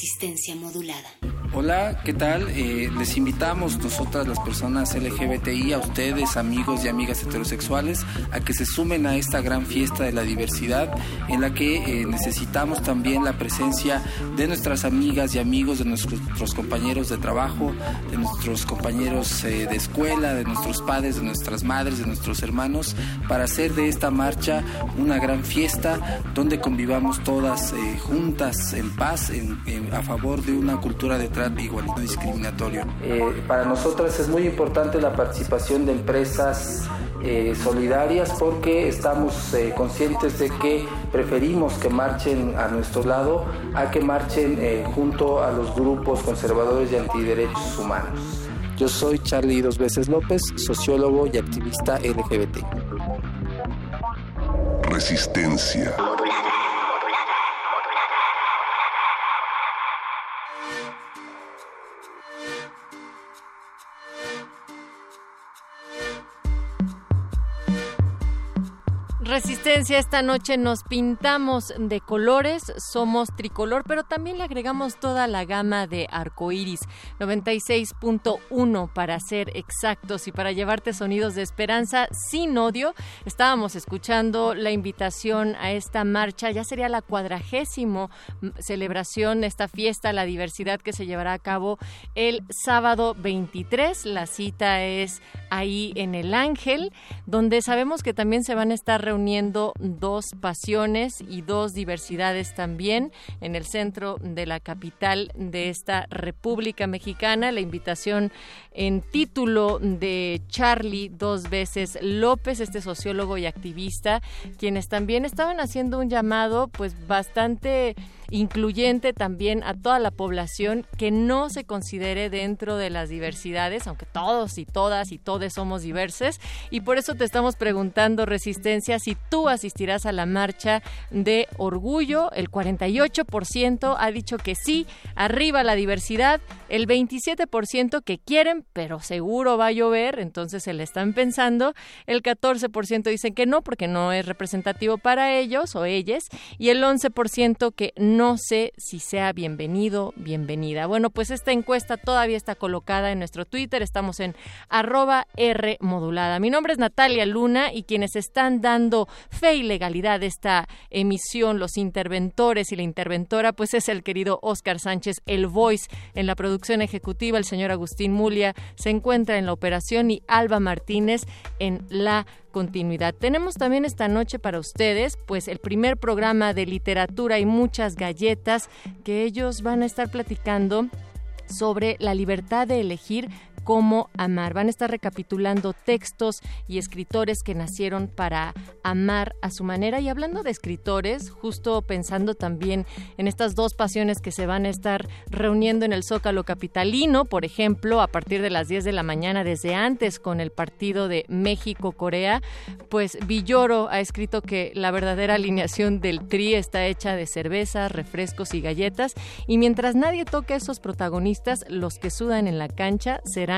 Resistencia modulada. Hola, ¿qué tal? Eh, les invitamos nosotras las personas LGBTI, a ustedes, amigos y amigas heterosexuales, a que se sumen a esta gran fiesta de la diversidad en la que eh, necesitamos también la presencia de nuestras amigas y amigos, de nuestros compañeros de trabajo, de nuestros compañeros eh, de escuela, de nuestros padres, de nuestras madres, de nuestros hermanos, para hacer de esta marcha una gran fiesta donde convivamos todas juntas en paz, a favor de una cultura de igual no discriminatorio. Eh, para nosotras es muy importante la participación de empresas eh, solidarias porque estamos eh, conscientes de que preferimos que marchen a nuestro lado a que marchen junto a los grupos conservadores y antiderechos humanos. Yo soy Charlie Dos Veces López, sociólogo y activista LGBT. Resistencia. Resistencia, esta noche nos pintamos de colores, somos tricolor, pero también le agregamos toda la gama de arcoíris, 96.1 para ser exactos y para llevarte sonidos de esperanza sin odio. Estábamos escuchando la invitación a esta marcha, ya sería la cuadragésimo celebración, esta fiesta, la diversidad que se llevará a cabo el sábado 23. La cita es ahí en el Ángel, donde sabemos que también se van a estar reuniendo uniendo dos pasiones y dos diversidades también en el centro de la capital de esta República Mexicana. La invitación en título de Charlie dos veces López, este sociólogo y activista, quienes también estaban haciendo un llamado pues bastante incluyente también a toda la población que no se considere dentro de las diversidades, aunque todos y todas y todes somos diversos. Y por eso te estamos preguntando, Resistencia, si tú asistirás a la marcha de orgullo. El 48% ha dicho que sí, arriba la diversidad. El 27% que quieren, pero seguro va a llover, entonces se le están pensando. El 14% dicen que no, porque no es representativo para ellos o ellas. Y el 11% que no sé si sea bienvenido, bienvenida. Bueno, pues esta encuesta todavía está colocada en nuestro Twitter, estamos en arroba R. Mi nombre es Natalia Luna y quienes están dando fe y legalidad de esta emisión, los interventores y la interventora, pues es el querido Oscar Sánchez, el Voice en la producción ejecutiva, el señor Agustín Mulia se encuentra en la operación y Alba Martínez en la continuidad. Tenemos también esta noche para ustedes, pues el primer programa de literatura y muchas galletas que ellos van a estar platicando sobre la libertad de elegir cómo amar. Van a estar recapitulando textos y escritores que nacieron para amar a su manera. Y hablando de escritores, justo pensando también en estas dos pasiones que se van a estar reuniendo en el Zócalo Capitalino, por ejemplo, a partir de las 10 de la mañana, desde antes con el partido de México-Corea, pues Villoro ha escrito que la verdadera alineación del TRI está hecha de cerveza, refrescos y galletas. Y mientras nadie toque a esos protagonistas, los que sudan en la cancha serán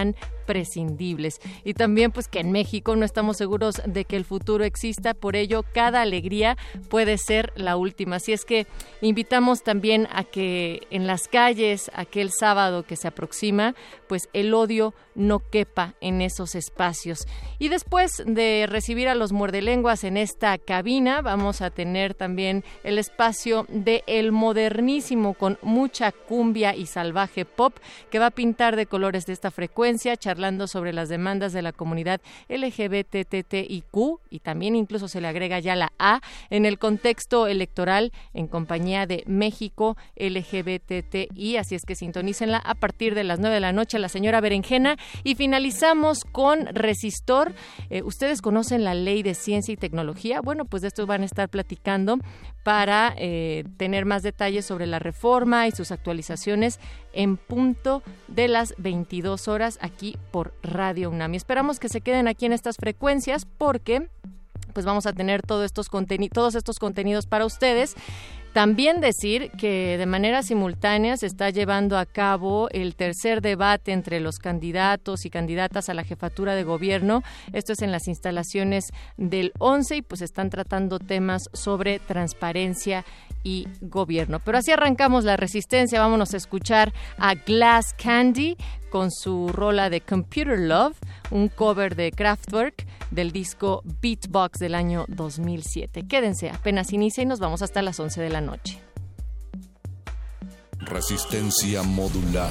prescindibles. Y también pues que en México no estamos seguros de que el futuro exista, por ello cada alegría puede ser la última. Así es que invitamos también a que en las calles, aquel sábado que se aproxima, pues el odio no quepa en esos espacios. Y después de recibir a los muerdelenguas en esta cabina, vamos a tener también el espacio de El Modernísimo con mucha cumbia y salvaje pop que va a pintar de colores de esta frecuencia, charlando sobre las demandas de la comunidad LGBTTIQ y también incluso se le agrega ya la A en el contexto electoral en compañía de México LGBTI. Así es que sintonícenla a partir de las 9 de la noche la señora Berenjena y finalizamos con Resistor. Eh, ¿Ustedes conocen la ley de ciencia y tecnología? Bueno, pues de esto van a estar platicando para eh, tener más detalles sobre la reforma y sus actualizaciones en punto de las 22 horas aquí por Radio UNAMI. Esperamos que se queden aquí en estas frecuencias porque pues vamos a tener todos estos, todos estos contenidos para ustedes. También decir que de manera simultánea se está llevando a cabo el tercer debate entre los candidatos y candidatas a la jefatura de gobierno. Esto es en las instalaciones del 11 y pues están tratando temas sobre transparencia y gobierno. Pero así arrancamos la resistencia. Vámonos a escuchar a Glass Candy con su rola de Computer Love, un cover de Kraftwerk del disco Beatbox del año 2007. Quédense, apenas inicia y nos vamos hasta las 11 de la noche. Resistencia modular.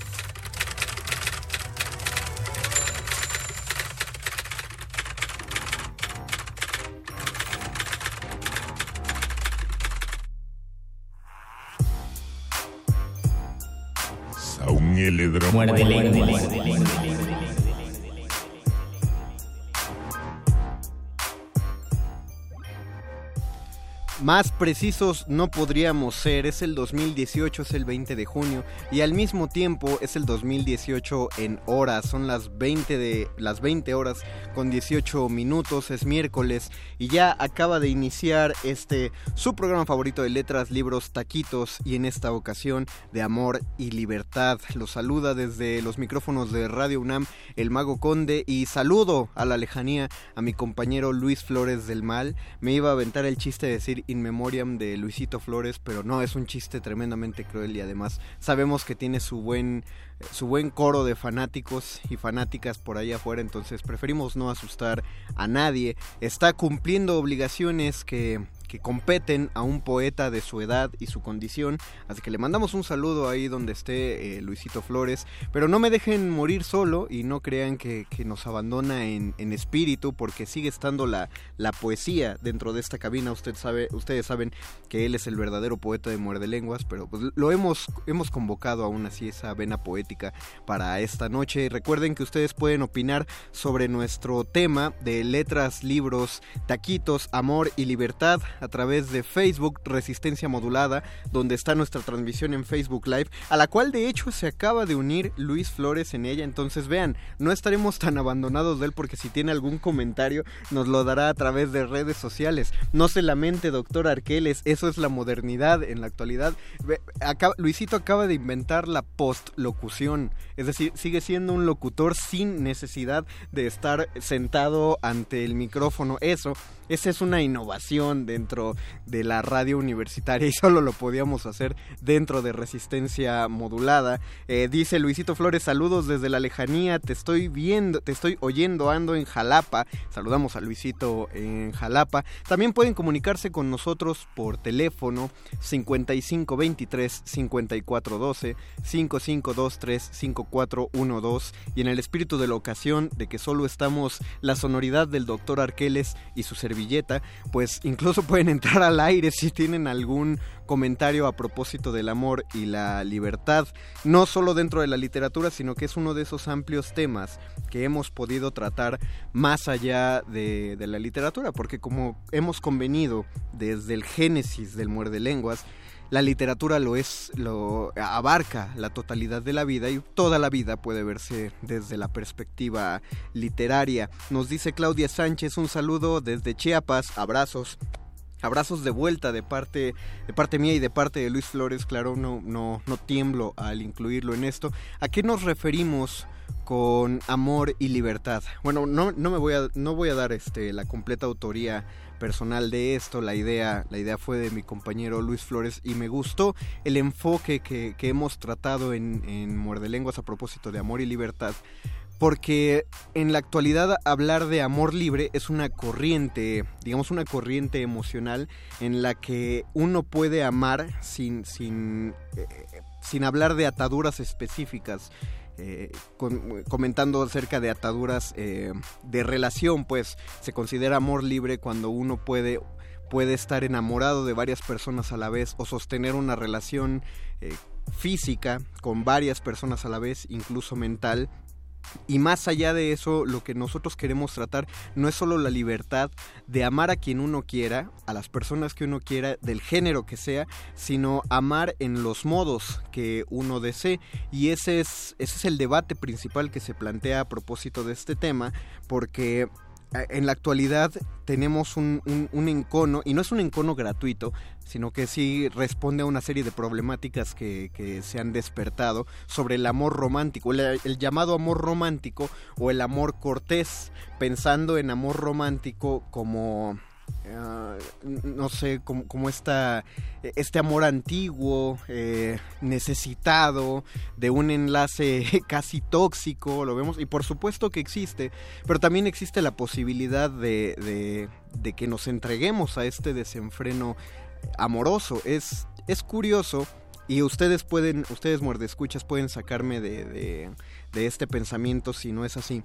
Muerde lenguas. Más precisos no podríamos ser, es el 2018, es el 20 de junio y al mismo tiempo es el 2018 en horas, son las 20 de las 20 horas con 18 minutos, es miércoles y ya acaba de iniciar este su programa favorito de letras, libros, taquitos y en esta ocasión de amor y libertad. Los saluda desde los micrófonos de Radio UNAM el Mago Conde y saludo a la lejanía a mi compañero Luis Flores del Mal. Me iba a aventar el chiste de decir In Memoriam de Luisito Flores, pero no, es un chiste tremendamente cruel y además sabemos que tiene su buen su buen coro de fanáticos y fanáticas por ahí afuera, entonces preferimos no asustar a nadie. Está cumpliendo obligaciones que que competen a un poeta de su edad y su condición. Así que le mandamos un saludo ahí donde esté eh, Luisito Flores. Pero no me dejen morir solo y no crean que, nos abandona en, espíritu porque sigue estando la, la poesía dentro de esta cabina. Usted sabe, ustedes saben que él es el verdadero poeta de Muerde Lenguas, pero pues lo hemos, hemos convocado aún así esa vena poética para esta noche. Recuerden que ustedes pueden opinar sobre nuestro tema de letras, libros, taquitos, amor y libertad a través de Facebook Resistencia Modulada, donde está nuestra transmisión en Facebook Live, a la cual de hecho se acaba de unir Luis Flores en ella. Entonces vean, no estaremos tan abandonados de él porque si tiene algún comentario nos lo dará a través de redes sociales. No se lamente, doctor Arqueles, eso es la modernidad en la actualidad. Luisito acaba de inventar la postlocución, es decir, sigue siendo un locutor sin necesidad de estar sentado ante el micrófono. Eso esa es una innovación dentro de la radio universitaria y solo lo podíamos hacer dentro de resistencia modulada. Eh, dice Luisito Flores, saludos desde la lejanía, te estoy viendo, te estoy oyendo, ando en Jalapa. Saludamos a Luisito en Jalapa. También pueden comunicarse con nosotros por teléfono 5523 5412 5523 5412 y en el espíritu de la ocasión de que solo estamos la sonoridad del doctor Arqueles y su pues incluso pueden entrar al aire si tienen algún comentario a propósito del amor y la libertad, no solo dentro de la literatura, sino que es uno de esos amplios temas que hemos podido tratar más allá de, de la literatura, porque como hemos convenido desde el génesis del muerde lenguas, la literatura lo es, lo abarca la totalidad de la vida y toda la vida puede verse desde la perspectiva literaria. Nos dice Claudia Sánchez un saludo desde Chiapas, abrazos. Abrazos de vuelta de parte, de parte mía y de parte de Luis Flores, claro, no, no, no tiemblo al incluirlo en esto. ¿A qué nos referimos con amor y libertad? Bueno, no, no me voy a, no voy a dar este, la completa autoría personal de esto, la idea, la idea fue de mi compañero Luis Flores y me gustó el enfoque que, hemos tratado en, en Muerde Lenguas a propósito de amor y libertad, porque en la actualidad hablar de amor libre es una corriente, digamos una corriente emocional en la que uno puede amar sin, sin, eh, sin hablar de ataduras específicas. Eh, comentando acerca de ataduras eh, de relación, pues se considera amor libre cuando uno puede puede estar enamorado de varias personas a la vez o sostener una relación eh, física con varias personas a la vez, incluso mental, y más allá de eso, lo que nosotros queremos tratar no es solo la libertad de amar a quien uno quiera, a las personas que uno quiera, del género que sea, sino amar en los modos que uno desee. Y ese es, ese es el debate principal que se plantea a propósito de este tema, porque en la actualidad tenemos un, encono, y no es un encono gratuito, sino que sí responde a una serie de problemáticas que, se han despertado sobre el amor romántico, el, llamado amor romántico o el amor cortés, pensando en amor romántico como Ah, no sé, como, esta, este amor antiguo, eh, necesitado, de un enlace casi tóxico, lo vemos, y por supuesto que existe, pero también existe la posibilidad de, de, que nos entreguemos a este desenfreno amoroso. Es, es curioso y ustedes pueden, ustedes muerdescuchas pueden sacarme de, de, de este pensamiento si no es así.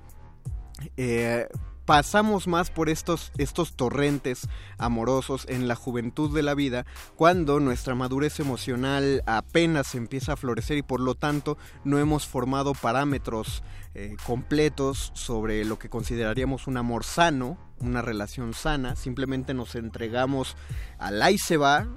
Eh, pasamos más por estos, estos torrentes amorosos en la juventud de la vida cuando nuestra madurez emocional apenas empieza a florecer y por lo tanto no hemos formado parámetros eh, completos sobre lo que consideraríamos un amor sano, una relación sana, simplemente nos entregamos al ahí se va,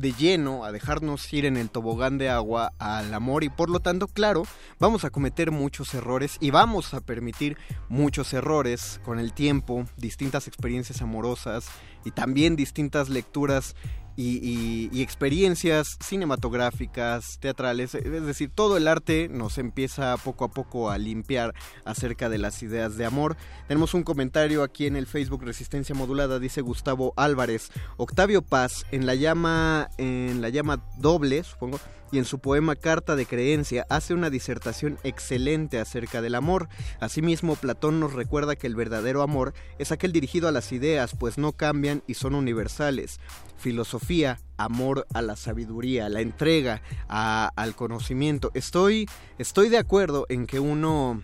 de lleno a dejarnos ir en el tobogán de agua al amor y por lo tanto, claro, vamos a cometer muchos errores y vamos a permitir muchos errores con el tiempo, distintas experiencias amorosas y también distintas lecturas y, experiencias cinematográficas, teatrales, es decir, todo el arte nos empieza poco a poco a limpiar acerca de las ideas de amor. Tenemos un comentario aquí en el Facebook Resistencia Modulada, dice Gustavo Álvarez, Octavio Paz, en la llama, en la llama doble, supongo, y en su poema Carta de Creencia hace una disertación excelente acerca del amor. Asimismo, Platón nos recuerda que el verdadero amor es aquel dirigido a las ideas, pues no cambian y son universales. Filosofía, amor a la sabiduría, la entrega al conocimiento. Estoy, estoy de acuerdo en que uno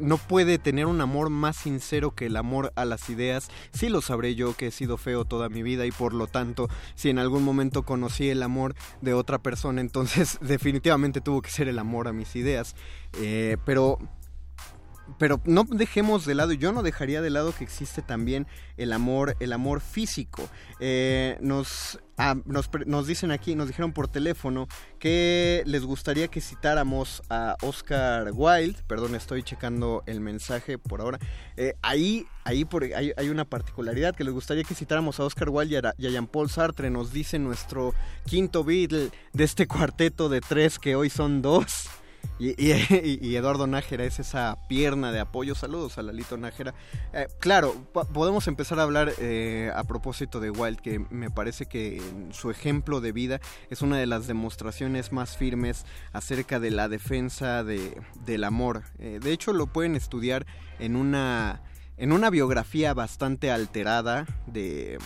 no puede tener un amor más sincero que el amor a las ideas. Sí lo sabré yo que he sido feo toda mi vida y por lo tanto, si en algún momento conocí el amor de otra persona, entonces definitivamente tuvo que ser el amor a mis ideas. Eh, pero pero no dejemos de lado, yo no dejaría de lado que existe también el amor, el amor físico. Eh, nos, ah, nos, nos, dicen aquí, nos dijeron por teléfono que les gustaría que citáramos a Oscar Wilde, perdón, estoy checando el mensaje por ahora. Eh, ahí ahí por, hay, hay, una particularidad que les gustaría que citáramos a Oscar Wilde y a, Jean-Paul Sartre, nos dice nuestro quinto Beatle de este cuarteto de tres que hoy son dos. Y, Eduardo Nájera es esa pierna de apoyo. Saludos a Lalito Nájera. Eh, claro, podemos empezar a hablar eh, a propósito de Wild, que me parece que su ejemplo de vida es una de las demostraciones más firmes acerca de la defensa de, del amor. Eh, de hecho, lo pueden estudiar en una, en una biografía bastante alterada de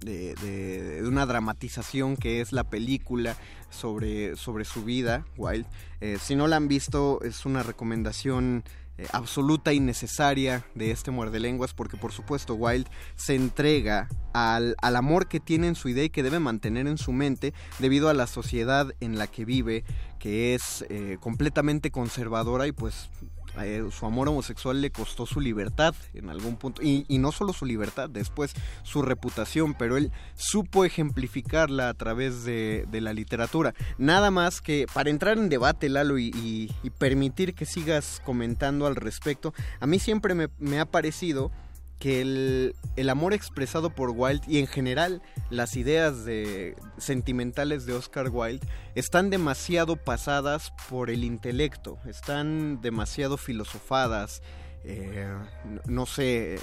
de, una dramatización que es la película sobre, sobre su vida, Wild. Eh, si no la han visto, es una recomendación eh, absoluta y necesaria de este muerde lenguas porque por supuesto Wild se entrega al, al, amor que tiene en su idea y que debe mantener en su mente debido a la sociedad en la que vive que es eh, completamente conservadora y pues su amor homosexual le costó su libertad en algún punto, y, no solo su libertad, después su reputación, pero él supo ejemplificarla a través de, la literatura. Nada más que para entrar en debate, Lalo, y, permitir que sigas comentando al respecto, a mí siempre me ha parecido que el, amor expresado por Wilde y en general las ideas de, sentimentales de Oscar Wilde están demasiado pasadas por el intelecto, están demasiado filosofadas, eh, no, sé,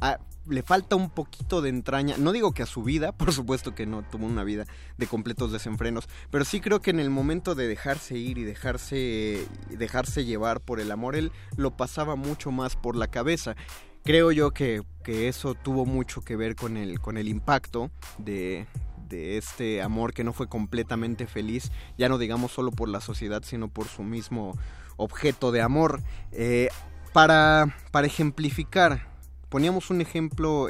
ah, le falta un poquito de entraña, no digo que a su vida, por supuesto que no tuvo una vida de completos desenfrenos, pero sí creo que en el momento de dejarse ir y dejarse, dejarse llevar por el amor, él lo pasaba mucho más por la cabeza creo yo que, eso tuvo mucho que ver con el, con el impacto de, este amor que no fue completamente feliz, ya no digamos solo por la sociedad, sino por su mismo objeto de amor. Eh, para, para ejemplificar, poníamos un ejemplo,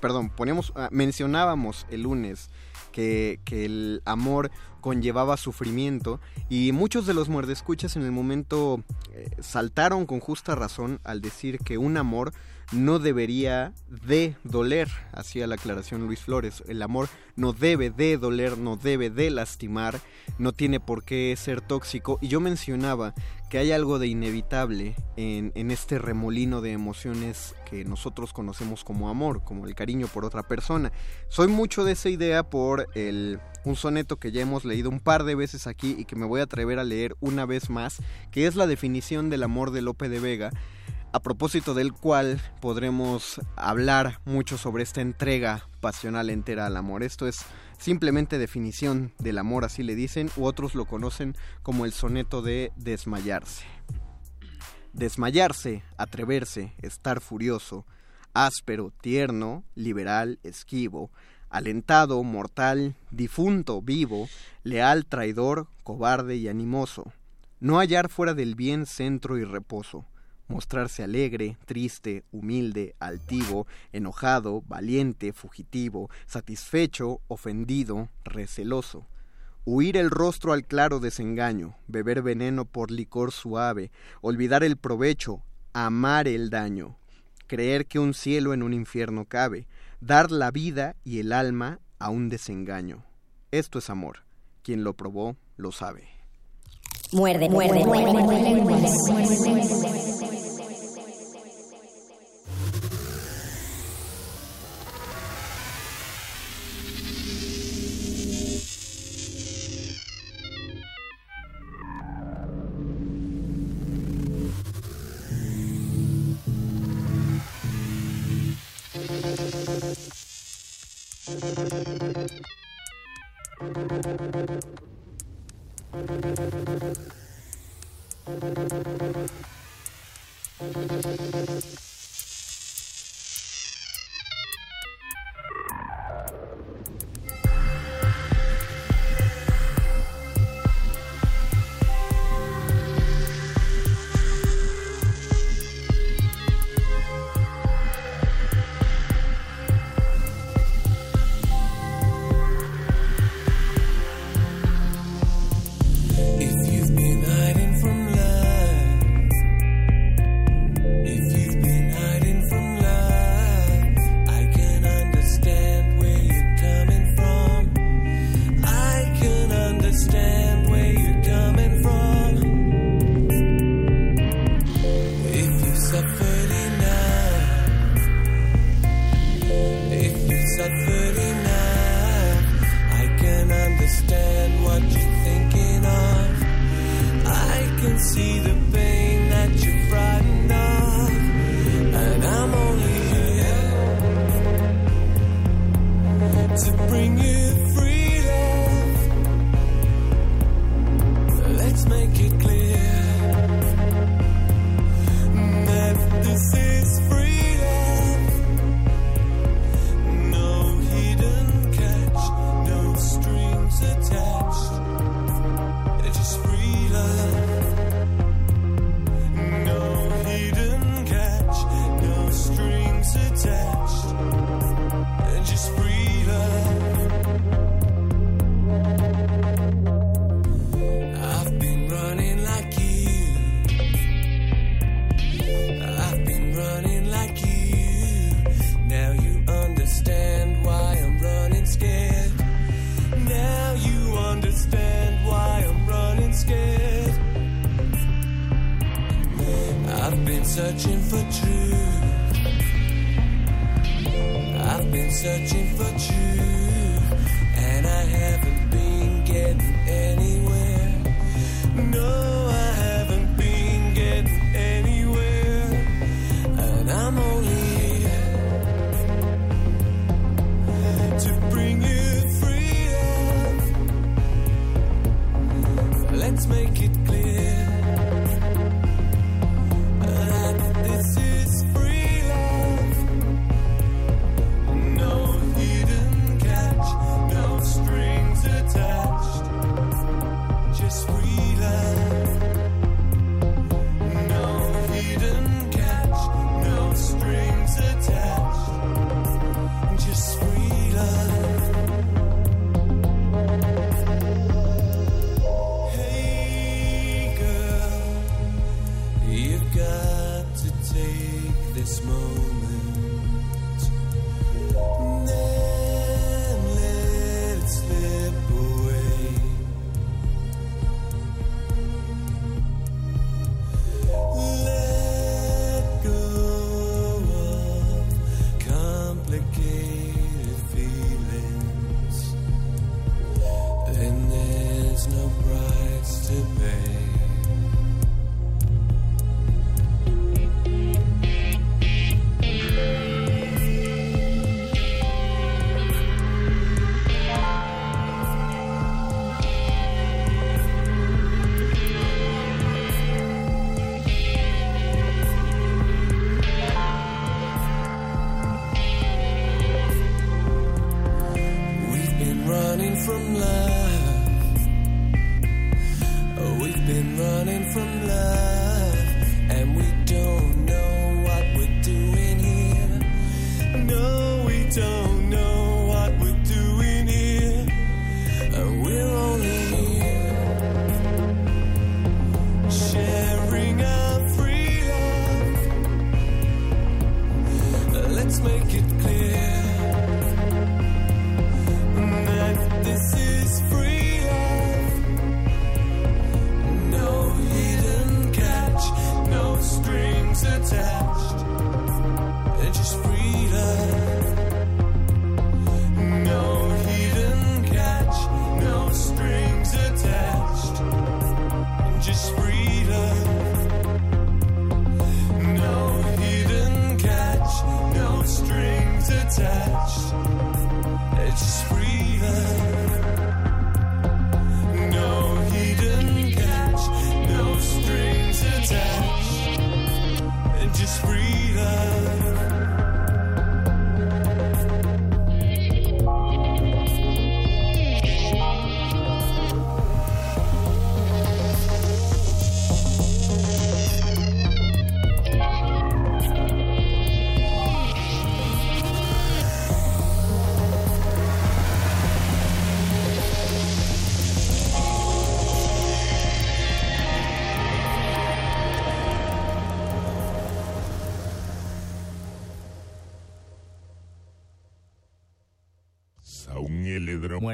perdón, poníamos, ah, mencionábamos el lunes que, que, el amor conllevaba sufrimiento y muchos de los muerdescuchas en el momento eh, saltaron con justa razón al decir que un amor no debería de doler, hacía la aclaración Luis Flores. El amor no debe de doler, no debe de lastimar, no tiene por qué ser tóxico. Y yo mencionaba que hay algo de inevitable en, en este remolino de emociones que nosotros conocemos como amor, como el cariño por otra persona. Soy mucho de esa idea por el, un soneto que ya hemos leído un par de veces aquí y que me voy a atrever a leer una vez más, que es la definición del amor de Lope de Vega a propósito del cual podremos hablar mucho sobre esta entrega pasional entera al amor. Esto es simplemente definición del amor, así le dicen, u otros lo conocen como el soneto de desmayarse. Desmayarse, atreverse, estar furioso, áspero, tierno, liberal, esquivo, alentado, mortal, difunto, vivo, leal, traidor, cobarde y animoso. No hallar fuera del bien centro y reposo. Mostrarse alegre, triste, humilde, altivo, enojado, valiente, fugitivo, satisfecho, ofendido, receloso. Huir el rostro al claro desengaño, beber veneno por licor suave, olvidar el provecho, amar el daño, creer que un cielo en un infierno cabe, dar la vida y el alma a un desengaño. Esto es amor. Quien lo probó lo sabe. Muerde, muerde, muerde, muerde, muerde, see the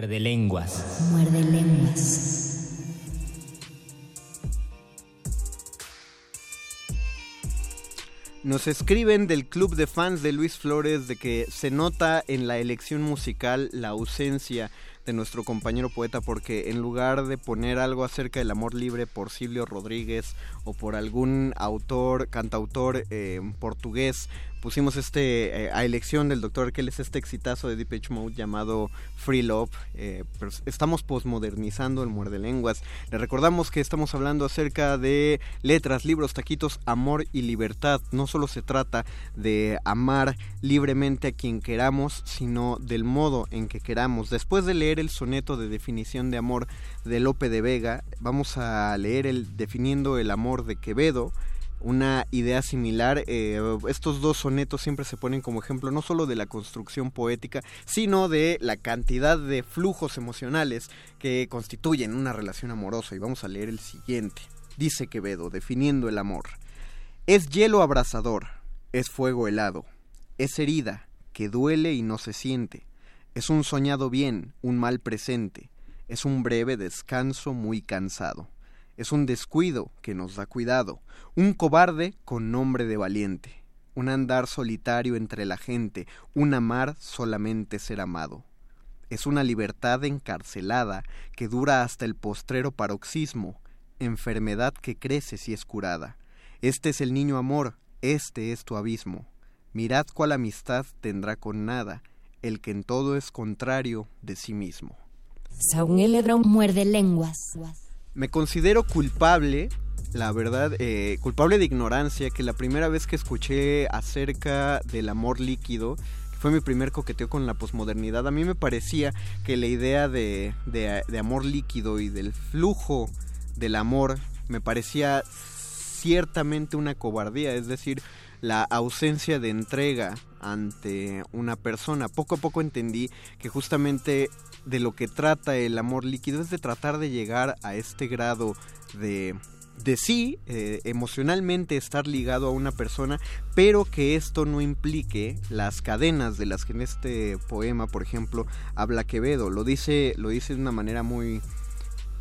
Muerde lenguas. Muerde lenguas. Nos escriben del club de fans de Luis Flores de que se nota en la elección musical la ausencia de nuestro compañero poeta porque en lugar de poner algo acerca del amor libre por Silvio Rodríguez o por algún autor, cantautor eh, portugués, pusimos este eh, a elección del doctor que es este exitazo de Deep Mode llamado Free Love. eh, estamos posmodernizando el muerde lenguas. Le recordamos que estamos hablando acerca de letras, libros, taquitos, amor y libertad. No solo se trata de amar libremente a quien queramos, sino del modo en que queramos. Después de leer el soneto de definición de amor de Lope de Vega, vamos a leer el definiendo el amor de Quevedo una idea similar. Eh, estos dos sonetos siempre se ponen como ejemplo no solo de la construcción poética, sino de la cantidad de flujos emocionales que constituyen una relación amorosa. Y vamos a leer el siguiente. Dice Quevedo, definiendo el amor. Es hielo abrasador, es fuego helado, es herida que duele y no se siente, es un soñado bien, un mal presente, es un breve descanso muy cansado es un descuido que nos da cuidado, un cobarde con nombre de valiente, un andar solitario entre la gente, un amar solamente ser amado. Es una libertad encarcelada que dura hasta el postrero paroxismo, enfermedad que crece si es curada. Este es el niño amor, este es tu abismo. Mirad cuál amistad tendrá con nada, el que en todo es contrario de sí mismo. Saúl muerde lenguas. Me considero culpable, la verdad, eh, culpable de ignorancia, que la primera vez que escuché acerca del amor líquido, que fue mi primer coqueteo con la posmodernidad, a mí me parecía que la idea de, de, de amor líquido y del flujo del amor me parecía ciertamente una cobardía, es decir, la ausencia de entrega ante una persona. Poco a poco entendí que justamente de lo que trata el amor líquido es de tratar de llegar a este grado de de sí, eh, emocionalmente estar ligado a una persona, pero que esto no implique las cadenas de las que en este poema, por ejemplo, habla Quevedo. Lo dice, lo dice de una manera muy,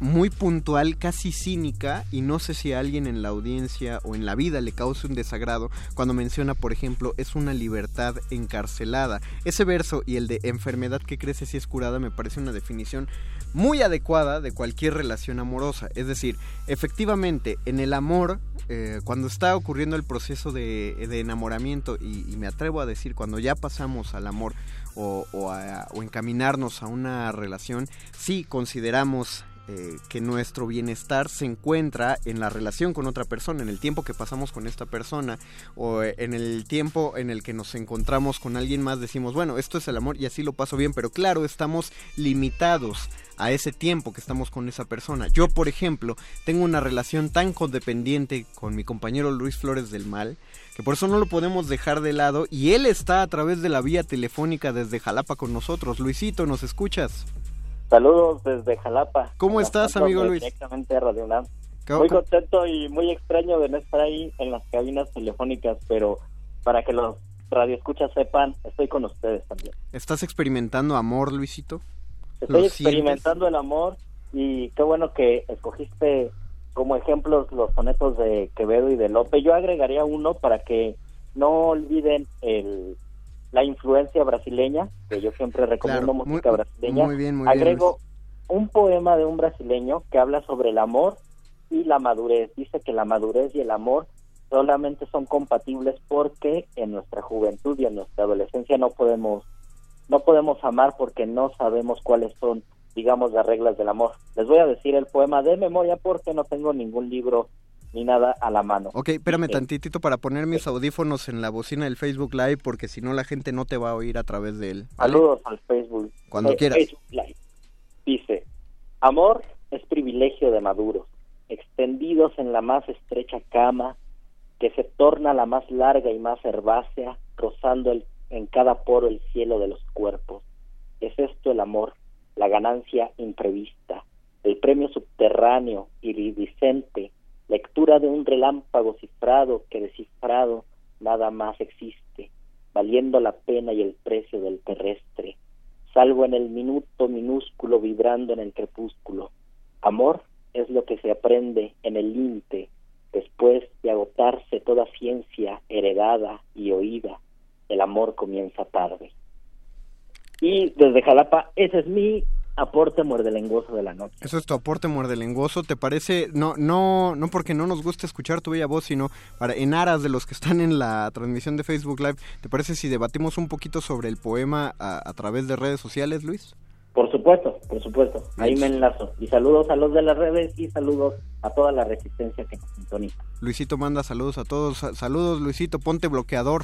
muy puntual, casi cínica, y no sé si a alguien en la audiencia o en la vida le cause un desagrado cuando menciona, por ejemplo, es una libertad encarcelada. Ese verso y el de enfermedad que crece si es curada me parece una definición muy adecuada de cualquier relación amorosa. Es decir, efectivamente, en el amor, eh, cuando está ocurriendo el proceso de, enamoramiento, y, me atrevo a decir, cuando ya pasamos al amor o, a, encaminarnos a una relación, sí consideramos eh, que nuestro bienestar se encuentra en la relación con otra persona, en el tiempo que pasamos con esta persona o en el tiempo en el que nos encontramos con alguien más, decimos, bueno, esto es el amor y así lo paso bien, pero claro, estamos limitados a ese tiempo que estamos con esa persona. Yo, por ejemplo, tengo una relación tan codependiente con mi compañero Luis Flores del Mal que por eso no lo podemos dejar de lado y él está a través de la vía telefónica desde Jalapa con nosotros. Luisito, ¿nos escuchas? Saludos desde Jalapa. ¿Cómo estás, amigo Luis? Directamente a Radio UNAM. Muy contento y muy extraño de no estar ahí en las cabinas telefónicas, pero para que los radioescuchas sepan, estoy con ustedes también. ¿Estás experimentando amor, Luisito? Estoy experimentando el amor y qué bueno que escogiste como ejemplos los sonetos de Quevedo y de Lope. Yo agregaría uno para que no olviden el, la influencia brasileña, que yo siempre recomiendo música brasileña. Muy bien, muy Agrego un poema de un brasileño que habla sobre el amor y la madurez. Dice que la madurez y el amor solamente son compatibles porque en nuestra juventud y en nuestra adolescencia no podemos no podemos amar porque no sabemos cuáles son digamos las reglas del amor. Les voy a decir el poema de memoria porque no tengo ningún libro ni nada a la mano. Ok, espérame tantitito para poner mis audífonos en la bocina del Facebook Live porque si no la gente no te va a oír a través de él. Saludos al Facebook. Cuando eh, quieras. Facebook Live. Dice, amor es privilegio de maduros, extendidos en la más estrecha cama, que se torna la más larga y más herbácea, rozando el, en cada poro el cielo de los cuerpos. Es esto el amor, la ganancia imprevista, el premio subterráneo, iridiscente, lectura de un relámpago cifrado que descifrado nada más existe, valiendo la pena y el precio del terrestre, salvo en el minuto minúsculo vibrando en el crepúsculo. Amor es lo que se aprende en el límite, después de agotarse toda ciencia heredada y oída. El amor comienza tarde. Y desde Jalapa, ese es mi aporte muerdelenguoso de la noche. Eso es tu aporte muerdelenguoso, ¿te parece? No, no, no porque no nos guste escuchar tu bella voz, sino para en aras de los que están en la transmisión de Facebook Live, ¿te parece si debatimos un poquito sobre el poema a, a través de redes sociales, Luis? Por supuesto, por supuesto. Ahí me enlazo. Y saludos a los de las redes y saludos a toda la resistencia que nos sintoniza. Luisito manda saludos a todos. Saludos, Luisito, ponte bloqueador.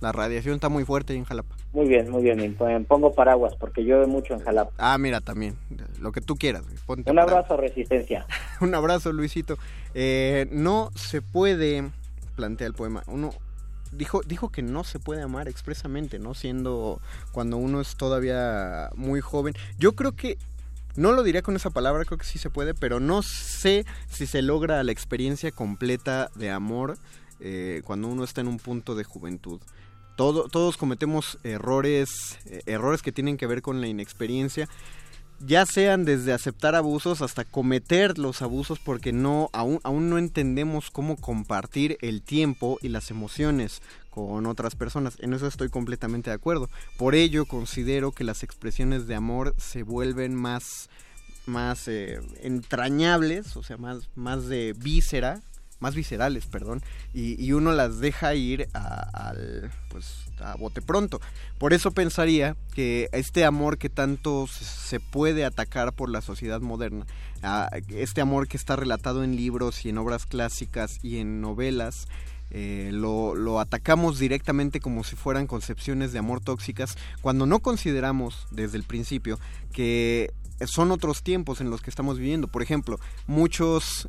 La radiación está muy fuerte en Jalapa. Muy bien, muy bien. Pongo paraguas porque llueve mucho en Jalapa. Ah, mira, también. Lo que tú quieras. Ponte Un abrazo, Resistencia. Un abrazo, Luisito. Eh, no se puede, plantea el poema, uno dijo, dijo que no se puede amar expresamente, ¿no? Siendo cuando uno es todavía muy joven. Yo creo que no lo diría con esa palabra, creo que sí se puede, pero no sé si se logra la experiencia completa de amor eh, cuando uno está en un punto de juventud. Todo, todos cometemos errores, errores que tienen que ver con la inexperiencia ya sean desde aceptar abusos hasta cometer los abusos porque no aún, aún no entendemos cómo compartir el tiempo y las emociones con otras personas. En eso estoy completamente de acuerdo. Por ello considero que las expresiones de amor se vuelven más más eh, entrañables, o sea, más, más de víscera, más viscerales, perdón, y, uno las deja ir a, al, pues, a bote pronto. Por eso pensaría que este amor que tanto se puede atacar por la sociedad moderna, este amor que está relatado en libros y en obras clásicas y en novelas, eh, lo, atacamos directamente como si fueran concepciones de amor tóxicas, cuando no consideramos desde el principio que son otros tiempos en los que estamos viviendo. Por ejemplo, muchos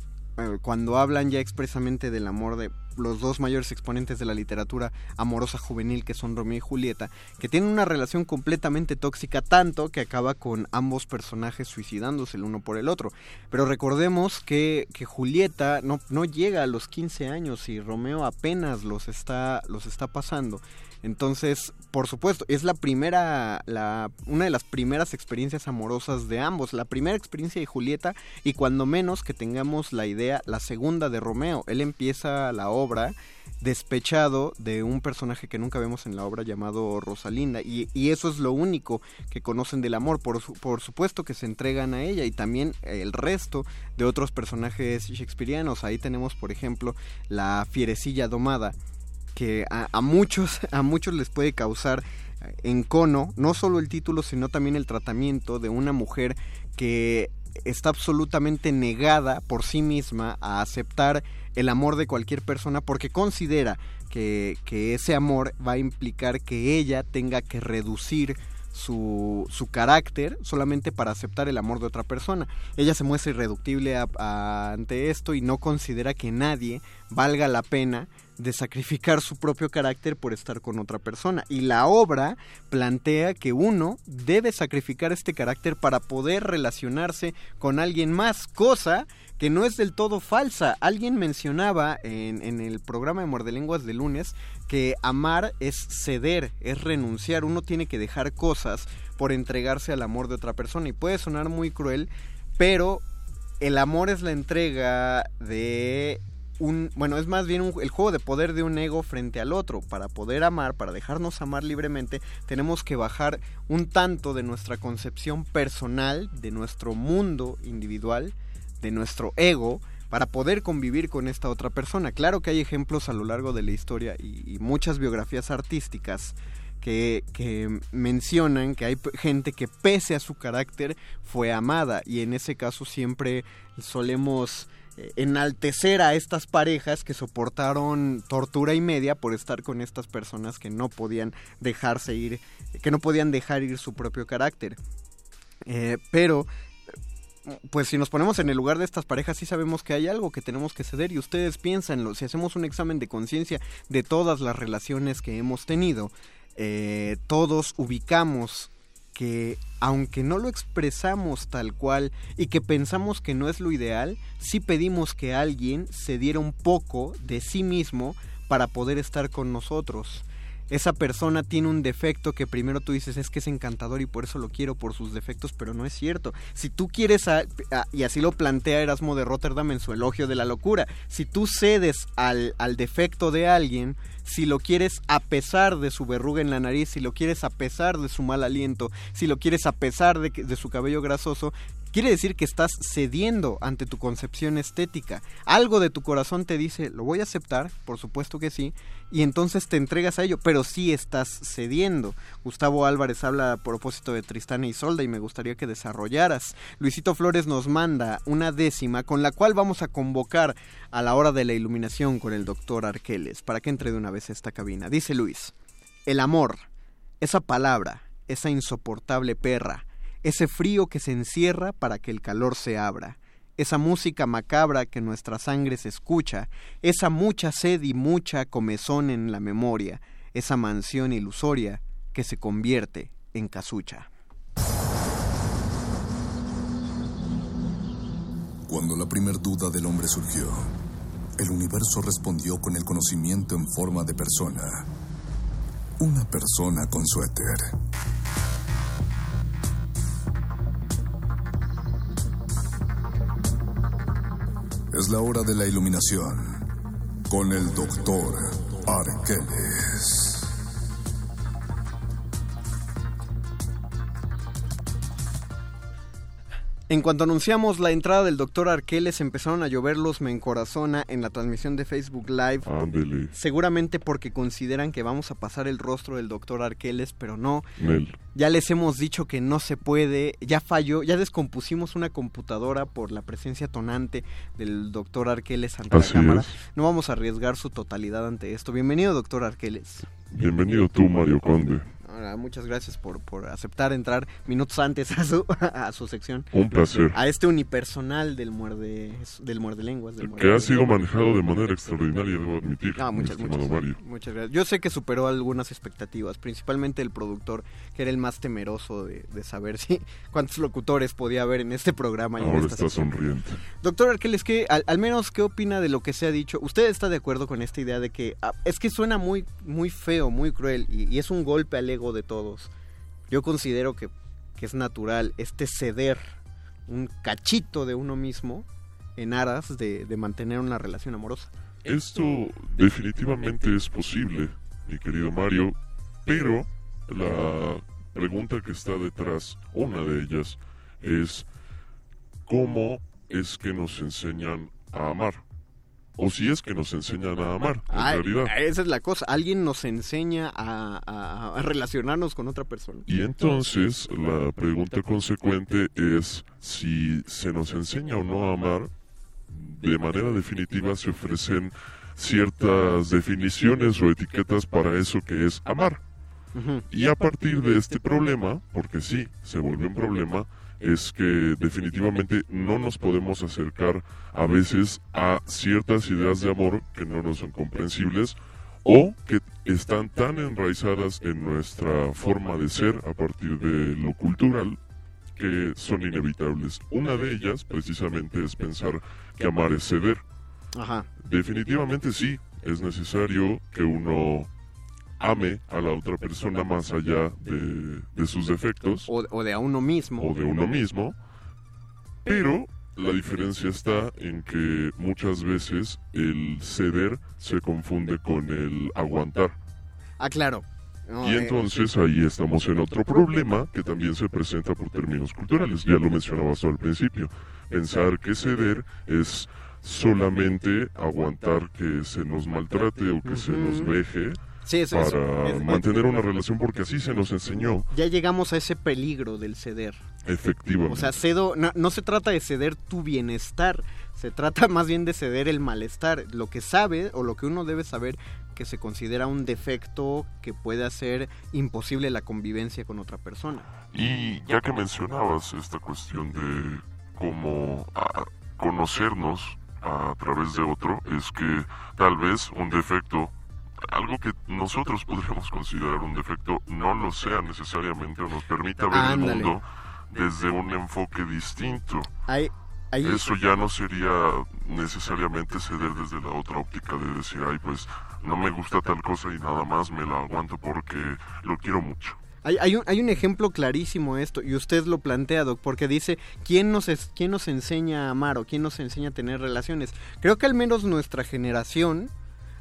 cuando hablan ya expresamente del amor de los dos mayores exponentes de la literatura amorosa juvenil que son Romeo y Julieta, que tienen una relación completamente tóxica tanto que acaba con ambos personajes suicidándose el uno por el otro. Pero recordemos que, que Julieta no, no llega a los 15 años y Romeo apenas los está, los está pasando. Entonces, por supuesto, es la primera, la, una de las primeras experiencias amorosas de ambos, la primera experiencia de Julieta y cuando menos que tengamos la idea, la segunda de Romeo. Él empieza la obra despechado de un personaje que nunca vemos en la obra llamado Rosalinda y, y eso es lo único que conocen del amor por, su, por supuesto que se entregan a ella y también el resto de otros personajes shakespearianos ahí tenemos por ejemplo la fierecilla domada que a, muchos a muchos les puede causar encono no solo el título sino también el tratamiento de una mujer que está absolutamente negada por sí misma a aceptar el amor de cualquier persona porque considera que, que ese amor va a implicar que ella tenga que reducir su, su, carácter solamente para aceptar el amor de otra persona. Ella se muestra irreductible ante esto y no considera que nadie valga la pena de sacrificar su propio carácter por estar con otra persona. Y la obra plantea que uno debe sacrificar este carácter para poder relacionarse con alguien más, cosa que no es del todo falsa. Alguien mencionaba en, el programa de Mordelenguas de lunes que amar es ceder, es renunciar. Uno tiene que dejar cosas por entregarse al amor de otra persona. Y puede sonar muy cruel, pero el amor es la entrega de un, bueno, es más bien el juego de poder de un ego frente al otro. Para poder amar, para dejarnos amar libremente, tenemos que bajar un tanto de nuestra concepción personal, de nuestro mundo individual, de nuestro ego, para poder convivir con esta otra persona. Claro que hay ejemplos a lo largo de la historia y, muchas biografías artísticas que, que mencionan que hay gente que pese a su carácter fue amada y en ese caso siempre solemos eh, enaltecer a estas parejas que soportaron tortura y media por estar con estas personas que no podían dejarse ir, que no podían dejar ir su propio carácter. Eh, pero pues si nos ponemos en el lugar de estas parejas sí sabemos que hay algo que tenemos que ceder y ustedes piénsanlo, si hacemos un examen de conciencia de todas las relaciones que hemos tenido, eh, todos ubicamos que aunque no lo expresamos tal cual y que pensamos que no es lo ideal, sí pedimos que alguien se diera un poco de sí mismo para poder estar con nosotros. Esa persona tiene un defecto que primero tú dices es que es encantador y por eso lo quiero por sus defectos, pero no es cierto. Si tú quieres, a- y así lo plantea Erasmo de Rotterdam en su elogio de la locura, si tú cedes al, al defecto de alguien, si lo quieres a pesar de su verruga en la nariz, si lo quieres a pesar de su mal aliento, si lo quieres a pesar de, de su cabello grasoso, quiere decir que estás cediendo ante tu concepción estética. Algo de tu corazón te dice, lo voy a aceptar, por supuesto que sí, y entonces te entregas a ello, pero sí estás cediendo. Gustavo Álvarez habla a propósito de Tristán e Isolda y me gustaría que desarrollaras. Luisito Flores nos manda una décima con la cual vamos a convocar a la hora de la iluminación con el doctor Arqueles para que entre de una vez a esta cabina. Dice Luis, el amor, esa palabra, esa insoportable perra, ese frío que se encierra para que el calor se abra, esa música macabra que nuestra sangre se escucha, esa mucha sed y mucha comezón en la memoria, esa mansión ilusoria que se convierte en casucha. Cuando la primer duda del hombre surgió, el universo respondió con el conocimiento en forma de persona. Una persona con suéter. Es la hora de la iluminación con el doctor Arqueles. En cuanto anunciamos la entrada del doctor Arqueles, empezaron a llover los me encorazona en la transmisión de Facebook Live. Ándele, Seguramente porque consideran que vamos a pasar el rostro del doctor Arqueles, pero no. Nel. Ya les hemos dicho que no se puede, ya falló, ya descompusimos una computadora por la presencia tonante del doctor Arqueles ante Así la cámara. es. No vamos a arriesgar su totalidad ante esto. Bienvenido, doctor Arqueles. Bienvenido tú, Mario Conde. Ahora, muchas gracias por, por aceptar entrar minutos antes a su, a su sección. Un placer. A este unipersonal del muerde, del muerde lenguas. Del muerde Que ha sido manejado de manera extraordinaria, debo admitir, Ah, mi muchas, muchas, muchas gracias. Yo sé que superó algunas expectativas, principalmente el productor, que era el más temeroso de, de saber si cuántos locutores podía haber en este programa. y en Ahora esta está sección. sonriente. Doctor Arqueles, ¿qué, al, al menos, ¿qué opina de lo que se ha dicho? ¿Usted está de acuerdo con esta idea de que ah, es que suena muy, muy feo, muy cruel y, y es un golpe al ego de todos? Yo considero que, que es natural este ceder un cachito de uno mismo en aras de, de mantener una relación amorosa. Esto definitivamente es posible, mi querido Mario, pero la pregunta que está detrás, una de ellas, es cómo es que nos enseñan a amar. O si es que nos enseñan a amar, en Ay, realidad. esa es la cosa. Alguien nos enseña a, a- a relacionarnos con otra persona. Y entonces la pregunta consecuente es si se nos enseña o no a amar, de manera definitiva se ofrecen ciertas definiciones o etiquetas para eso que es amar. Y a partir de este problema, porque sí, se vuelve un problema, es que definitivamente no nos podemos acercar a veces a ciertas ideas de amor que no nos son comprensibles o que están tan enraizadas en nuestra forma de ser a partir de lo cultural que son inevitables. Una de ellas precisamente es pensar que amar es ceder. Ajá. Definitivamente sí, es necesario que uno ame a la otra persona más allá de, de sus defectos O, o de a uno mismo. o de uno mismo, pero la diferencia está en que muchas veces el ceder se confunde con el aguantar. Ah, claro. No, Y eh, entonces ahí estamos en otro problema que también se presenta por términos culturales. Ya lo mencionabas al principio. Pensar que ceder es solamente aguantar que se nos maltrate o que se nos veje Sí, eso es- para es- mantener una relación porque así se nos enseñó. ya llegamos a ese peligro del ceder. Efectivamente. O sea, cedo, no, no se trata de ceder tu bienestar, se trata más bien de ceder el malestar, lo que sabe o lo que uno debe saber que se considera un defecto que puede hacer imposible la convivencia con otra persona. Y ya que mencionabas esta cuestión de cómo conocernos a través de otro, es que tal vez un defecto, algo que nosotros podríamos considerar un defecto, no lo sea necesariamente o nos permita ver Ándale. el mundo desde un enfoque distinto. Eso ya no sería necesariamente ceder desde la otra óptica de decir, ay, pues no me gusta tal cosa y nada más me la aguanto porque lo quiero mucho. Hay, hay, un, hay un ejemplo clarísimo de esto, y usted lo plantea, Doc, porque dice, ¿quién nos, es- ¿quién nos enseña a amar o quién nos enseña a tener relaciones? Creo que al menos nuestra generación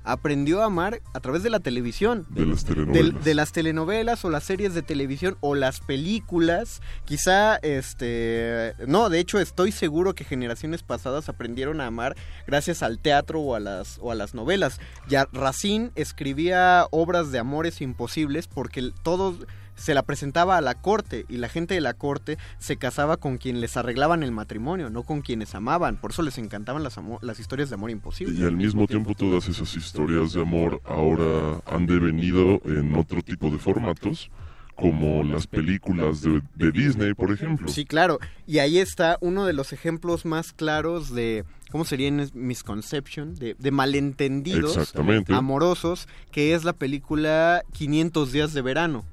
aprendió a amar a través de la televisión. De las telenovelas. de las telenovelas o las series de televisión o las películas. Quizá, este... No, de hecho estoy seguro que generaciones pasadas aprendieron a amar gracias al teatro o a las, o a las novelas. Ya Racine escribía obras de amores imposibles porque todos se la presentaba a la corte y la gente de la corte se casaba con quien les arreglaban el matrimonio, no con quienes amaban. Por eso les encantaban las, las historias de amor imposibles. Y al mismo tiempo todas esas historias de amor ahora han devenido en otro tipo de formatos, como las películas de, de Disney, por ejemplo. Sí, claro. Y ahí está uno de los ejemplos más claros de, ¿cómo sería en misconception? De, de malentendidos Exactamente. amorosos, que es la película 500 días de verano.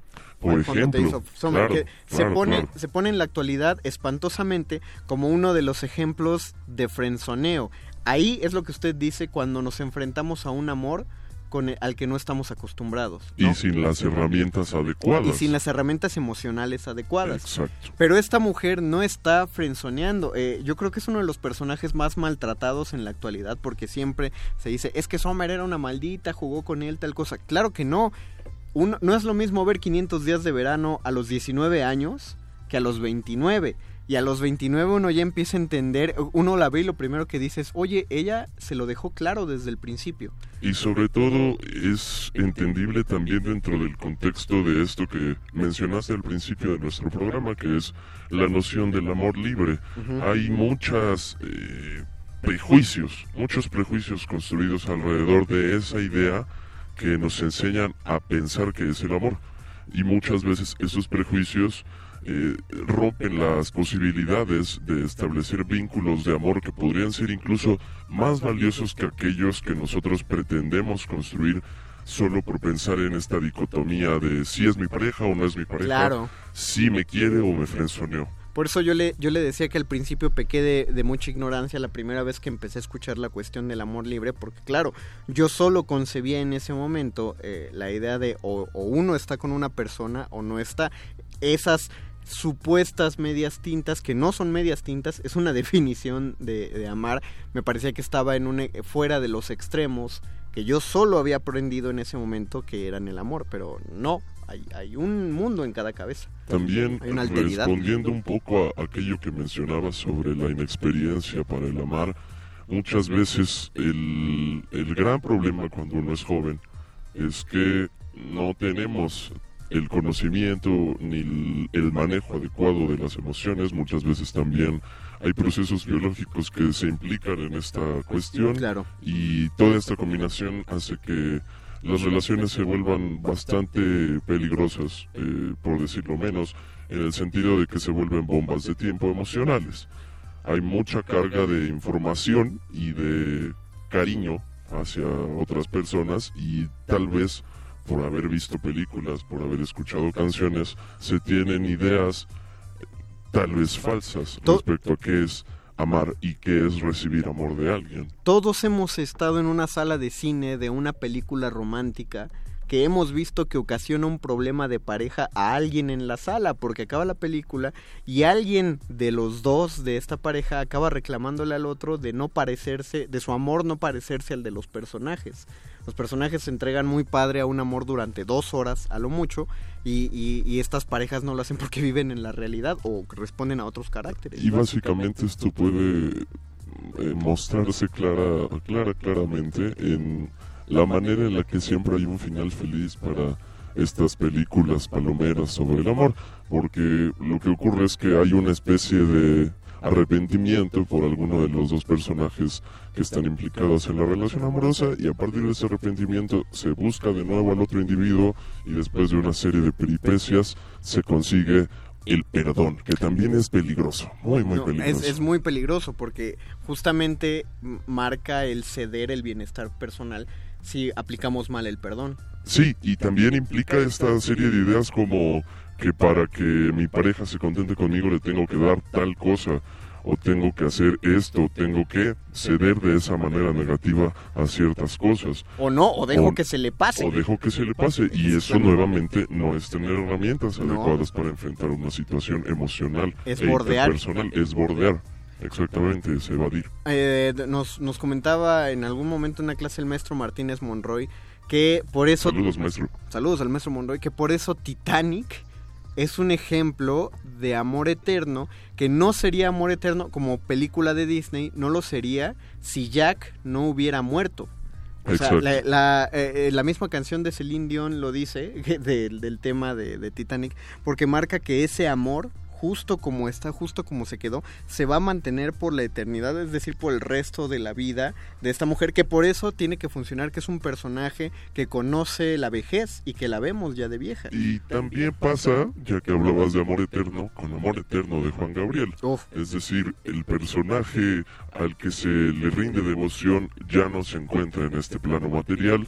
Por ejemplo, Days of Summer, claro, que se, pone, claro. se pone en la actualidad espantosamente como uno de los ejemplos de frenzoneo. Ahí es lo que usted dice cuando nos enfrentamos a un amor con el- al que no estamos acostumbrados. ¿no? Y sin las herramientas adecuadas. Y sin las herramientas emocionales adecuadas. Exacto. Pero esta mujer no está frenzoneando. Eh, yo creo que es uno de los personajes más maltratados en la actualidad porque siempre se dice, es que Sommer era una maldita, jugó con él, tal cosa. Claro que no. No es lo mismo ver 500 días de verano a los 19 años que a los 29. Y a los 29 uno ya empieza a entender, uno la ve y lo primero que dice es, oye, ella se lo dejó claro desde el principio. Y sobre todo es entendible también dentro del contexto de esto que mencionaste al principio de nuestro programa, que es la noción del amor libre. Hay muchas eh, prejuicios, muchos prejuicios construidos alrededor de esa idea que nos enseñan a pensar que es el amor. Y muchas veces esos prejuicios eh, rompen las posibilidades de establecer vínculos de amor que podrían ser incluso más valiosos que aquellos que nosotros pretendemos construir solo por pensar en esta dicotomía de si es mi pareja o no es mi pareja, Claro. si me quiere o me frenzoneó. Por eso yo le, yo le decía que al principio pequé de, mucha ignorancia la primera vez que empecé a escuchar la cuestión del amor libre, porque claro, yo solo concebía en ese momento eh, la idea de o, uno está con una persona o no está. Esas supuestas medias tintas, que no son medias tintas, es una definición de, amar, me parecía que estaba en un, e- fuera de los extremos, que yo solo había aprendido en ese momento que eran el amor, pero no, hay, hay un mundo en cada cabeza. También respondiendo un poco a aquello que mencionaba sobre la inexperiencia para el amar, muchas veces el, el gran problema cuando uno es joven es que no tenemos el conocimiento ni el, el manejo adecuado de las emociones. Muchas veces también hay procesos biológicos que se implican en esta cuestión Claro. y toda esta combinación hace que las relaciones se vuelvan bastante peligrosas, eh, por decirlo menos, en el sentido de que se vuelven bombas de tiempo emocionales. Hay mucha carga de información y de cariño hacia otras personas y tal vez por haber visto películas, por haber escuchado canciones, se tienen ideas eh, tal vez falsas To- respecto a qué es amar y qué es recibir amor de alguien. Todos hemos estado en una sala de cine de una película romántica que hemos visto que ocasiona un problema de pareja a alguien en la sala porque acaba la película y alguien de los dos de esta pareja acaba reclamándole al otro de no parecerse, de su amor no parecerse al de los personajes. Los personajes se entregan muy padre a un amor durante dos horas a lo mucho y, y- y estas parejas no lo hacen porque viven en la realidad o responden a otros caracteres. Y básicamente esto puede eh, mostrarse clara, clara, claramente en la manera en la que siempre hay un final feliz para estas películas palomeras sobre el amor, porque lo que ocurre es que hay una especie de arrepentimiento por alguno de los dos personajes que están implicados en la relación amorosa y a partir de ese arrepentimiento se busca de nuevo al otro individuo y después de una serie de peripecias se consigue el perdón, que también es peligroso, muy, muy No, peligroso. es, es muy peligroso porque justamente marca el ceder el bienestar personal si aplicamos mal el perdón. Sí, y también implica esta serie de ideas como que para que mi pareja se contente conmigo le tengo que dar tal cosa, o tengo que hacer esto, tengo que ceder de esa manera negativa a ciertas cosas. O no, o dejo O- que se le pase. O dejo que se le pase, y eso nuevamente no es tener herramientas No. adecuadas para enfrentar una situación emocional Es e bordear. interpersonal, es bordear. Exactamente, es evadir. Eh, nos, nos comentaba en algún momento en una clase el maestro Martínez Monroy que por eso... Saludos, maestro. Saludos al maestro Monroy, que por eso Titanic es un ejemplo de amor eterno, que no sería amor eterno como película de Disney, no lo sería si Jack no hubiera muerto. O sea, Exacto. la, la, eh, eh, la misma canción de Celine Dion lo dice, del, del tema de, de Titanic, porque marca que ese amor, justo como está, justo como se quedó, se va a mantener por la eternidad, es decir, por el resto de la vida de esta mujer, que por eso tiene que funcionar, que es un personaje que conoce la vejez y que la vemos ya de vieja. Y también pasa, ya que hablabas de amor eterno, con amor eterno de Juan Gabriel. Es decir, el personaje al que se le rinde devoción ya no se encuentra en este plano material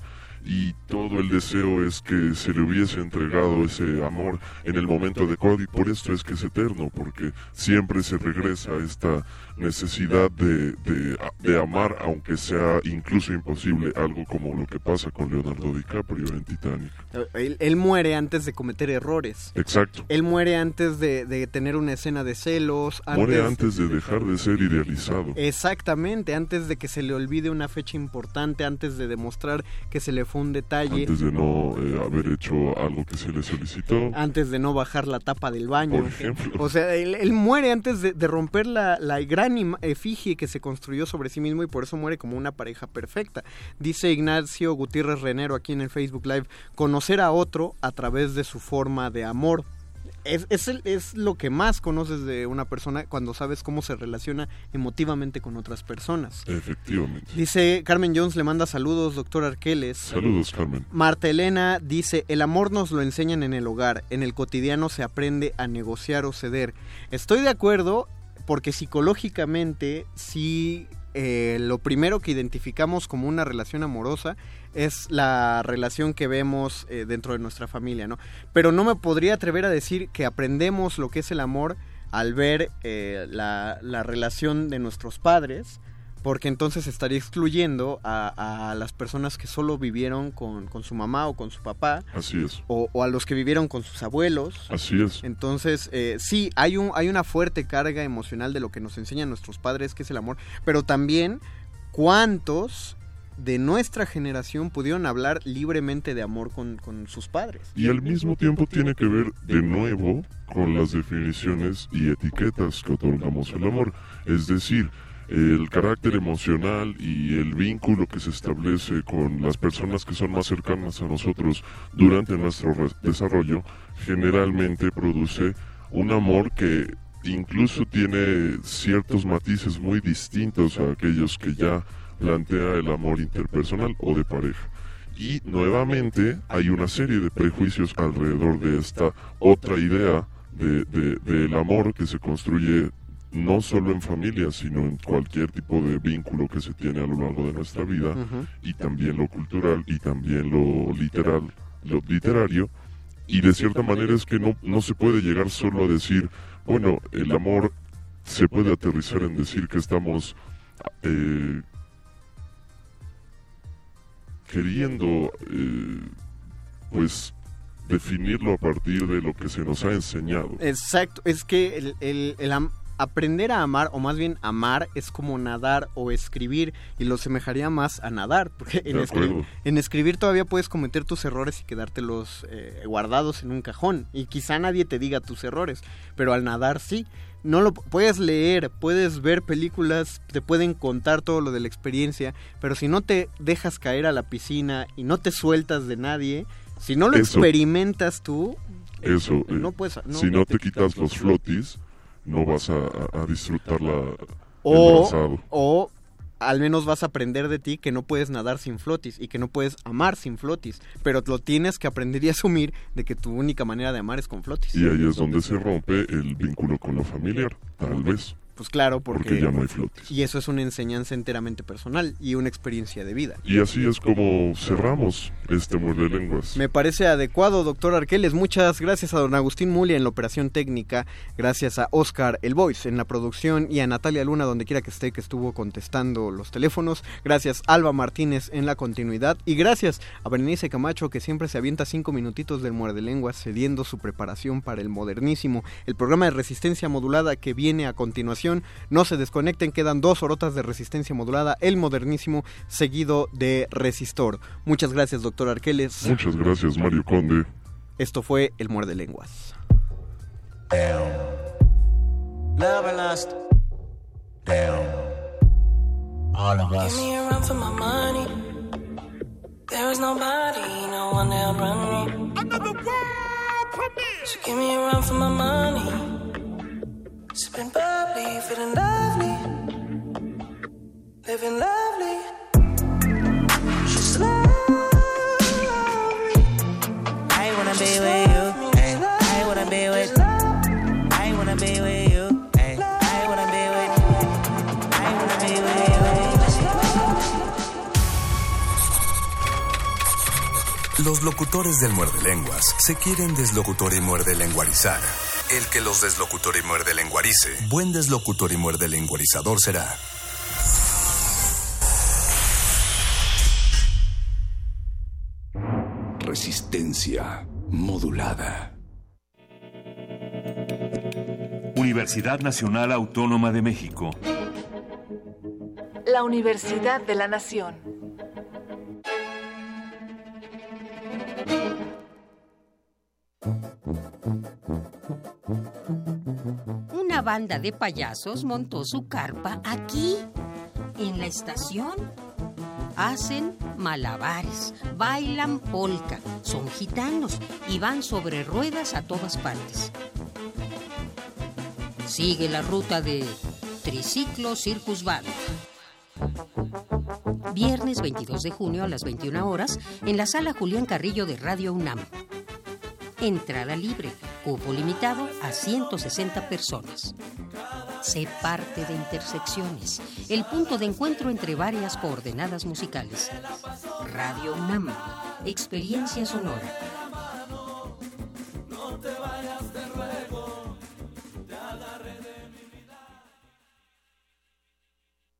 y todo el deseo es que se le hubiese entregado ese amor en el momento adecuado y por esto es que es eterno, porque siempre se regresa a esta necesidad de, de, de amar, aunque sea incluso imposible, algo como lo que pasa con Leonardo DiCaprio en Titanic. Él, él muere antes de cometer errores. Exacto. Él muere antes de, de tener una escena de celos. Muere antes de dejar de ser idealizado. Exactamente, antes de que se le olvide una fecha importante, antes de demostrar que se le fue un detalle, antes de no eh, haber hecho algo que se le solicitó. antes de no bajar la tapa del baño. Por ejemplo. O sea, él, él muere antes de, de romper la, la gran efigie que se construyó sobre sí mismo y por eso muere como una pareja perfecta. Dice Ignacio Gutiérrez Renero aquí en el Facebook Live, conocer a otro a través de su forma de amor. Es, es, es lo que más conoces de una persona cuando sabes cómo se relaciona emotivamente con otras personas. Efectivamente. Dice Carmen Jones, le manda saludos, doctor Arqueles. Saludos, Carmen. Marta Elena dice, el amor nos lo enseñan en el hogar, en el cotidiano se aprende a negociar o ceder. Estoy de acuerdo porque psicológicamente sí eh, lo primero que identificamos como una relación amorosa es la relación que vemos eh, dentro de nuestra familia, ¿no? Pero no me podría atrever a decir que aprendemos lo que es el amor al ver eh, la, la relación de nuestros padres, porque entonces estaría excluyendo a, a las personas que solo vivieron con, con su mamá o con su papá, Así es. o, o a los que vivieron con sus abuelos. Así es. Entonces, eh, sí, hay, un, hay una fuerte carga emocional de lo que nos enseñan nuestros padres, que es el amor, pero también cuántos de nuestra generación pudieron hablar libremente de amor con, con sus padres. Y al mismo tiempo tiene que ver de nuevo con las definiciones y etiquetas que otorgamos al amor. Es decir, el carácter emocional y el vínculo que se establece con las personas que son más cercanas a nosotros durante nuestro desarrollo generalmente produce un amor que incluso tiene ciertos matices muy distintos a aquellos que ya plantea el amor interpersonal o de pareja. Y nuevamente hay una serie de prejuicios alrededor de esta otra idea de, de- amor que se construye no solo en familia, sino en cualquier tipo de vínculo que se tiene a lo largo de nuestra vida, y también lo cultural y también lo literal, lo literario, y de cierta manera es que no, no se puede llegar solo a decir, bueno, el amor se puede aterrizar en decir que estamos eh, queriendo eh, pues definirlo a partir de lo que se nos ha enseñado. Exacto, es que el, el- aprender a amar, o más bien amar, es como nadar o escribir, y lo semejaría más a nadar, porque en, De escri- en escribir todavía puedes cometer tus errores y quedártelos eh, guardados en un cajón, y quizá nadie te diga tus errores, pero al nadar sí. No lo puedes leer, puedes ver películas, te pueden contar todo lo de la experiencia, pero si no te dejas caer a la piscina y no te sueltas de nadie, si no lo Eso. experimentas tú, Eso, eh, no puedes- no- si no te quitas los flotis, no vas a, a- disfrutar la, O, o al menos vas a aprender de ti que no puedes nadar sin flotis y que no puedes amar sin flotis, pero lo tienes que aprender y asumir de que tu única manera de amar es con flotis. Y ahí es donde se rompe el vínculo con lo familiar, tal vez. Pues claro, porque, Porque ya no hay flotis. Y eso es una enseñanza enteramente personal y una experiencia de vida. Y así es como cerramos este muerde lenguas. Me parece adecuado, doctor Arqueles. Muchas gracias a don Agustín Mulia en la operación técnica, gracias a Oscar El Voice en la producción y a Natalia Luna, donde quiera que esté, que estuvo contestando los teléfonos. Gracias a Alba Martínez en la continuidad. Y gracias a Berenice Camacho, que siempre se avienta cinco minutitos del muerde lenguas, cediendo su preparación para el modernísimo, el programa de resistencia modulada que viene a continuación. No se desconecten, quedan dos horotas de resistencia modulada, el modernísimo, seguido de resistor. Muchas gracias, doctor Arqueles. Muchas gracias, Mario Conde. Esto fue El Muerde Lenguas. Never lost. Down. All of us. Give me a run for my money. There is nobody, no one that'll run me. Another world premiere. So give me a run for my money. Sipping bubbly, feeling lovely. Living lovely. She's lovely. I wanna be with you. I wanna be with. I wanna be with you. I wanna be with. I wanna be with Los locutores del muerde lenguas se quieren deslocutor y muerde lenguarizar. El que los deslocutor y muerde lenguarice, buen deslocutor y muerde lenguarizador será. Resistencia modulada. Universidad Nacional Autónoma de México. La Universidad de la Nación. Una banda de payasos montó su carpa aquí, en la estación. Hacen malabares, bailan polka, son gitanos y van sobre ruedas a todas partes. Sigue la ruta de Triciclo Circus Band. Viernes 22 de junio a las 21 horas en la sala Julián Carrillo de Radio UNAM. Entrada libre, cupo limitado a 160 personas. Sé parte de Intersecciones, el punto de encuentro entre varias coordenadas musicales. Radio UNAM, experiencia sonora.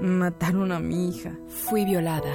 Mataron a mi hija. Fui violada.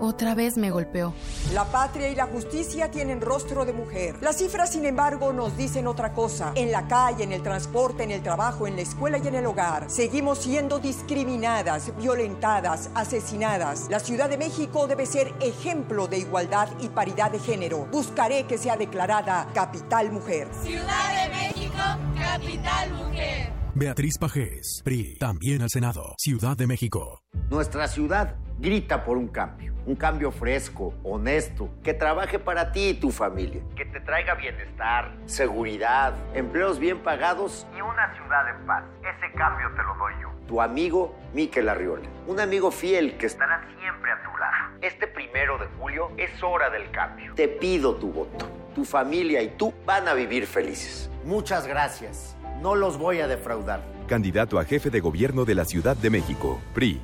Otra vez me golpeó. La patria y la justicia tienen rostro de mujer. Las cifras, sin embargo, nos dicen otra cosa. En la calle, en el transporte, en el trabajo, en la escuela y en el hogar, seguimos siendo discriminadas, violentadas, asesinadas. La Ciudad de México debe ser ejemplo de igualdad y paridad de género. Buscaré que sea declarada capital mujer. Ciudad de México, capital mujer. Beatriz Pajés, PRI, también al Senado, Ciudad de México. Nuestra ciudad grita por un cambio, un cambio fresco, honesto, que trabaje para ti y tu familia, que te traiga bienestar, seguridad, empleos bien pagados y una ciudad en paz. Ese cambio te lo doy yo. Tu amigo Miquel Arriola, un amigo fiel que estará siempre a tu lado. Este primero de julio es hora del cambio. Te pido tu voto. Tu familia y tú van a vivir felices. Muchas gracias. No los voy a defraudar. Candidato a jefe de gobierno de la Ciudad de México, PRI.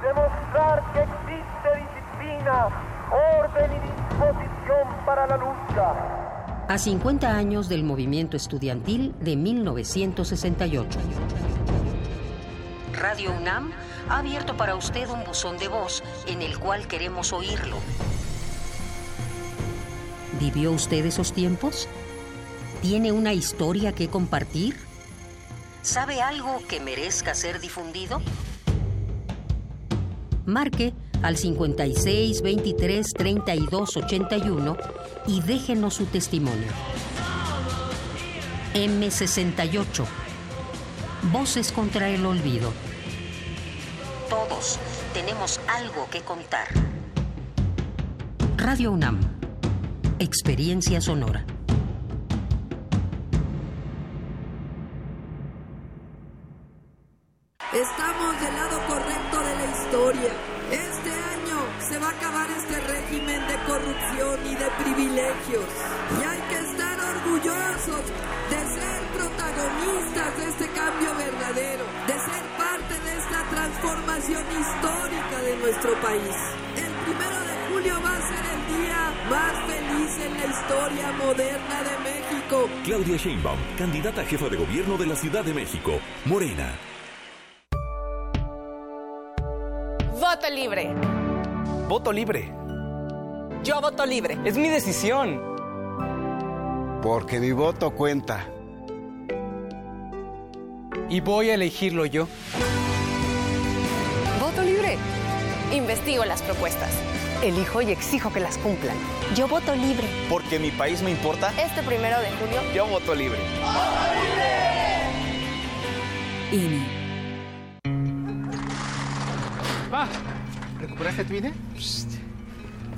Demostrar que existe disciplina, orden y disposición para la lucha. A 50 años del movimiento estudiantil de 1968. Radio UNAM ha abierto para usted un buzón de voz en el cual queremos oírlo. ¿Vivió usted esos tiempos? ¿Tiene una historia que compartir? ¿Sabe algo que merezca ser difundido? Marque al 56 23 32 81 y déjenos su testimonio. M68. Voces contra el olvido. Todos tenemos algo que contar. Radio UNAM. Experiencia sonora. Y hay que estar orgullosos de ser protagonistas de este cambio verdadero, de ser parte de esta transformación histórica de nuestro país. El primero de julio va a ser el día más feliz en la historia moderna de México. Claudia Sheinbaum, candidata a jefa de gobierno de la Ciudad de México, Morena. Voto libre. Voto libre. Yo voto libre. Es mi decisión. Porque mi voto cuenta. Y voy a elegirlo yo. Voto libre. Investigo las propuestas. Elijo y exijo que las cumplan. Yo voto libre. Porque mi país me importa. Este primero de julio. Yo voto libre. INE. Pa, ¿recuperaste tu INE?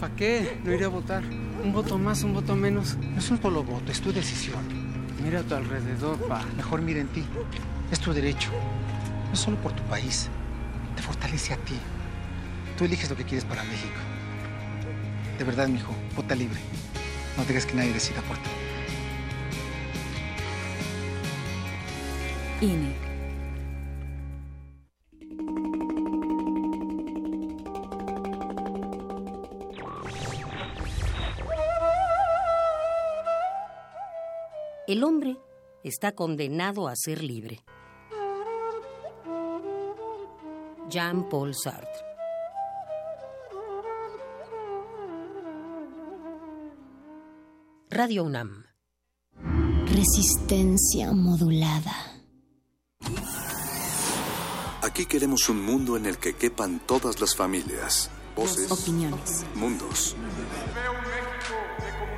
¿Para qué? No iré a votar. Un voto más, un voto menos. No es un solo voto, es tu decisión. Mira a tu alrededor, pa. Mejor mira en ti. Es tu derecho. No solo por tu país. Te fortalece a ti. Tú eliges lo que quieres para México. De verdad, mijo, vota libre. No dejes que nadie decida por ti. INE. El hombre está condenado a ser libre. Jean-Paul Sartre. Radio UNAM. Resistencia modulada. Aquí queremos un mundo en el que quepan todas las familias, voces, Opiniones. mundos. Veo México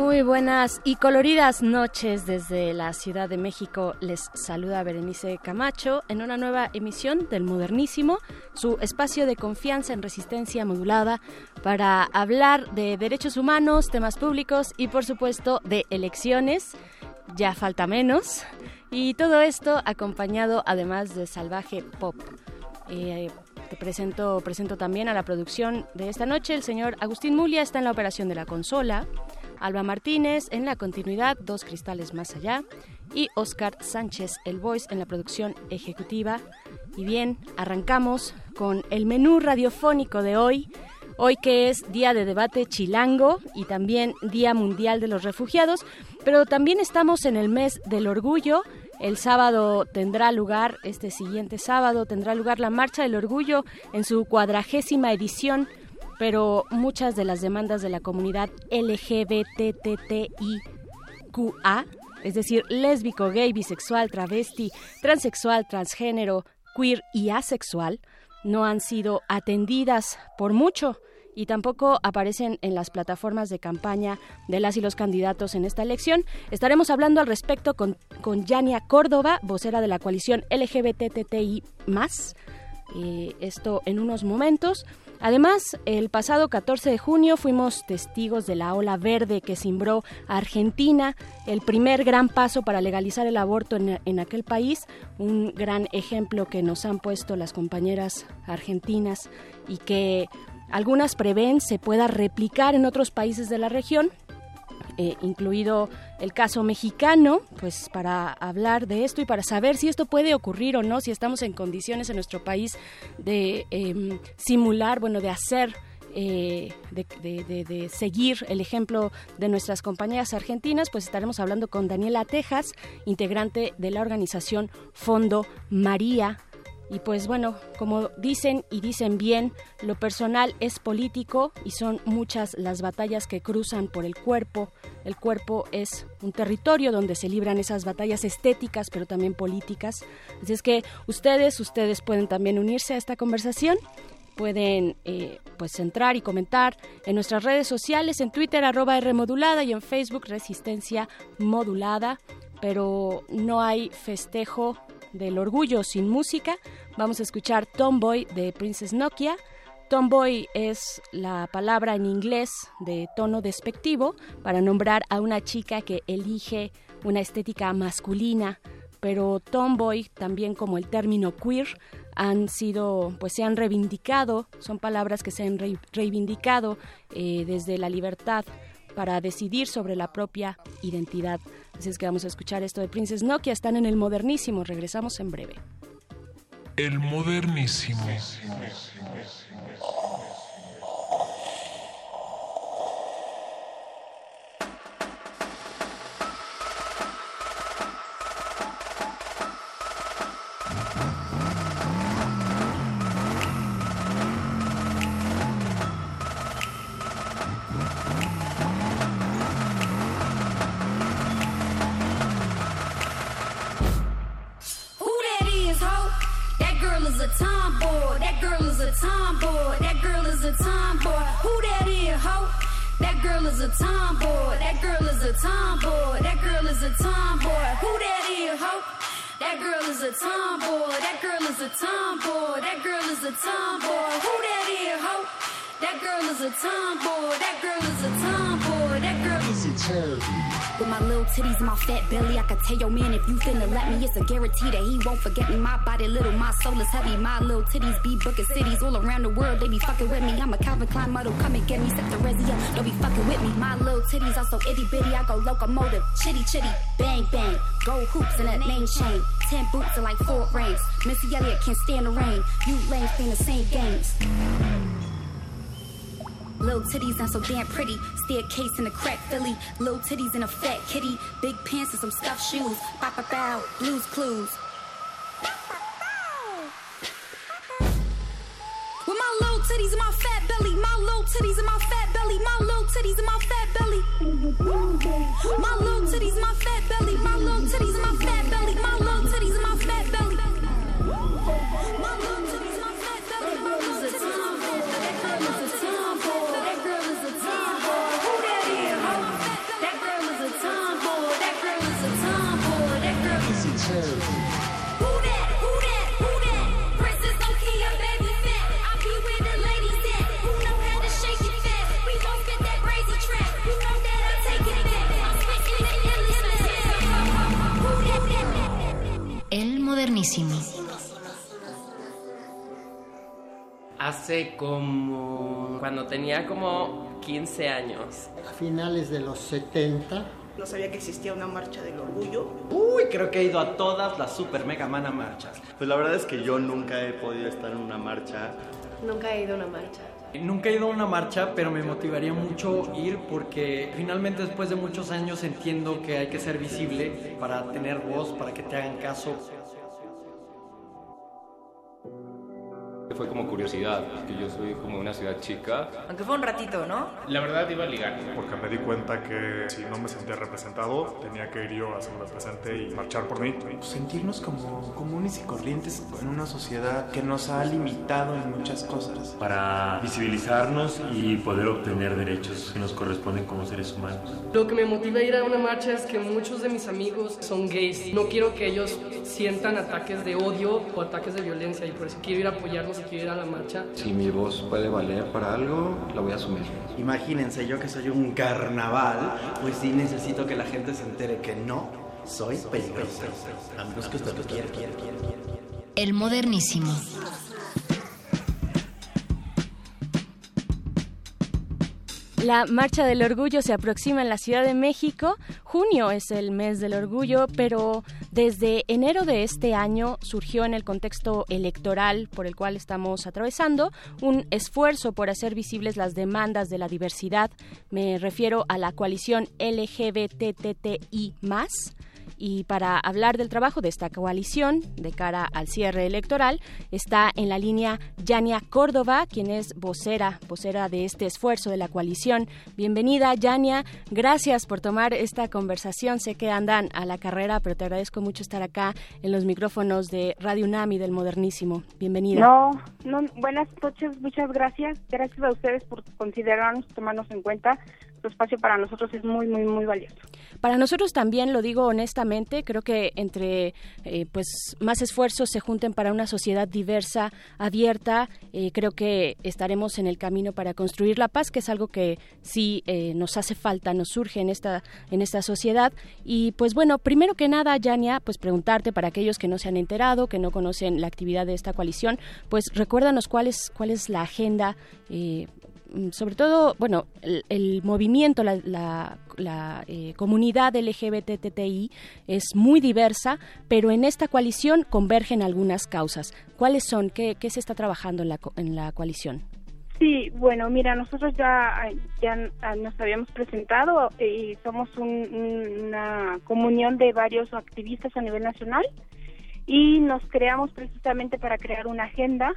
Muy buenas y coloridas noches desde la Ciudad de México. Les saluda Berenice Camacho en una nueva emisión del Modernísimo, su espacio de confianza en resistencia modulada para hablar de derechos humanos, temas públicos y por supuesto de elecciones. Ya falta menos. Y todo esto acompañado además de salvaje pop. Eh, presento, presento también a la producción de esta noche. El señor Agustín Mulia está en la operación de la consola. Alba Martínez en la continuidad, dos cristales más allá. Y Oscar Sánchez, el voice, en la producción ejecutiva. Y bien, arrancamos con el menú radiofónico de hoy. Hoy que es Día de Debate Chilango y también Día Mundial de los Refugiados, pero también estamos en el mes del orgullo. El sábado tendrá lugar, este siguiente sábado tendrá lugar la Marcha del Orgullo en su cuadragésima edición pero muchas de las demandas de la comunidad LGBTTIQA, es decir, lésbico, gay, bisexual, travesti, transexual, transgénero, queer y asexual, no han sido atendidas por mucho y tampoco aparecen en las plataformas de campaña de las y los candidatos en esta elección. Estaremos hablando al respecto con, con Yania Córdoba, vocera de la coalición LGBTTI+, eh, esto en unos momentos. Además, el pasado 14 de junio fuimos testigos de la ola verde que cimbró Argentina, el primer gran paso para legalizar el aborto en, en, aquel país, un gran ejemplo que nos han puesto las compañeras argentinas y que algunas prevén se pueda replicar en otros países de la región. Eh, incluido el caso mexicano, pues para hablar de esto y para saber si esto puede ocurrir o no, si estamos en condiciones en nuestro país de eh, simular, bueno, de hacer eh, de, de, seguir el ejemplo de nuestras compañeras argentinas, pues estaremos hablando con Daniela Tejas, integrante de la organización Fondo María y pues bueno, como dicen y dicen bien, lo personal es político y son muchas las batallas que cruzan por el cuerpo. El cuerpo es un territorio donde se libran esas batallas estéticas, pero también políticas. Así es que ustedes, ustedes pueden también unirse a esta conversación pueden eh, pues entrar y comentar en nuestras redes sociales, en Twitter arroba R modulada y en Facebook Resistencia Modulada, pero no hay festejo del orgullo sin música. Vamos a escuchar Tomboy de Princess Nokia. Tomboy es la palabra en inglés de tono despectivo para nombrar a una chica que elige una estética masculina, pero tomboy, también como el término queer, han sido, pues se han reivindicado, son palabras que se han reivindicado eh, desde la libertad para decidir sobre la propia identidad. Así es que vamos a escuchar esto de Princess Nokia. Están en el modernísimo. Regresamos en breve. El modernísimo. A tomboy. That girl is a tomboy. That girl is a tomboy. With my little titties and my fat belly, I can tell your man if you finna let me, it's a guarantee that he won't forget me. My body little, my soul is heavy. My little titties be booking cities all around the world. They be fucking with me. I'm a Calvin Klein model, come and get me. Set the resi up, don't be fucking with me. My little titties are so itty bitty, I go locomotive. Chitty chitty, bang bang. Gold hoops and that name chain. Ten boots and like four rings. Missy Elliott can't stand the rain. You lames playing the same games. Little titties not so damn pretty. Staircase in a crack Philly. Little titties in a fat kitty. Big pants and some stuffed shoes. Bow bow bow. Blues clues. With my little titties and my fat belly. My little titties and my fat belly. My little titties and my fat belly. My little titties and my fat belly. My little titties and my fat belly. My little titties and my modernísimo. Hace como cuando tenía como 15 años. A finales de los 70. No sabía que existía una marcha del orgullo. Uy, creo que he ido a todas las super mega mana marchas. Pues la verdad es que yo nunca he podido estar en una marcha. Nunca he ido a una marcha. Nunca he ido a una marcha, pero me motivaría mucho ir porque finalmente después de muchos años entiendo que hay que ser visible para tener voz, para que te hagan caso. Fue como curiosidad, que yo soy como una ciudad chica. Aunque fue un ratito, ¿no? La verdad iba a ligar. Porque me di cuenta que si no me sentía representado, tenía que ir yo a hacerme presente y marchar por mí. Sentirnos como comunes y corrientes en una sociedad que nos ha limitado en muchas cosas. Para visibilizarnos y poder obtener derechos que nos corresponden como seres humanos. Lo que me motiva a ir a una marcha es que muchos de mis amigos son gays. No quiero que ellos sientan ataques de odio o ataques de violencia y por eso quiero ir a apoyarlos y quiero ir a la marcha. Si mi voz puede valer para algo, la voy a asumir. Imagínense, yo que soy un carnaval, pues sí necesito que la gente se entere que no soy peligroso. Amigos que usted quiere, quiere. El modernísimo. La Marcha del Orgullo se aproxima en la Ciudad de México. Junio es el mes del orgullo, pero desde enero de este año surgió en el contexto electoral por el cual estamos atravesando un esfuerzo por hacer visibles las demandas de la diversidad. Me refiero a la coalición LGBTTI y para hablar del trabajo de esta coalición de cara al cierre electoral está en la línea Yania Córdoba, quien es vocera, vocera de este esfuerzo de la coalición. Bienvenida, Yania. Gracias por tomar esta conversación. Sé que andan a la carrera, pero te agradezco mucho estar acá en los micrófonos de Radio UNAMI del Modernísimo. Bienvenida. No, no, buenas noches, muchas gracias. Gracias a ustedes por considerarnos, tomarnos en cuenta. Espacio para nosotros es muy, muy, muy valioso. Para nosotros también, lo digo honestamente, creo que entre eh, pues más esfuerzos se junten para una sociedad diversa, abierta, eh, creo que estaremos en el camino para construir la paz, que es algo que sí eh, nos hace falta, nos surge en esta en esta sociedad. Y pues bueno, primero que nada, Yania, pues preguntarte para aquellos que no se han enterado, que no conocen la actividad de esta coalición, pues recuérdanos cuál es cuál es la agenda sobre todo, bueno, el, el movimiento, la, la, la eh, comunidad LGBTTI es muy diversa, pero en esta coalición convergen algunas causas. ¿Cuáles son? ¿Qué, qué se está trabajando en la, en la coalición? Sí, bueno, mira, nosotros ya, ya nos habíamos presentado y somos un, una comunión de varios activistas a nivel nacional y nos creamos precisamente para crear una agenda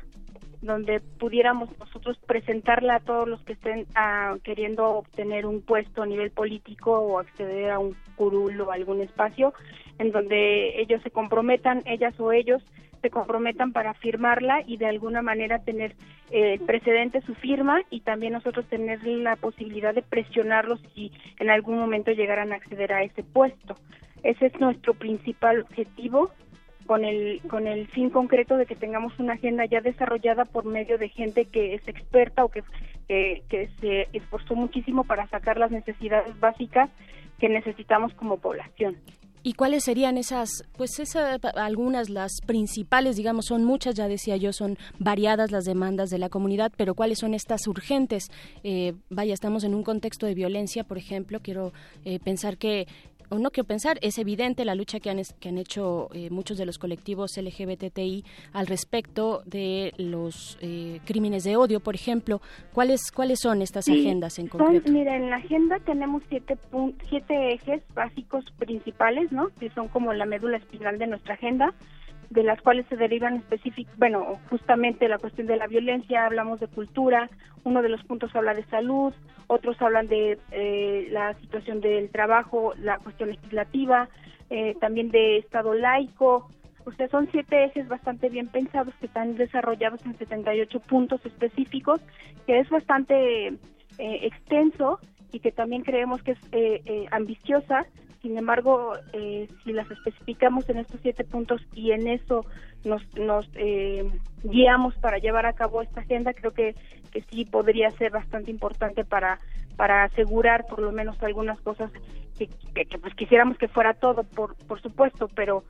donde pudiéramos nosotros presentarla a todos los que estén ah, queriendo obtener un puesto a nivel político o acceder a un curul o algún espacio en donde ellos se comprometan, ellas o ellos se comprometan para firmarla y de alguna manera tener eh, precedente su firma y también nosotros tener la posibilidad de presionarlos si en algún momento llegaran a acceder a ese puesto. Ese es nuestro principal objetivo con el con el fin concreto de que tengamos una agenda ya desarrollada por medio de gente que es experta o que, que, se esforzó muchísimo para sacar las necesidades básicas que necesitamos como población. ¿Y cuáles serían esas, pues esas, algunas, las principales, digamos, son muchas, ya decía yo, son variadas las demandas de la comunidad, pero cuáles son estas urgentes? Eh, vaya, estamos en un contexto de violencia, por ejemplo, quiero eh, pensar que no quiero pensar, es evidente la lucha que han, que han hecho eh, muchos de los colectivos LGBTI al respecto de los eh, crímenes de odio, por ejemplo. ¿Cuáles, cuáles son estas agendas en concreto? mira, en la agenda tenemos siete, siete ejes básicos principales, ¿no? Que son como la médula espinal de nuestra agenda de las cuales se derivan específicos, bueno, justamente la cuestión de la violencia, hablamos de cultura, uno de los puntos habla de salud, otros hablan de eh, la situación del trabajo, la cuestión legislativa, eh, también de Estado laico, o son siete ejes bastante bien pensados que están desarrollados en 78 puntos específicos, que es bastante eh, extenso y que también creemos que es ambiciosa sin embargo, eh, si las especificamos en estos siete puntos y en eso nos, nos eh, guiamos para llevar a cabo esta agenda, creo que, que sí podría ser bastante importante para, para asegurar por lo menos algunas cosas que, que, pues quisiéramos que fuera todo, por, por supuesto, pero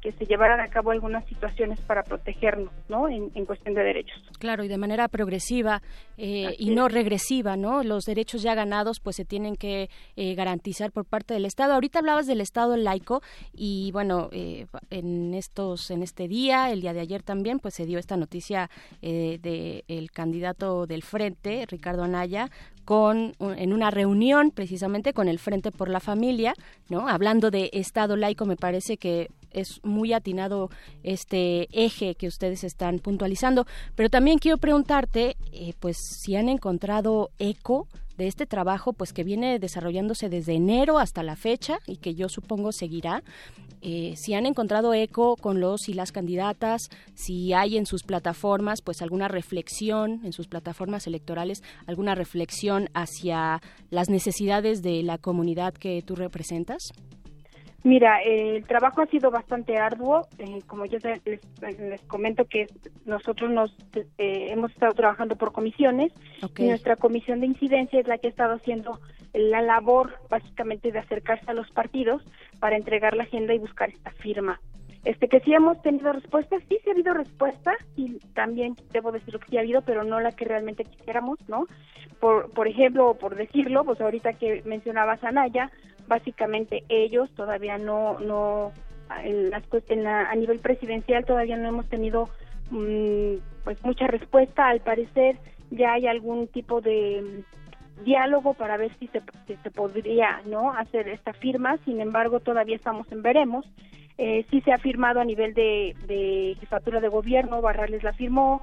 que se llevaran a cabo algunas situaciones para protegernos, ¿no? En, cuestión de derechos. Claro, y de manera progresiva eh, y no regresiva, ¿no? Los derechos ya ganados, pues se tienen que eh, garantizar por parte del Estado. Ahorita hablabas del Estado laico y bueno, eh, en estos, en este día, el día de ayer también, pues se dio esta noticia del el candidato del Frente, Ricardo Anaya, con en una reunión precisamente con el Frente por la Familia, ¿no? Hablando de Estado laico, me parece que es muy atinado este eje que ustedes están puntualizando, pero también quiero preguntarte, eh, pues si han encontrado eco de este trabajo pues que viene desarrollándose desde enero hasta la fecha y que yo supongo seguirá. Eh, si han encontrado eco con los y las candidatas, si hay en sus plataformas pues alguna reflexión, en sus plataformas electorales, alguna reflexión hacia las necesidades de la comunidad que tú representas. Mira, el trabajo ha sido bastante arduo. Eh, como yo les, comento que nosotros nos eh, hemos estado trabajando por comisiones y nuestra comisión de incidencia es la que ha estado haciendo la labor básicamente de acercarse a los partidos para entregar la agenda y buscar esta firma. Este que sí hemos tenido respuestas, sí, sí ha habido respuestas y también debo decir que sí ha habido, pero no la que realmente quisiéramos, ¿no? Por, por ejemplo, por decirlo, pues ahorita que mencionabas a Naya, básicamente ellos todavía no, no en a nivel presidencial todavía no hemos tenido mm, pues mucha respuesta. Al parecer ya hay algún tipo de mm, diálogo para ver si se, se podría no hacer esta firma. Sin embargo, todavía estamos en veremos. Eh, sí se ha firmado a nivel de, de jefatura de gobierno, Barrales la firmó.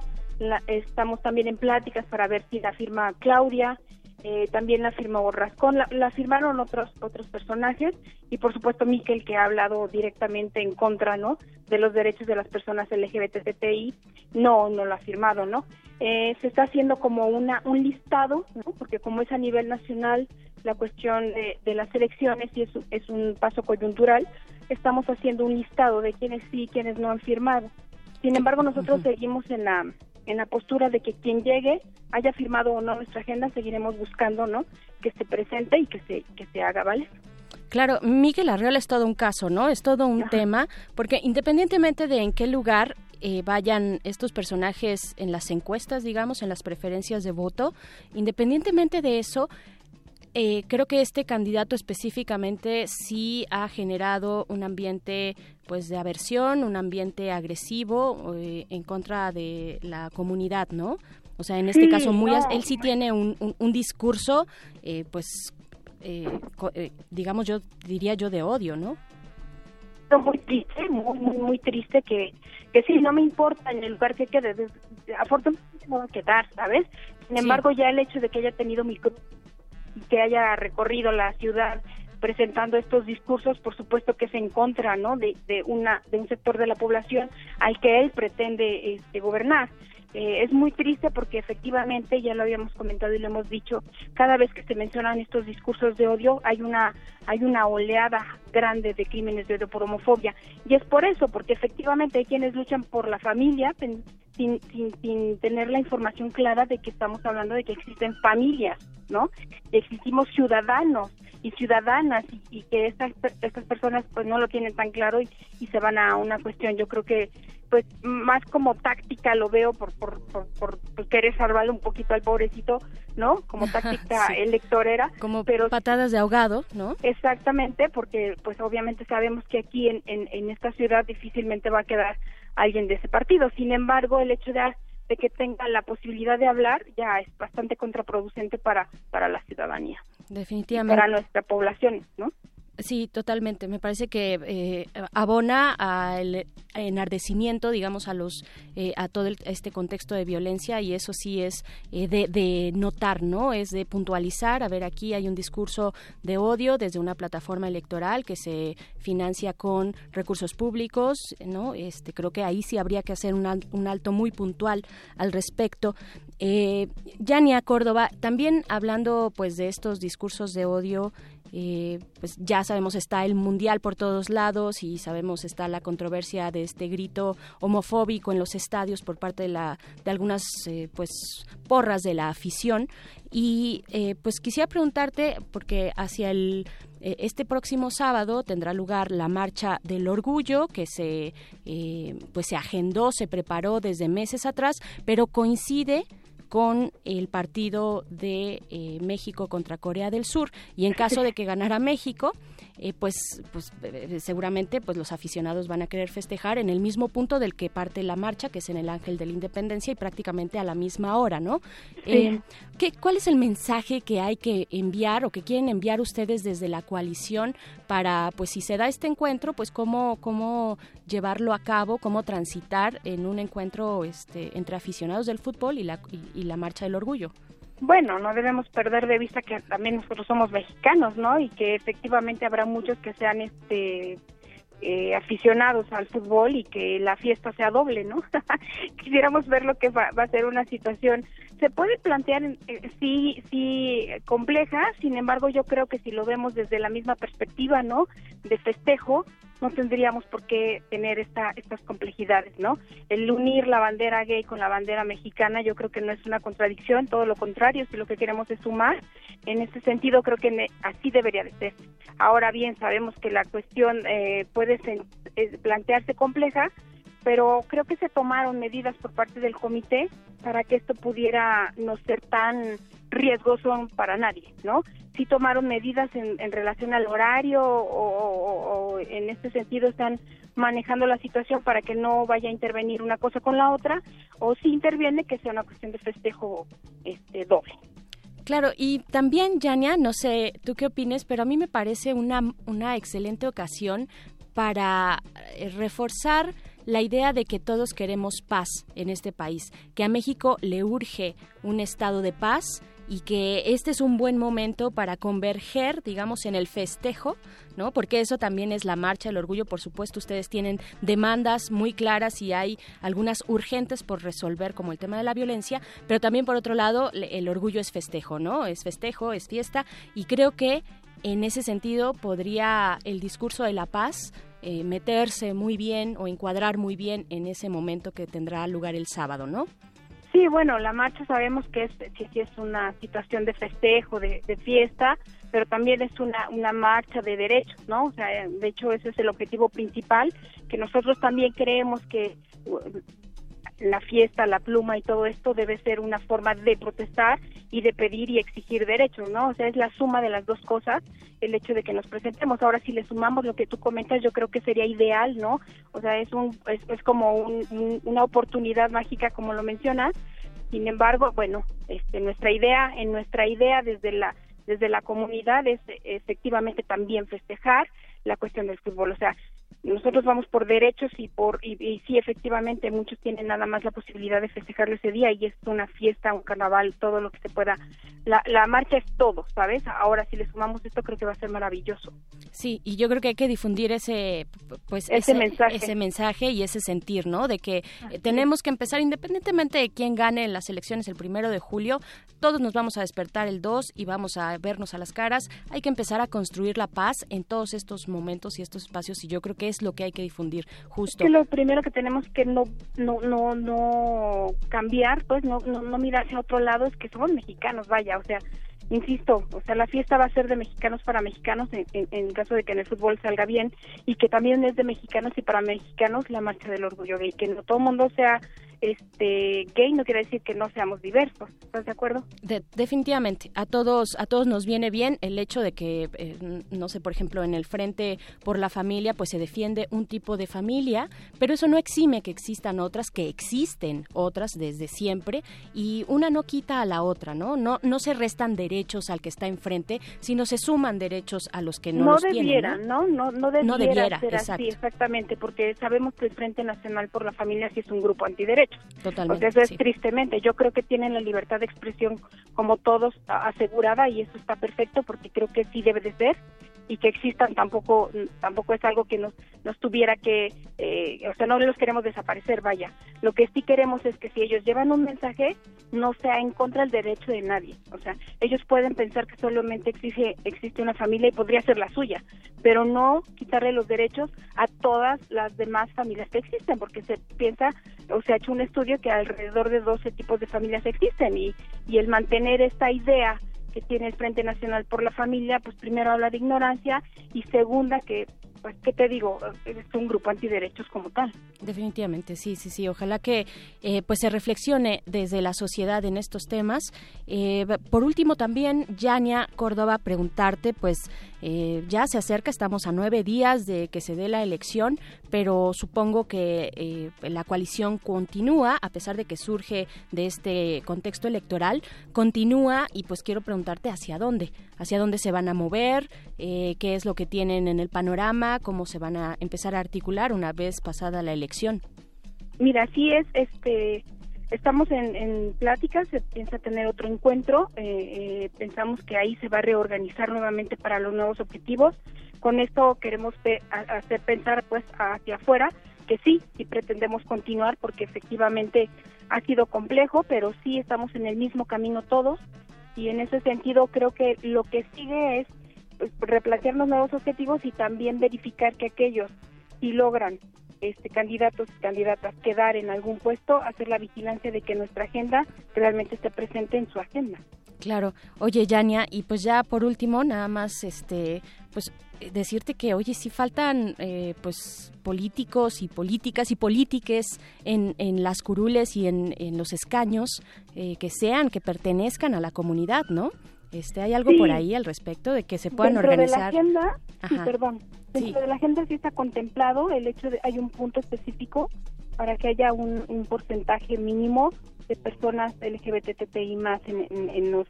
estamos también en pláticas para ver si la firma Claudia eh, también la firmó Borrascón, la, firmaron otros otros personajes y por supuesto Miquel que ha hablado directamente en contra no de los derechos de las personas LGBTI no no lo ha firmado no eh, se está haciendo como una un listado ¿no? porque como es a nivel nacional la cuestión de, las elecciones y es, es un paso coyuntural estamos haciendo un listado de quienes sí y quienes no han firmado. Sin embargo nosotros seguimos en la en la postura de que quien llegue, haya firmado o no nuestra agenda, seguiremos buscando, ¿no? Que se presente y que se, que se haga, ¿vale? Claro, Miguel Arriola es todo un caso, ¿no? Es todo un tema, porque independientemente de en qué lugar eh, vayan estos personajes en las encuestas, digamos, en las preferencias de voto, independientemente de eso, eh, creo que este candidato específicamente sí ha generado un ambiente pues de aversión, un ambiente agresivo eh, en contra de la comunidad, ¿no? O sea, en este caso, muy, él sí tiene un, un, discurso, eh, pues, digamos, yo diría yo de odio, ¿no? Muy triste, muy, muy, muy triste que, que sí, no me importa en el lugar que quede, afortunadamente no va a quedar, ¿sabes? Sin embargo, ya el hecho de que haya tenido que haya recorrido la ciudad presentando estos discursos, por supuesto que es en contra, ¿no? De, de una de un sector de la población al que él pretende este, gobernar. Eh, es muy triste porque efectivamente, ya lo habíamos comentado y lo hemos dicho, cada vez que se mencionan estos discursos de odio hay una hay una oleada grande de crímenes de odio por homofobia y es por eso, porque efectivamente hay quienes luchan por la familia sin, sin, sin tener la información clara de que estamos hablando de que existen familias, ¿no? Existimos ciudadanos y ciudadanas y, que estas estas personas pues no lo tienen tan claro y, y se van a una cuestión yo creo que pues más como táctica lo veo por por, por, querer salvarle un poquito al pobrecito, ¿no? Como táctica electorera. Como pero, patadas de ahogado, ¿no? Exactamente, porque pues obviamente sabemos que aquí en, en, en esta ciudad difícilmente va a quedar alguien de ese partido. Sin embargo, el hecho de, de que tenga la posibilidad de hablar ya es bastante contraproducente para, para la ciudadanía. Definitivamente. Para nuestra población, ¿no? Sí, totalmente. Me parece que eh, abona al enardecimiento, digamos, a los eh, a todo este contexto de violencia y eso sí es eh, de, de, notar, ¿no? Es de puntualizar. A ver, aquí hay un discurso de odio desde una plataforma electoral que se financia con recursos públicos, ¿no? Este, creo que ahí sí habría que hacer un, un alto muy puntual al respecto. Eh, Yania Córdoba, también hablando, pues, de estos discursos de odio eh, pues ya sabemos está el mundial por todos lados y sabemos está la controversia de este grito homofóbico en los estadios por parte de la de algunas eh, pues porras de la afición. Y eh, pues quisiera preguntarte porque hacia el este próximo sábado tendrá lugar la marcha del orgullo que se pues se agendó se preparó desde meses atrás pero coincide con el partido de eh, México contra Corea del Sur. Y en caso de que ganara México eh, pues, pues eh, seguramente pues los aficionados van a querer festejar en el mismo punto del que parte la marcha, que es en el Ángel de la Independencia y prácticamente a la misma hora, ¿no? Eh, ¿qué, ¿Cuál es el mensaje que hay que enviar o que quieren enviar ustedes desde la coalición para, pues si se da este encuentro, pues cómo, cómo llevarlo a cabo, cómo transitar en un encuentro este, entre aficionados del fútbol y la, y la marcha del orgullo? Bueno, no debemos perder de vista que también nosotros somos mexicanos, ¿no? Y que efectivamente habrá muchos que sean este eh, aficionados al fútbol y que la fiesta sea doble, ¿no? Quisiéramos ver lo que va, a ser una situación. Se puede plantear, eh, sí, sí, compleja, sin embargo, yo creo que si lo vemos desde la misma perspectiva, ¿no? De festejo, no tendríamos por qué tener esta, estas complejidades, ¿no? El unir la bandera gay con la bandera mexicana yo creo que no es una contradicción, todo lo contrario, si lo que queremos es sumar, en ese sentido creo que así debería de ser. Ahora bien, sabemos que la cuestión eh, puede plantearse compleja, pero creo que se tomaron medidas por parte del comité para que esto pudiera no ser tan riesgoso para nadie, ¿no? Sí tomaron medidas en, relación al horario o, en este sentido están manejando la situación para que no vaya a intervenir una cosa con la otra o si interviene que sea una cuestión de festejo este doble. Claro, y también, Yania, no sé tú qué opines, pero a mí me parece una, una excelente ocasión para eh, reforzar la idea de que todos queremos paz en este país, que a México le urge un estado de paz y que este es un buen momento para converger, digamos, en el festejo, ¿no? Porque eso también es la marcha del orgullo, por supuesto, ustedes tienen demandas muy claras y hay algunas urgentes por resolver, como el tema de la violencia, pero también por otro lado, el orgullo es festejo, ¿no? Es festejo, es fiesta y creo que en ese sentido podría el discurso de la paz eh, meterse muy bien o encuadrar muy bien en ese momento que tendrá lugar el sábado, ¿no? Sí, bueno, la marcha sabemos que es, que es una situación de festejo, de, de, fiesta, pero también es una, una marcha de derechos, ¿no? O sea, de hecho ese es el objetivo principal, que nosotros también creemos que la fiesta, la pluma y todo esto debe ser una forma de protestar y de pedir y exigir derechos, ¿no? O sea, es la suma de las dos cosas, el hecho de que nos presentemos. Ahora, si le sumamos lo que tú comentas, yo creo que sería ideal, ¿no? O sea, es, un, es, como una oportunidad mágica, como lo mencionas. Sin embargo, bueno, este, nuestra idea, en nuestra idea desde la desde la comunidad es efectivamente también festejar la cuestión del fútbol. O sea, nosotros vamos por derechos y por y, y, sí efectivamente muchos tienen nada más la posibilidad de festejarlo ese día y es una fiesta un carnaval todo lo que se pueda. La, la marcha es todo sabes ahora si le sumamos esto creo que va a ser maravilloso. Sí y yo creo que hay que difundir ese pues ese, mensaje. ese mensaje y ese sentir no de que eh, tenemos que empezar independientemente de quién gane en las elecciones el primero de julio todos nos vamos a despertar el 2 y vamos a vernos a las caras. Hay que empezar a construir la paz en todos estos momentos y estos espacios y yo creo que es lo que hay que difundir justo. Es lo primero que tenemos que no no no no cambiar, pues no no, no mirar hacia otro lado es que somos mexicanos, vaya, o sea, insisto, o sea, la fiesta va a ser de mexicanos para mexicanos en, en, caso de que en el fútbol salga bien y que también es de mexicanos y para mexicanos la marcha del orgullo gay, que no todo el mundo sea este gay no quiere decir que no seamos diversos estás de acuerdo definitivamente a todos a todos nos viene bien el hecho de que eh, no sé por ejemplo en el frente por la familia pues se defiende un tipo de familia pero eso no exime que existan otras que existen otras desde siempre y una no quita a la otra no no no se restan derechos al que está enfrente sino se suman derechos a los que no, no los debieran tienen, ¿no? no no debiera, no debiera ser así exactamente porque sabemos que el Frente Nacional por la Familia sí es un grupo antiderecho Totalmente. eso es tristemente. Yo creo que tienen la libertad de expresión como todos asegurada y eso está perfecto porque creo que sí debe de ser. Y que existan tampoco tampoco es algo que nos nos tuviera que eh, o sea no los queremos desaparecer vaya. Lo que sí queremos es que si ellos llevan un mensaje no sea en contra del derecho de nadie. O sea ellos pueden pensar que solamente existe existe una familia y podría ser la suya pero no quitarle los derechos a todas las demás familias que existen porque se piensa o se ha hecho un estudio que alrededor de 12 tipos de familias existen y y el mantener esta idea que tiene el Frente Nacional por la Familia, pues primero habla de ignorancia y segunda que pues, ¿qué te digo? Es un grupo antiderechos como tal. Definitivamente, sí, sí, sí. Ojalá que eh, pues se reflexione desde la sociedad en estos temas. Eh, por último, también, Yania Córdoba, preguntarte, pues eh, ya se acerca, estamos a nueve días de que se dé la elección, pero supongo que la coalición continúa, a pesar de que surge de este contexto electoral, continúa y pues quiero preguntarte hacia dónde, hacia dónde se van a mover, qué es lo que tienen en el panorama cómo se van a empezar a articular una vez pasada la elección. Mira, sí es, este, estamos en, pláticas, se piensa tener otro encuentro, eh, eh, pensamos que ahí se va a reorganizar nuevamente para los nuevos objetivos. Con esto queremos hacer pensar pues hacia afuera que sí, sí pretendemos continuar porque efectivamente ha sido complejo, pero sí estamos en el mismo camino todos y en ese sentido creo que lo que sigue es replantearnos nuevos objetivos y también verificar que aquellos si logran este candidatos y candidatas quedar en algún puesto, hacer la vigilancia de que nuestra agenda realmente esté presente en su agenda. Claro. Oye, Yania, y pues ya por último, nada más, este, pues decirte que, oye, si faltan, eh, pues, políticos y políticas y polítiques en, en las curules y en, en los escaños eh, que sean, que pertenezcan a la comunidad, ¿no? Este, ¿Hay algo por ahí al respecto de que se puedan dentro organizar? De la agenda, sí, perdón. Dentro de la agenda sí está contemplado el hecho de hay un punto específico para que haya un, porcentaje mínimo de personas LGBTTI más en, en, los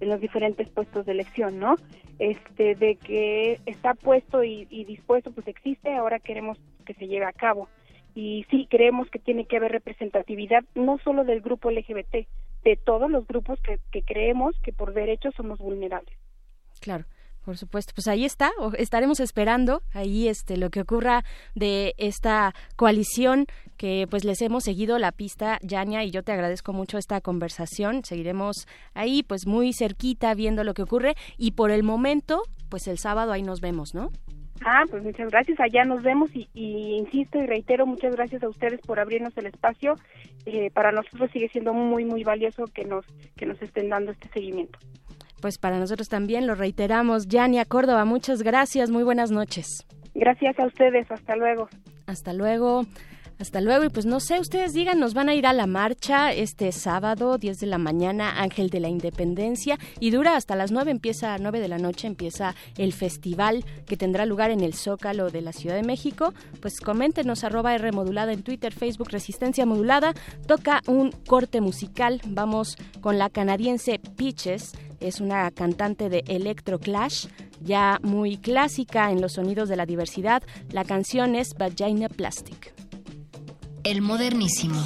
en los diferentes puestos de elección, ¿no? Este, de que está puesto y, y dispuesto, pues existe, ahora queremos que se lleve a cabo. Y sí, creemos que tiene que haber representatividad no solo del grupo LGBT, de todos los grupos que, creemos que por derecho somos vulnerables. Claro. Por supuesto, pues ahí está, estaremos esperando ahí este lo que ocurra de esta coalición que pues les hemos seguido la pista, Yania, y yo te agradezco mucho esta conversación. Seguiremos ahí pues muy cerquita viendo lo que ocurre y por el momento, pues el sábado ahí nos vemos, ¿no? Ah, pues muchas gracias. Allá nos vemos y, insisto y reitero muchas gracias a ustedes por abrirnos el espacio. Eh, para nosotros sigue siendo muy muy valioso que nos que nos estén dando este seguimiento. Pues para nosotros también lo reiteramos. Yania Córdoba, muchas gracias. Muy buenas noches. Gracias a ustedes. Hasta luego. Hasta luego. Hasta luego y pues no sé, ustedes digan, nos van a ir a la marcha este sábado, 10 de la mañana, Ángel de la Independencia y dura hasta las 9, empieza a 9 de la noche, empieza el festival que tendrá lugar en el Zócalo de la Ciudad de México. Pues coméntenos arroba R en Twitter, Facebook, Resistencia Modulada. Toca un corte musical, vamos con la canadiense Peaches, es una cantante de Electro Clash ya muy clásica en los sonidos de la diversidad. La canción es Vagina Plastic. El modernísimo.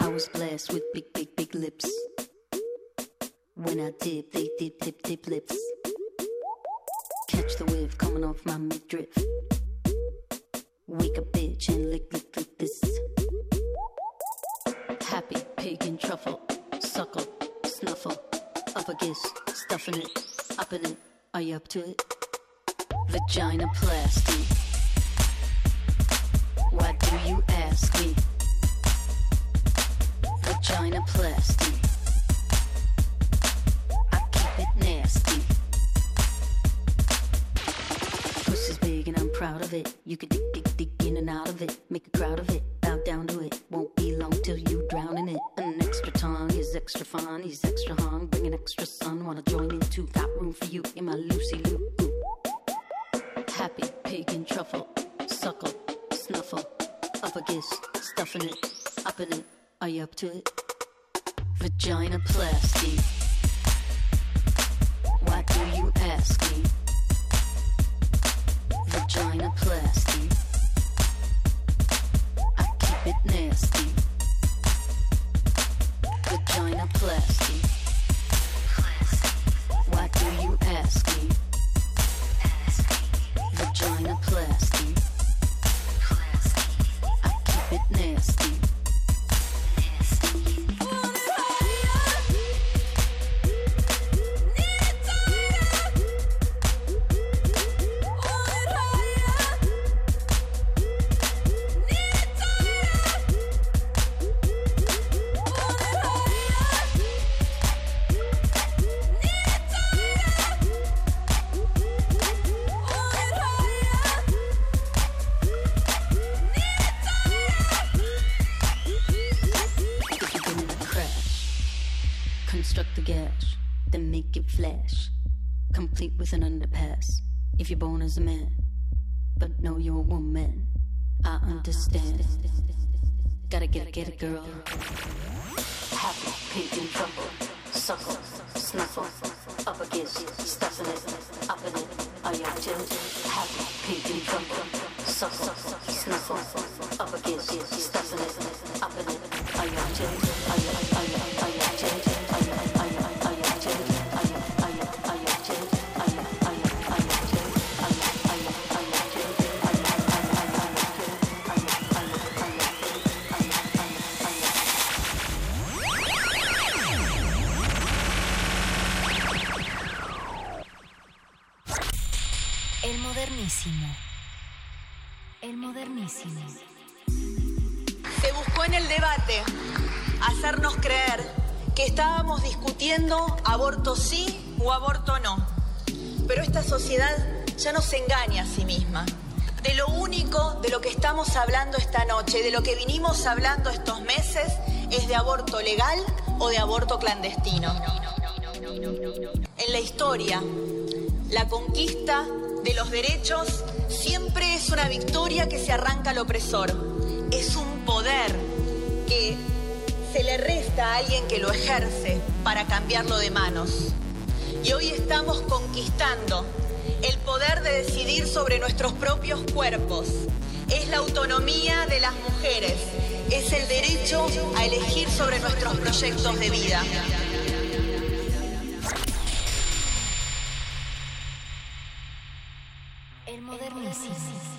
I was blessed with big, big, big lips. When I dip, they dip, dip, dip lips. Catch the wave coming off my midriff. Wake a bitch and lick, lick, lick this. Happy pig and truffle, suckle, snuffle, up a kiss, stuffing it, up in it. Are you up to it? Vagina plastic. Why do you ask me? Vagina plastic. I keep it nasty. Big and I'm proud of it. You could dig, dig, dig in and out of it. Make a crowd of it. Bow down to it. Won't be long till you drown in it. An extra tongue is extra fun. He's extra hung. Bring an extra son. Wanna join in too? Got room for you in my Lucy Lou. Happy pig and truffle. Suckle. Snuffle. Up a kiss. Stuffing it. Up in it. Are you up to it? Vagina plastic. Why do you ask me? Vagina plasty. I keep it nasty. Why do you ask me? I keep it nasty. Ya no se engaña a sí misma. De lo único de lo que estamos hablando esta noche, de lo que vinimos hablando estos meses, es de aborto legal o de aborto clandestino. En la historia, la conquista de los derechos siempre es una victoria que se arranca al opresor. Es un poder que se le resta a alguien que lo ejerce para cambiarlo de manos. Y hoy estamos conquistando decidir sobre nuestros propios cuerpos. Es la autonomía de las mujeres. Es el derecho a elegir sobre nuestros proyectos de vida. El modernísimo.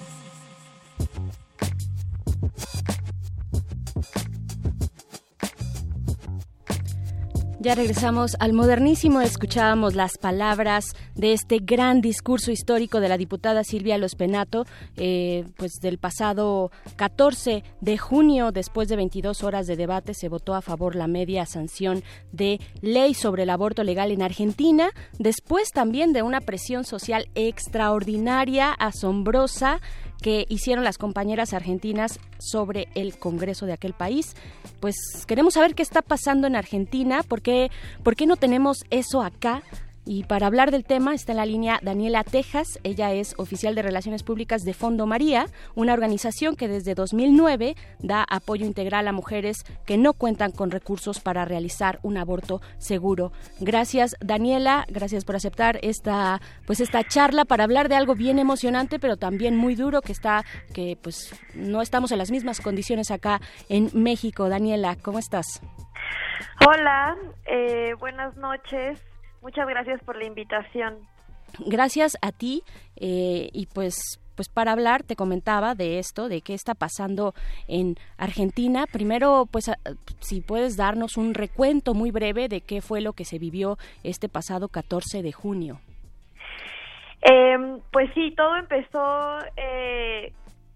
Ya regresamos al modernísimo, escuchábamos las palabras de este gran discurso histórico de la diputada Silvia Lospenato, eh, pues del pasado 14 de junio, después de 22 horas de debate, se votó a favor la media sanción de ley sobre el aborto legal en Argentina, después también de una presión social extraordinaria, asombrosa, que hicieron las compañeras argentinas sobre el Congreso de aquel país. Pues queremos saber qué está pasando en Argentina, por qué, por qué no tenemos eso acá. Y para hablar del tema está en la línea Daniela Tejas. Ella es oficial de Relaciones Públicas de Fondo María, una organización que desde 2009 da apoyo integral a mujeres que no cuentan con recursos para realizar un aborto seguro. Gracias Daniela, gracias por aceptar esta pues esta charla para hablar de algo bien emocionante, pero también muy duro que está que pues no estamos en las mismas condiciones acá en México. Daniela, ¿cómo estás? Hola, eh, buenas noches. Muchas gracias por la invitación. Gracias a ti eh, y pues pues para hablar te comentaba de esto, de qué está pasando en Argentina. Primero, pues si puedes darnos un recuento muy breve de qué fue lo que se vivió este pasado 14 de junio. Eh, pues sí, todo empezó, eh,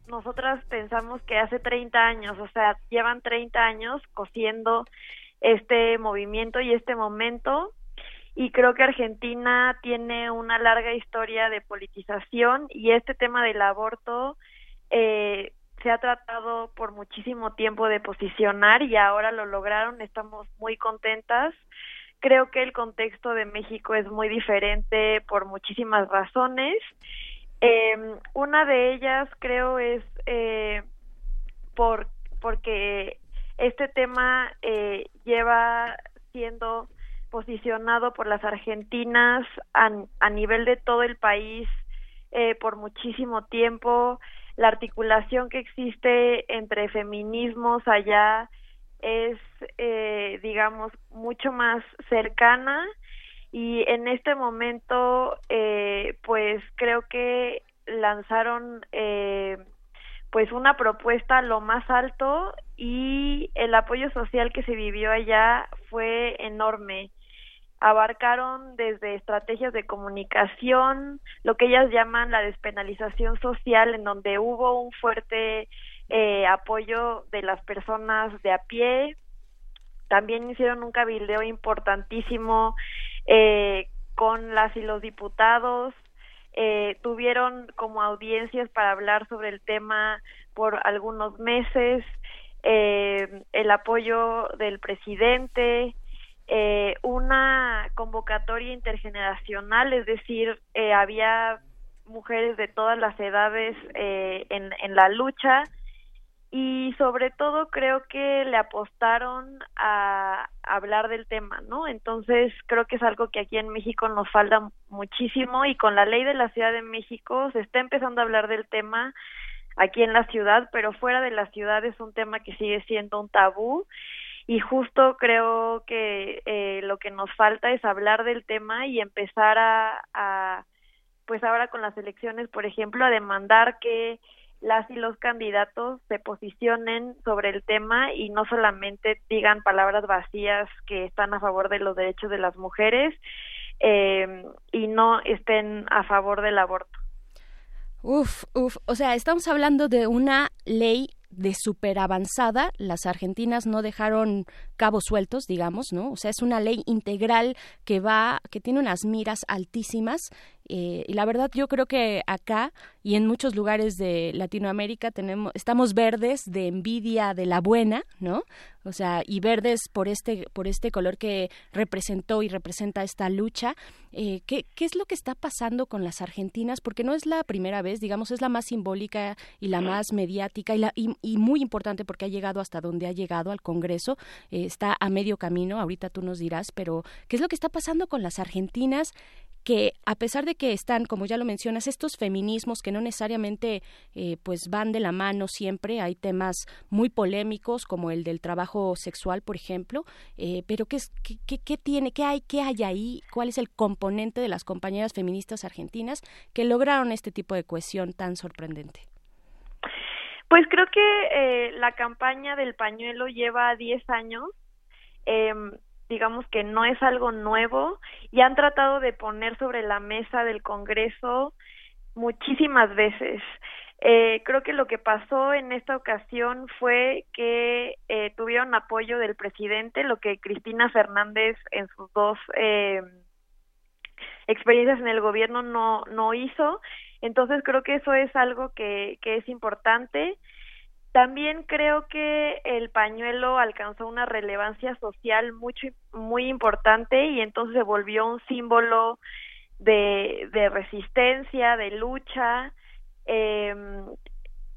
nosotras pensamos que hace 30 años, o sea, llevan 30 años cosiendo este movimiento y este momento y creo que Argentina tiene una larga historia de politización y este tema del aborto eh, se ha tratado por muchísimo tiempo de posicionar y ahora lo lograron, estamos muy contentas. Creo que el contexto de México es muy diferente por muchísimas razones. Eh, una de ellas creo es eh, por porque este tema eh, lleva siendo posicionado por las argentinas a, a nivel de todo el país eh, por muchísimo tiempo. La articulación que existe entre feminismos allá es, eh, digamos, mucho más cercana y en este momento, eh, pues creo que lanzaron eh, pues una propuesta lo más alto y el apoyo social que se vivió allá fue enorme abarcaron desde estrategias de comunicación, lo que ellas llaman la despenalización social, en donde hubo un fuerte eh, apoyo de las personas de a pie. También hicieron un cabildeo importantísimo eh, con las y los diputados. Eh, tuvieron como audiencias para hablar sobre el tema por algunos meses. el apoyo del presidente, eh, una convocatoria intergeneracional, es decir, eh, había mujeres de todas las edades eh, en, en la lucha y sobre todo creo que le apostaron a, hablar del tema, ¿no? Entonces creo que es algo que aquí en México nos falta muchísimo y con la ley de la Ciudad de México se está empezando a hablar del tema aquí en la ciudad, pero fuera de la ciudad es un tema que sigue siendo un tabú y justo creo que eh, lo que nos falta es hablar del tema y empezar a, pues ahora con las elecciones por ejemplo a demandar que las y los candidatos se posicionen sobre el tema y no solamente digan palabras vacías que están a favor de los derechos de las mujeres eh, y no estén a favor del aborto. Uf, uf, o sea, estamos hablando de una ley de super avanzada, las argentinas no dejaron cabos sueltos, digamos, ¿no? O sea, es una ley integral que va, que tiene unas miras altísimas eh, y la verdad yo creo que acá y en muchos lugares de Latinoamérica tenemos, estamos verdes de envidia de la buena, ¿no? O sea, y verdes por este, por este color que representó y representa esta lucha. Eh, ¿qué, ¿Qué es lo que está pasando con las argentinas? Porque no es la primera vez, digamos, es la más simbólica y la más mediática y, la, y, muy importante porque ha llegado hasta donde ha llegado al Congreso. Eh, está a medio camino, ahorita tú nos dirás, pero ¿qué es lo que está pasando con las argentinas? que a pesar de que están, como ya lo mencionas, estos feminismos que no necesariamente eh, pues van de la mano siempre, hay temas muy polémicos como el del trabajo sexual, por ejemplo, eh, pero ¿qué, es, qué, qué, tiene, qué hay, qué hay ahí, cuál es el componente de las compañeras feministas argentinas que lograron este tipo de cohesión tan sorprendente? Pues creo que eh, la campaña del pañuelo lleva 10 años. Eh, digamos que no es algo nuevo y han tratado de poner sobre la mesa del Congreso muchísimas veces. Eh, creo que lo que pasó en esta ocasión fue que eh, tuvieron apoyo del presidente, lo que Cristina Fernández en sus dos eh, experiencias en el gobierno no, no hizo. Entonces creo que eso es algo que, que es importante. También creo que el pañuelo alcanzó una relevancia social mucho, muy importante y entonces se volvió un símbolo de, de resistencia, de lucha. Eh,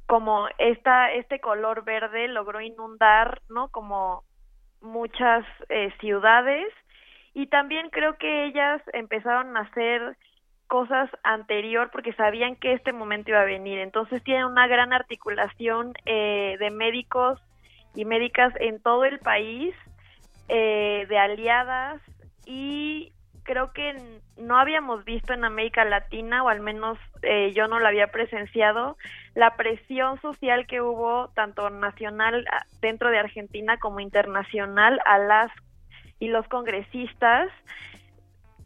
como esta, este color verde logró inundar, ¿no? Como muchas eh, ciudades y también creo que ellas empezaron a hacer cosas anterior porque sabían que este momento iba a venir. Entonces tienen una gran articulación eh, de médicos y médicas en todo el país, eh, de aliadas y creo que no habíamos visto en América Latina, o al menos eh, yo no la había presenciado, la presión social que hubo tanto nacional dentro de Argentina como internacional a las y los congresistas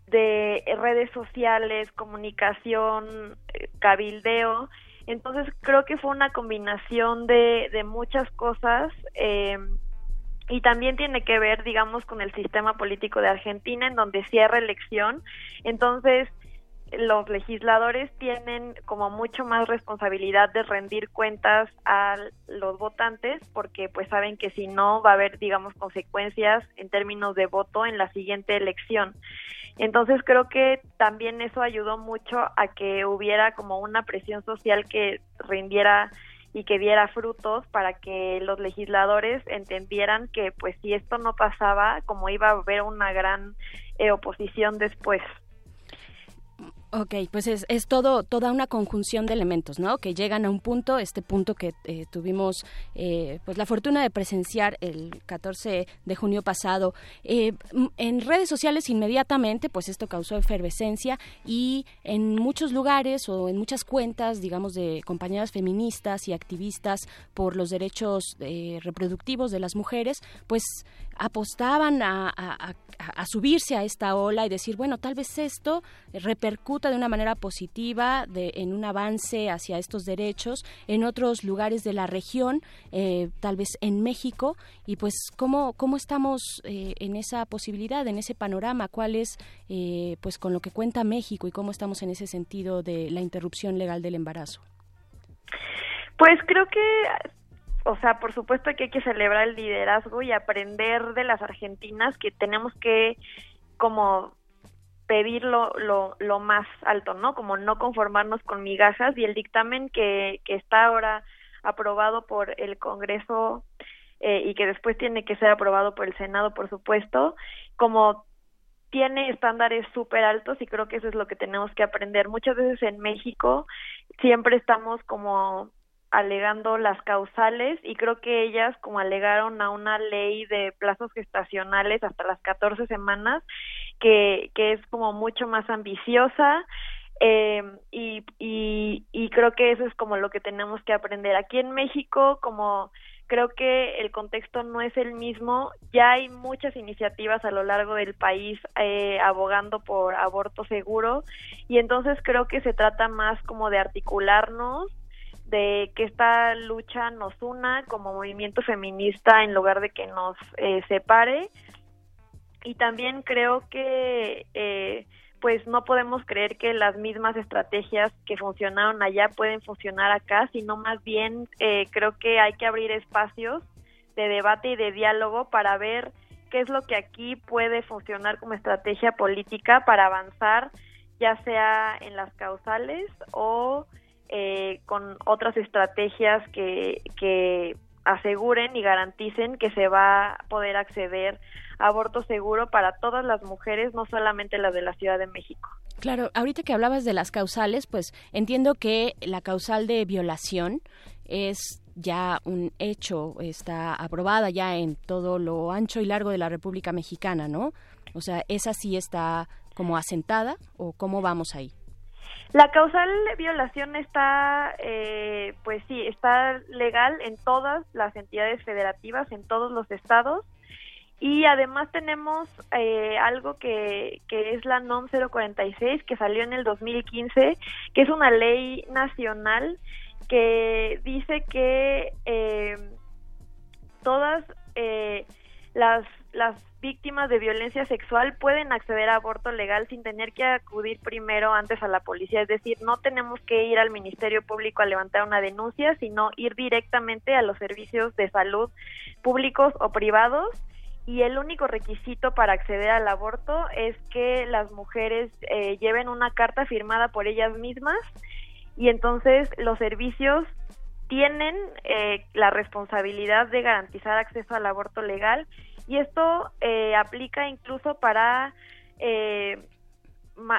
de redes sociales, comunicación, eh, cabildeo. Entonces creo que fue una combinación de, de muchas cosas eh, y también tiene que ver, digamos, con el sistema político de Argentina, en donde cierra elección. Entonces, los legisladores tienen como mucho más responsabilidad de rendir cuentas a los votantes porque pues saben que si no va a haber digamos consecuencias en términos de voto en la siguiente elección. Entonces creo que también eso ayudó mucho a que hubiera como una presión social que rindiera y que diera frutos para que los legisladores entendieran que pues si esto no pasaba, como iba a haber una gran eh, oposición después. Ok, pues es, es, todo, toda una conjunción de elementos, ¿no? Que llegan a un punto, este punto que eh, tuvimos eh, pues la fortuna de presenciar el 14 de junio pasado. Eh, en redes sociales inmediatamente, pues esto causó efervescencia y en muchos lugares o en muchas cuentas, digamos, de compañeras feministas y activistas por los derechos reproductivos de las mujeres, pues apostaban a, subirse a esta ola y decir, bueno, tal vez esto repercuta de una manera positiva de, en un avance hacia estos derechos en otros lugares de la región, eh, tal vez en México, y pues cómo, cómo estamos eh, en esa posibilidad, en ese panorama, cuál es, eh, pues con lo que cuenta México y cómo estamos en ese sentido de la interrupción legal del embarazo. Pues creo que o sea, por supuesto que hay que celebrar el liderazgo y aprender de las argentinas que tenemos que como pedir lo, lo, más alto, ¿no? Como no conformarnos con migajas y el dictamen que, que está ahora aprobado por el Congreso eh, y que después tiene que ser aprobado por el Senado, por supuesto, como tiene estándares súper altos y creo que eso es lo que tenemos que aprender. Muchas veces en México siempre estamos como alegando las causales y creo que ellas como alegaron a una ley de plazos gestacionales hasta las 14 semanas que, que es como mucho más ambiciosa eh, y, y, y creo que eso es como lo que tenemos que aprender aquí en México como creo que el contexto no es el mismo. Ya hay muchas iniciativas a lo largo del país eh, abogando por aborto seguro y entonces creo que se trata más como de articularnos de que esta lucha nos una como movimiento feminista en lugar de que nos eh, separe. Y también creo que eh, pues no podemos creer que las mismas estrategias que funcionaron allá pueden funcionar acá sino más bien eh, creo que hay que abrir espacios de debate y de diálogo para ver qué es lo que aquí puede funcionar como estrategia política para avanzar ya sea en las causales o eh, con otras estrategias que, que aseguren y garanticen que se va a poder acceder a aborto seguro para todas las mujeres, no solamente las de la Ciudad de México. Claro, ahorita que hablabas de las causales, pues entiendo que la causal de violación es ya un hecho, está aprobada ya en todo lo ancho y largo de la República Mexicana, ¿no? O sea, ¿esa sí está como asentada o cómo vamos ahí? La causal violación está, eh, pues sí, está legal en todas las entidades federativas, en todos los estados. Y además tenemos eh, algo que, que es la NOM 046, que salió en el 2015, que es una ley nacional que dice que eh, todas las, las víctimas de violencia sexual pueden acceder a aborto legal sin tener que acudir primero antes a la policía, es decir, no tenemos que ir al Ministerio Público a levantar una denuncia, sino ir directamente a los servicios de salud públicos o privados. Y el único requisito para acceder al aborto es que las mujeres eh, lleven una carta firmada por ellas mismas y entonces los servicios tienen eh, la responsabilidad de garantizar acceso al aborto legal y esto eh, aplica incluso para eh,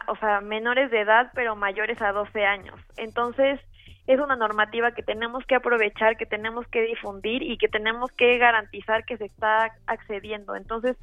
o sea, menores de edad pero mayores a 12 años. Entonces, es una normativa que tenemos que aprovechar, que tenemos que difundir y que tenemos que garantizar que se está accediendo. Entonces,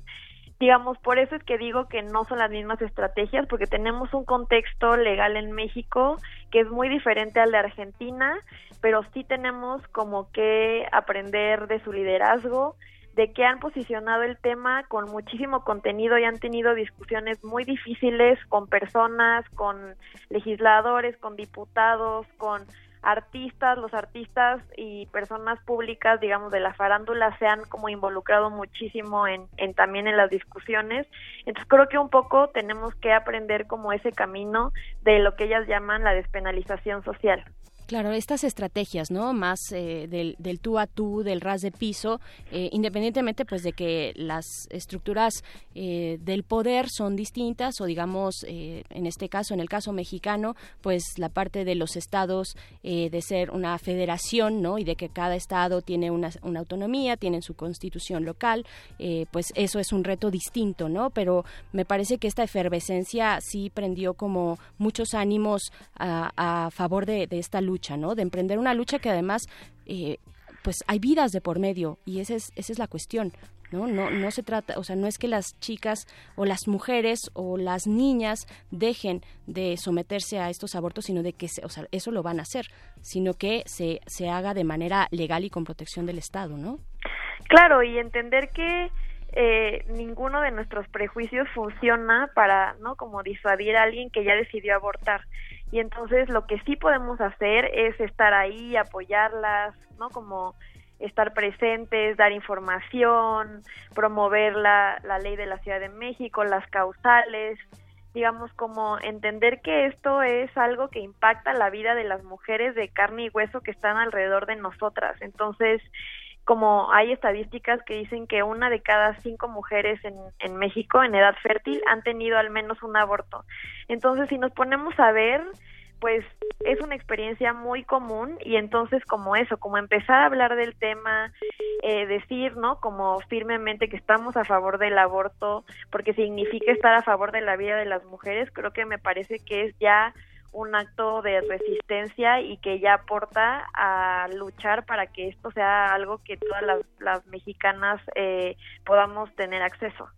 digamos, por eso es que digo que no son las mismas estrategias, porque tenemos un contexto legal en México que es muy diferente al de Argentina, pero sí tenemos como que aprender de su liderazgo, de que han posicionado el tema con muchísimo contenido y han tenido discusiones muy difíciles con personas, con legisladores, con diputados, con artistas, los artistas y personas públicas, digamos, de la farándula se han como involucrado muchísimo en, en también en las discusiones. Entonces creo que un poco tenemos que aprender como ese camino de lo que ellas llaman la despenalización social. Claro, estas estrategias, ¿no? Más eh, del, del, tú a tú, del ras de piso, eh, independientemente pues de que las estructuras eh, del poder son distintas o digamos, en este caso, en el caso mexicano, pues la parte de los estados de ser una federación, ¿no? Y de que cada estado tiene una, autonomía, tiene su constitución local, pues eso es un reto distinto, ¿no? Pero me parece que esta efervescencia sí prendió como muchos ánimos a, favor de esta lucha ¿no? De emprender una lucha que además, eh, pues hay vidas de por medio y esa es, esa es la cuestión. ¿No? No, no se trata, o sea, no es que las chicas o las mujeres o las niñas dejen de someterse a estos abortos, sino de que, o sea, eso lo van a hacer, sino que se, se haga de manera legal y con protección del Estado, ¿no? Claro, y entender que eh, ninguno de nuestros prejuicios funciona para, ¿no? Como disuadir a alguien que ya decidió abortar y entonces lo que sí podemos hacer es estar ahí, apoyarlas, ¿no? Como estar presentes, dar información, promover la, la ley de la Ciudad de México, las causales, digamos como entender que esto es algo que impacta la vida de las mujeres de carne y hueso que están alrededor de nosotras. Entonces, como hay estadísticas que dicen que una de cada cinco mujeres en, en México en edad fértil han tenido al menos un aborto. Entonces, si nos ponemos a ver, pues es una experiencia muy común y entonces como eso, como empezar a hablar del tema, eh, decir, ¿no? Como firmemente que estamos a favor del aborto, porque significa estar a favor de la vida de las mujeres, creo que me parece que es ya un acto de resistencia y que ya aporta a luchar para que esto sea algo que todas las, mexicanas eh, podamos tener acceso.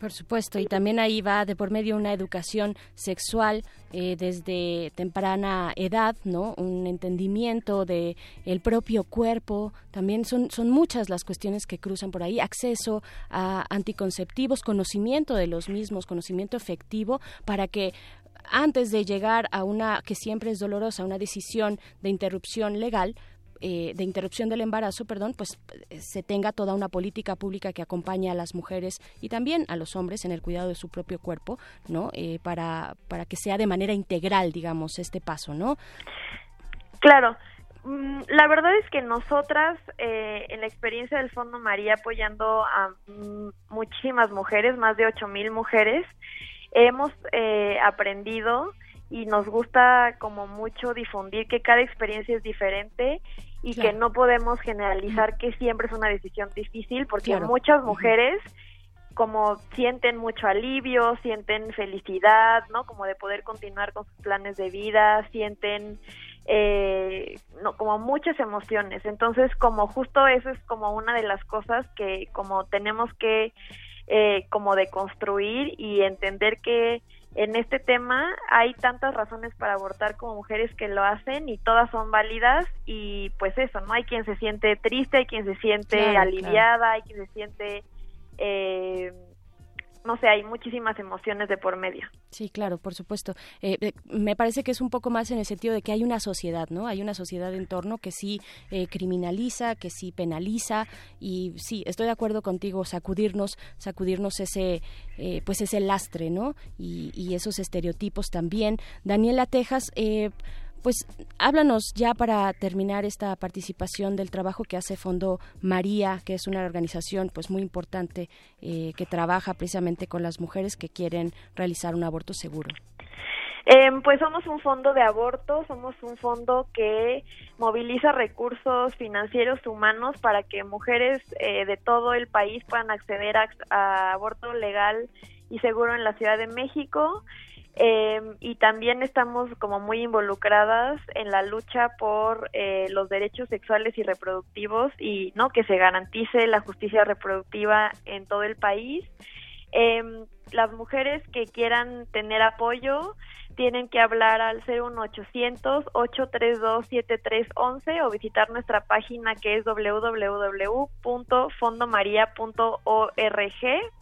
Por supuesto, y también ahí va de por medio una educación sexual eh, desde temprana edad, ¿no? Un entendimiento de el propio cuerpo. También son son muchas las cuestiones que cruzan por ahí. Acceso a anticonceptivos, conocimiento de los mismos, conocimiento efectivo para que antes de llegar a una que siempre es dolorosa, una decisión de interrupción legal, eh, de interrupción del embarazo, perdón, pues eh, se tenga toda una política pública que acompañe a las mujeres y también a los hombres en el cuidado de su propio cuerpo, ¿no? Eh, para, para que sea de manera integral, digamos, este paso, ¿no? Claro. Mm, la verdad es que nosotras, en la experiencia del Fondo María, apoyando a mm, muchísimas mujeres, más de ocho mil mujeres, hemos eh, aprendido y nos gusta como mucho difundir que cada experiencia es diferente y que no podemos generalizar que siempre es una decisión difícil porque muchas mujeres como sienten mucho alivio, sienten felicidad, ¿no? Como de poder continuar con sus planes de vida, sienten eh, no, como muchas emociones. Entonces, como justo eso es como una de las cosas que como tenemos que eh, como de construir y entender que en este tema hay tantas razones para abortar como mujeres que lo hacen y todas son válidas y pues eso, ¿no? Hay quien se siente triste, hay quien se siente aliviada, hay quien se siente... Eh, no sé, hay muchísimas emociones de por medio. Sí, claro, por supuesto. Eh, eh, me parece que es un poco más en el sentido de que hay una sociedad, ¿no? Hay una sociedad en torno que sí eh, criminaliza, que sí penaliza y sí, estoy de acuerdo contigo, sacudirnos, sacudirnos ese, pues ese lastre, ¿no? Y, y, esos estereotipos también. Daniela Tejas, eh, pues háblanos ya para terminar esta participación del trabajo que hace Fondo María, que es una organización pues muy importante eh, que trabaja precisamente con las mujeres que quieren realizar un aborto seguro. Em, pues somos un fondo de aborto, somos un fondo que moviliza recursos financieros humanos para que mujeres eh, de todo el país puedan acceder a aborto legal y seguro en la Ciudad de México. Eh, y también estamos como muy involucradas en la lucha por eh, los derechos sexuales y reproductivos y no que se garantice la justicia reproductiva en todo el país. Eh, las mujeres que quieran tener apoyo tienen que hablar al 01800-832-7311 o visitar nuestra página que es www.fondomaria.org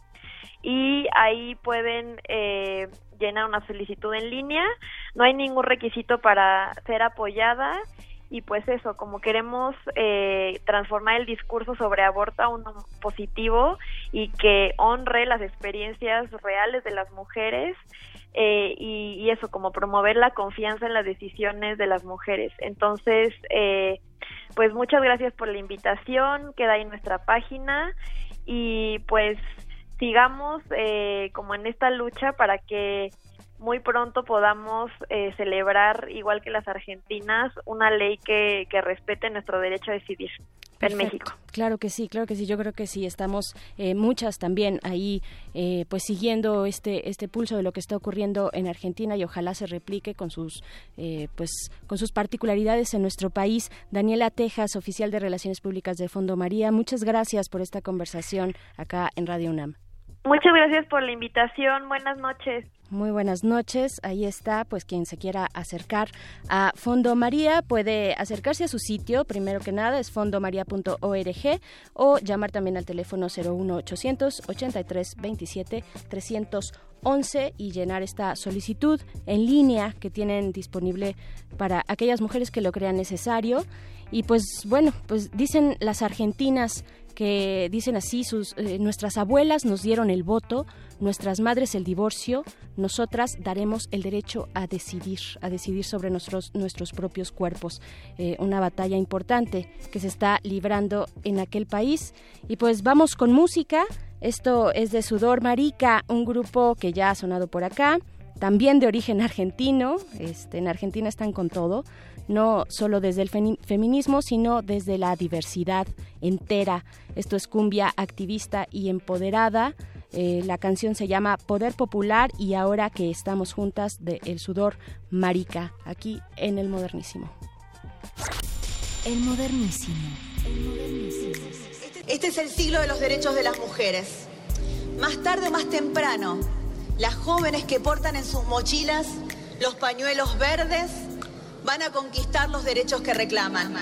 y ahí pueden eh, llenar una solicitud en línea. No hay ningún requisito para ser apoyada y pues eso, como queremos eh, transformar el discurso sobre aborto a uno positivo y que honre las experiencias reales de las mujeres eh, y, eso, como promover la confianza en las decisiones de las mujeres. Entonces, eh, pues muchas gracias por la invitación, queda ahí nuestra página y pues sigamos eh, como en esta lucha para que muy pronto podamos eh, celebrar, igual que las argentinas, una ley que, que respete nuestro derecho a decidir en México. Claro que sí, claro que sí. Yo creo que sí. Estamos eh, muchas también ahí, eh, pues siguiendo este este pulso de lo que está ocurriendo en Argentina y ojalá se replique con sus pues con sus particularidades en nuestro país. Daniela Tejas, oficial de Relaciones Públicas de Fondo María. Muchas gracias por esta conversación acá en Radio UNAM. Muchas gracias por la invitación. Buenas noches. Muy buenas noches. Ahí está, pues quien se quiera acercar a Fondo María puede acercarse a su sitio, primero que nada es fondomaria.org o llamar también al teléfono 01800 83 27 311 y llenar esta solicitud en línea que tienen disponible para aquellas mujeres que lo crean necesario. Y pues bueno, pues dicen las argentinas que dicen así, eh, nuestras abuelas nos dieron el voto, nuestras madres el divorcio, nosotras daremos el derecho a decidir, a decidir sobre nuestros, nuestros propios cuerpos. Eh, una batalla importante que se está librando en aquel país. Y pues vamos con música. Esto es de Sudor Marica, un grupo que ya ha sonado por acá también de origen argentino, este, en Argentina están con todo, no solo desde el feminismo, sino desde la diversidad entera. Esto es cumbia activista y empoderada. Eh, la canción se llama Poder Popular y ahora que estamos juntas de El Sudor Marica, aquí en el Modernísimo. El Modernísimo. Este es el siglo de los derechos de las mujeres. Más tarde o más temprano, las jóvenes que portan en sus mochilas los pañuelos verdes van a conquistar los derechos que reclaman.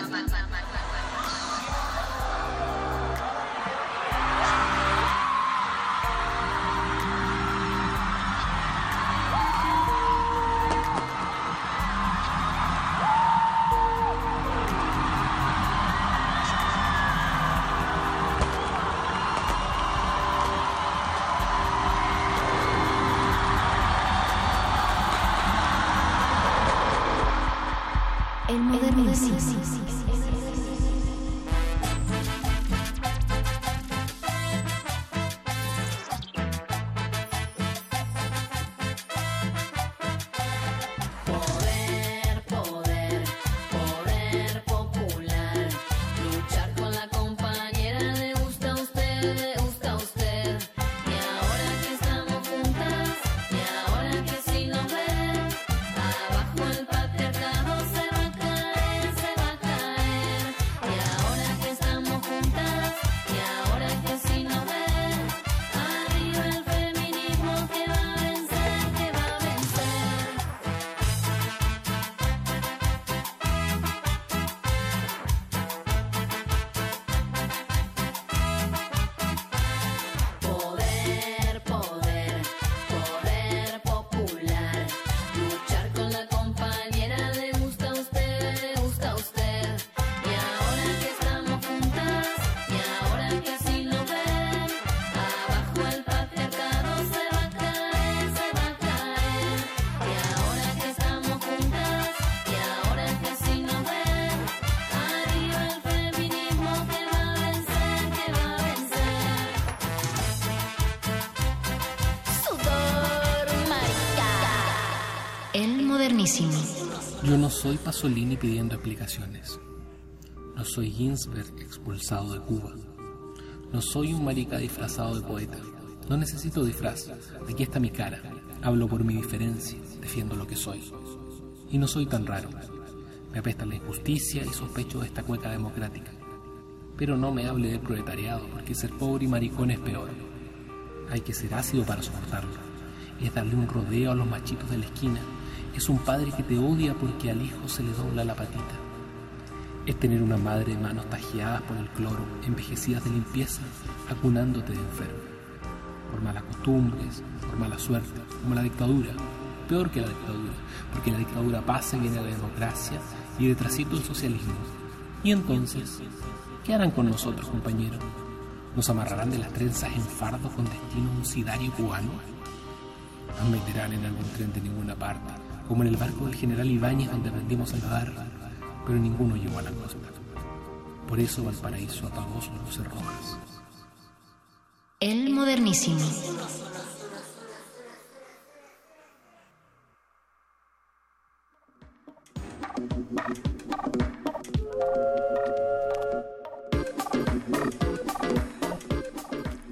No soy Pasolini pidiendo explicaciones. No soy Ginsberg expulsado de Cuba. No soy un marica disfrazado de poeta. No necesito disfraz. Aquí está mi cara. Hablo por mi diferencia. Defiendo lo que soy. Y no soy tan raro. Me apesta la injusticia y sospecho de esta cueca democrática. Pero no me hable de proletariado, porque ser pobre y maricón es peor. Hay que ser ácido para soportarlo. Es darle un rodeo a los machitos de la esquina es un padre que te odia porque al hijo se le dobla la patita. Es tener una madre de manos tajeadas por el cloro, envejecidas de limpieza, acunándote de enfermo. Por malas costumbres, por mala suerte, como la dictadura. Peor que la dictadura, porque la dictadura pasa y viene la democracia y detrásito el socialismo. Y entonces, ¿qué harán con nosotros, compañero? ¿Nos amarrarán de las trenzas en fardo con destino un sidario cubano? No meterán en algún tren de ninguna parte, como en el barco del general Ibáñez donde aprendimos a nadar, pero ninguno llegó a la costa. Por eso Valparaíso apagó sus luces rojas. El modernísimo.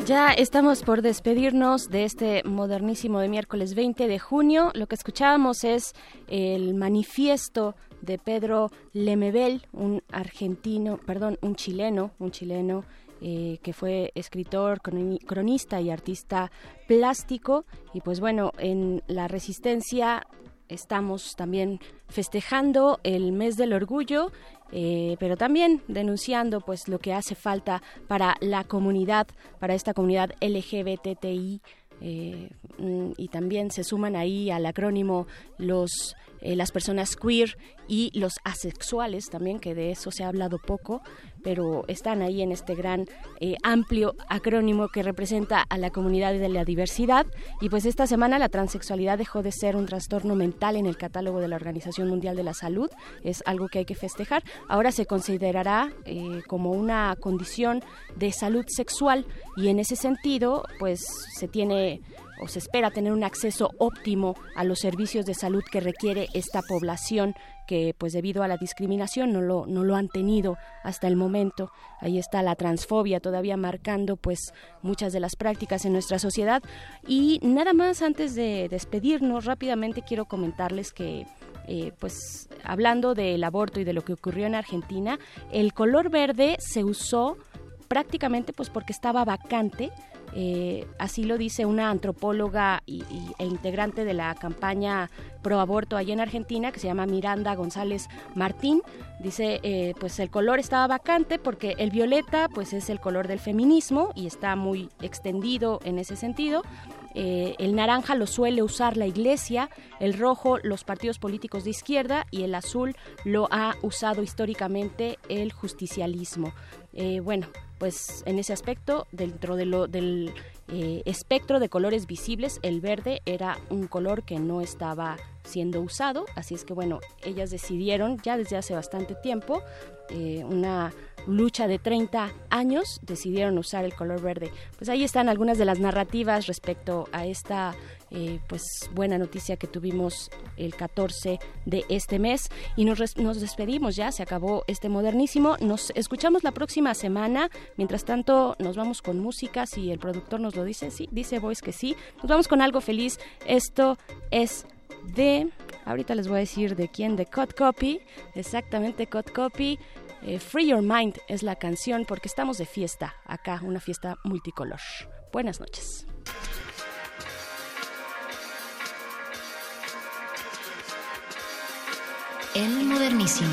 Ya estamos por despedirnos de este modernísimo de miércoles 20 de junio. Lo que escuchábamos es el manifiesto de Pedro Lemebel, un argentino, perdón, un chileno, un chileno eh, que fue escritor, cronista y artista plástico. Y pues bueno, en la resistencia estamos también festejando el mes del orgullo, eh, pero también denunciando pues lo que hace falta para la comunidad, para esta comunidad LGBTI. Eh, mm, y también se suman ahí al acrónimo los eh, las personas queer y los asexuales también, que de eso se ha hablado poco, pero están ahí en este gran eh, amplio acrónimo que representa a la comunidad de la diversidad. Y pues esta semana la transexualidad dejó de ser un trastorno mental en el catálogo de la Organización Mundial de la Salud, es algo que hay que festejar. Ahora se considerará eh, como una condición de salud sexual y en ese sentido pues se tiene o se espera tener un acceso óptimo a los servicios de salud que requiere esta población que pues debido a la discriminación no lo, no lo han tenido hasta el momento. Ahí está la transfobia todavía marcando pues muchas de las prácticas en nuestra sociedad. Y nada más antes de despedirnos, rápidamente quiero comentarles que eh, pues hablando del aborto y de lo que ocurrió en Argentina, el color verde se usó prácticamente pues porque estaba vacante eh, así lo dice una antropóloga e integrante de la campaña pro aborto allá en Argentina, que se llama Miranda González Martín. Dice, eh, pues el color estaba vacante porque el violeta pues es el color del feminismo y está muy extendido en ese sentido. Eh, el naranja lo suele usar la iglesia, el rojo los partidos políticos de izquierda y el azul lo ha usado históricamente el justicialismo. Bueno, pues en ese aspecto, dentro de lo, del eh, espectro de colores visibles, el verde era un color que no estaba siendo usado, así es que bueno, ellas decidieron ya desde hace bastante tiempo, eh, una lucha de 30 años, decidieron usar el color verde. Pues ahí están algunas de las narrativas respecto a esta eh, pues buena noticia que tuvimos el 14 de este mes. Y nos, nos despedimos ya, se acabó este modernísimo, nos escuchamos la próxima semana, mientras tanto nos vamos con música, si el productor nos lo dice, sí, dice Voice que sí, nos vamos con algo feliz, esto es de, ahorita les voy a decir de quién, de Cut Copy, exactamente Cut Copy, eh, Free Your Mind es la canción porque estamos de fiesta acá, una fiesta multicolor. Buenas noches. El modernísimo.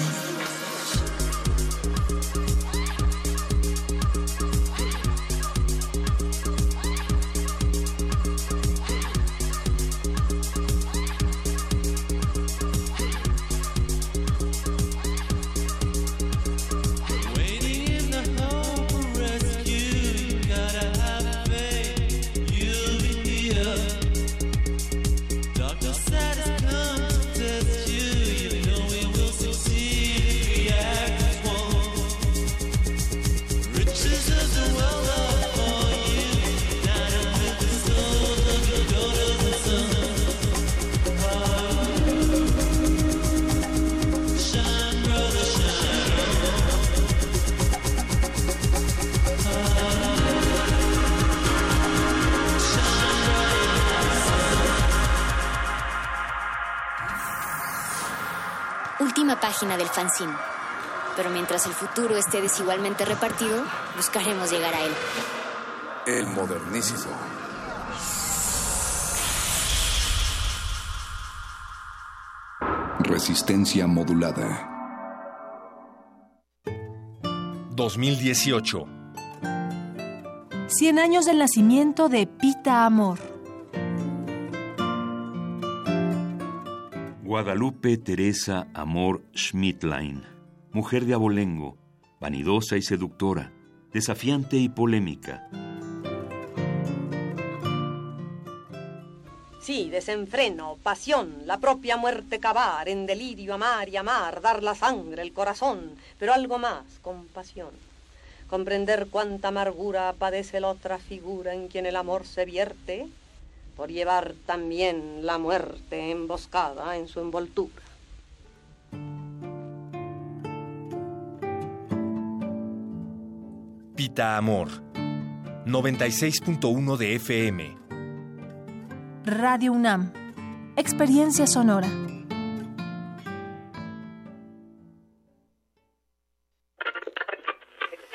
Página del fanzine. Pero mientras el futuro esté desigualmente repartido, buscaremos llegar a él. El modernísimo. Resistencia modulada. 2018. 100 años del nacimiento de Pita Amor. Guadalupe Teresa Amor Schmidtlein, mujer de abolengo, vanidosa y seductora, desafiante y polémica. Sí, desenfreno, pasión, la propia muerte cavar, en delirio amar y amar, dar la sangre, el corazón, pero algo más, compasión. Comprender cuánta amargura padece la otra figura en quien el amor se vierte, por llevar también la muerte emboscada en su envoltura. Pita Amor, 96.1 de FM. Radio UNAM, Experiencia Sonora.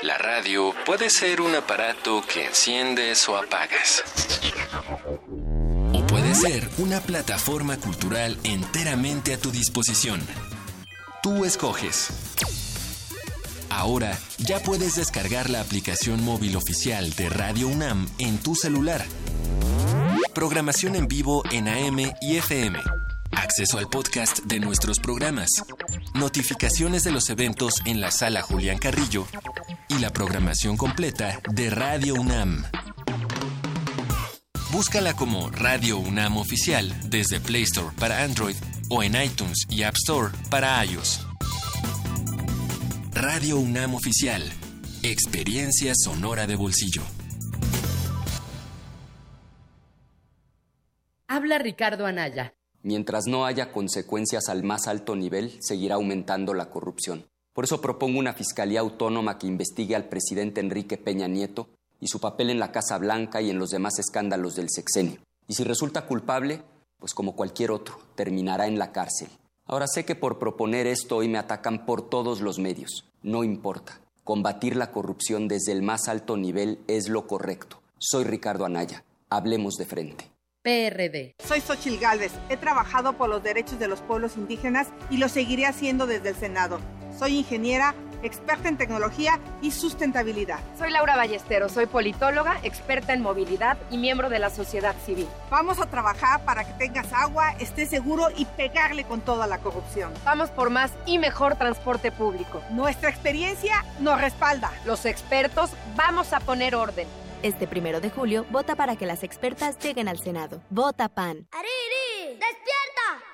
La radio puede ser un aparato que enciendes o apagas. Ser una plataforma cultural enteramente a tu disposición. Tú escoges. Ahora ya puedes descargar la aplicación móvil oficial de Radio UNAM en tu celular. Programación en vivo en AM y FM. Acceso al podcast de nuestros programas. Notificaciones de los eventos en la sala Julián Carrillo. Y la programación completa de Radio UNAM. Búscala como Radio UNAM Oficial desde Play Store para Android o en iTunes y App Store para iOS. Radio UNAM Oficial. Experiencia sonora de bolsillo. Habla Ricardo Anaya. Mientras no haya consecuencias al más alto nivel, seguirá aumentando la corrupción. Por eso propongo una fiscalía autónoma que investigue al presidente Enrique Peña Nieto y su papel en la Casa Blanca y en los demás escándalos del sexenio. Y si resulta culpable, pues como cualquier otro, terminará en la cárcel. Ahora sé que por proponer esto hoy me atacan por todos los medios. No importa. Combatir la corrupción desde el más alto nivel es lo correcto. Soy Ricardo Anaya. Hablemos de frente. PRD. Soy Xochil Gálvez. He trabajado por los derechos de los pueblos indígenas y lo seguiré haciendo desde el Senado. Soy ingeniera, experta en tecnología y sustentabilidad. Soy Laura Ballesteros, soy politóloga, experta en movilidad y miembro de la sociedad civil. Vamos a trabajar para que tengas agua, estés seguro y pegarle con toda la corrupción. Vamos por más y mejor transporte público. Nuestra experiencia nos respalda. Los expertos vamos a poner orden. Este primero de julio, vota para que las expertas lleguen al Senado. Vota PAN. ¡Ariri! ¡Despierta!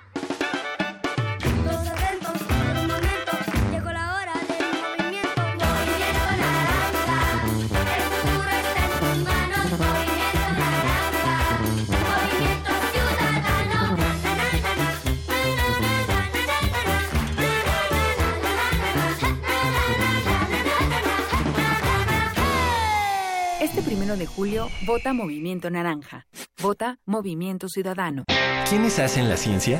1 de julio, vota Movimiento Naranja. Vota Movimiento Ciudadano. ¿Quiénes hacen la ciencia?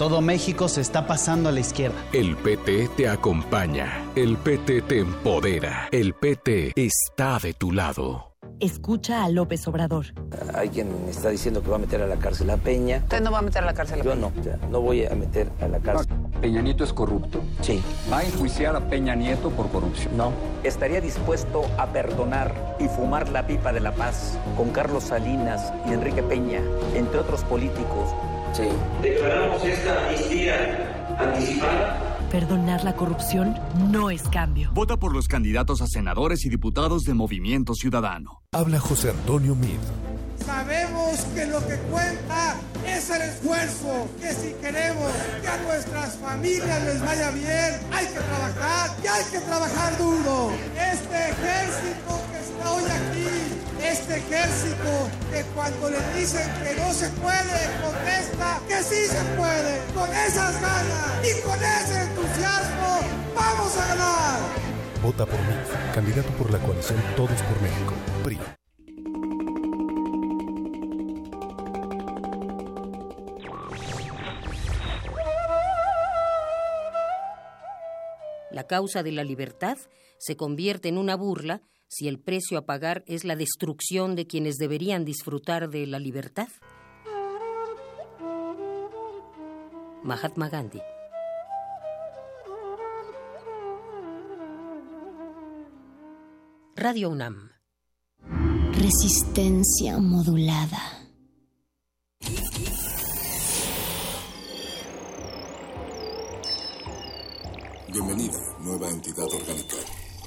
Todo México se está pasando a la izquierda. El PT te acompaña. El PT te empodera. El PT está de tu lado. Escucha a López Obrador. Hay quien está diciendo que va a meter a la cárcel a Peña. Usted no va a meter a la cárcel a Yo Peña. no, o sea, no voy a meter a la cárcel. Peña Nieto es corrupto. Sí. ¿Va a enjuiciar a Peña Nieto por corrupción? No. Estaría dispuesto a perdonar y fumar la pipa de la paz con Carlos Salinas y Enrique Peña, entre otros políticos. Sí. Declaramos esta amnistía anticipada Perdonar la corrupción no es cambio. Vota por los candidatos a senadores y diputados de Movimiento Ciudadano. Habla José Antonio Mid. Sabemos que lo que cuenta es el esfuerzo, que si queremos que a nuestras familias les vaya bien, hay que trabajar y hay que trabajar duro. Este ejército que está hoy Este ejército que cuando le dicen que no se puede, contesta que sí se puede. Con esas ganas y con ese entusiasmo, vamos a ganar. Vota por mí, candidato por la coalición Todos por México, PRI. La causa de la libertad se convierte en una burla si el precio a pagar es la destrucción de quienes deberían disfrutar de la libertad. Mahatma Gandhi. Radio UNAM. Resistencia modulada. Bienvenida, nueva entidad orgánica.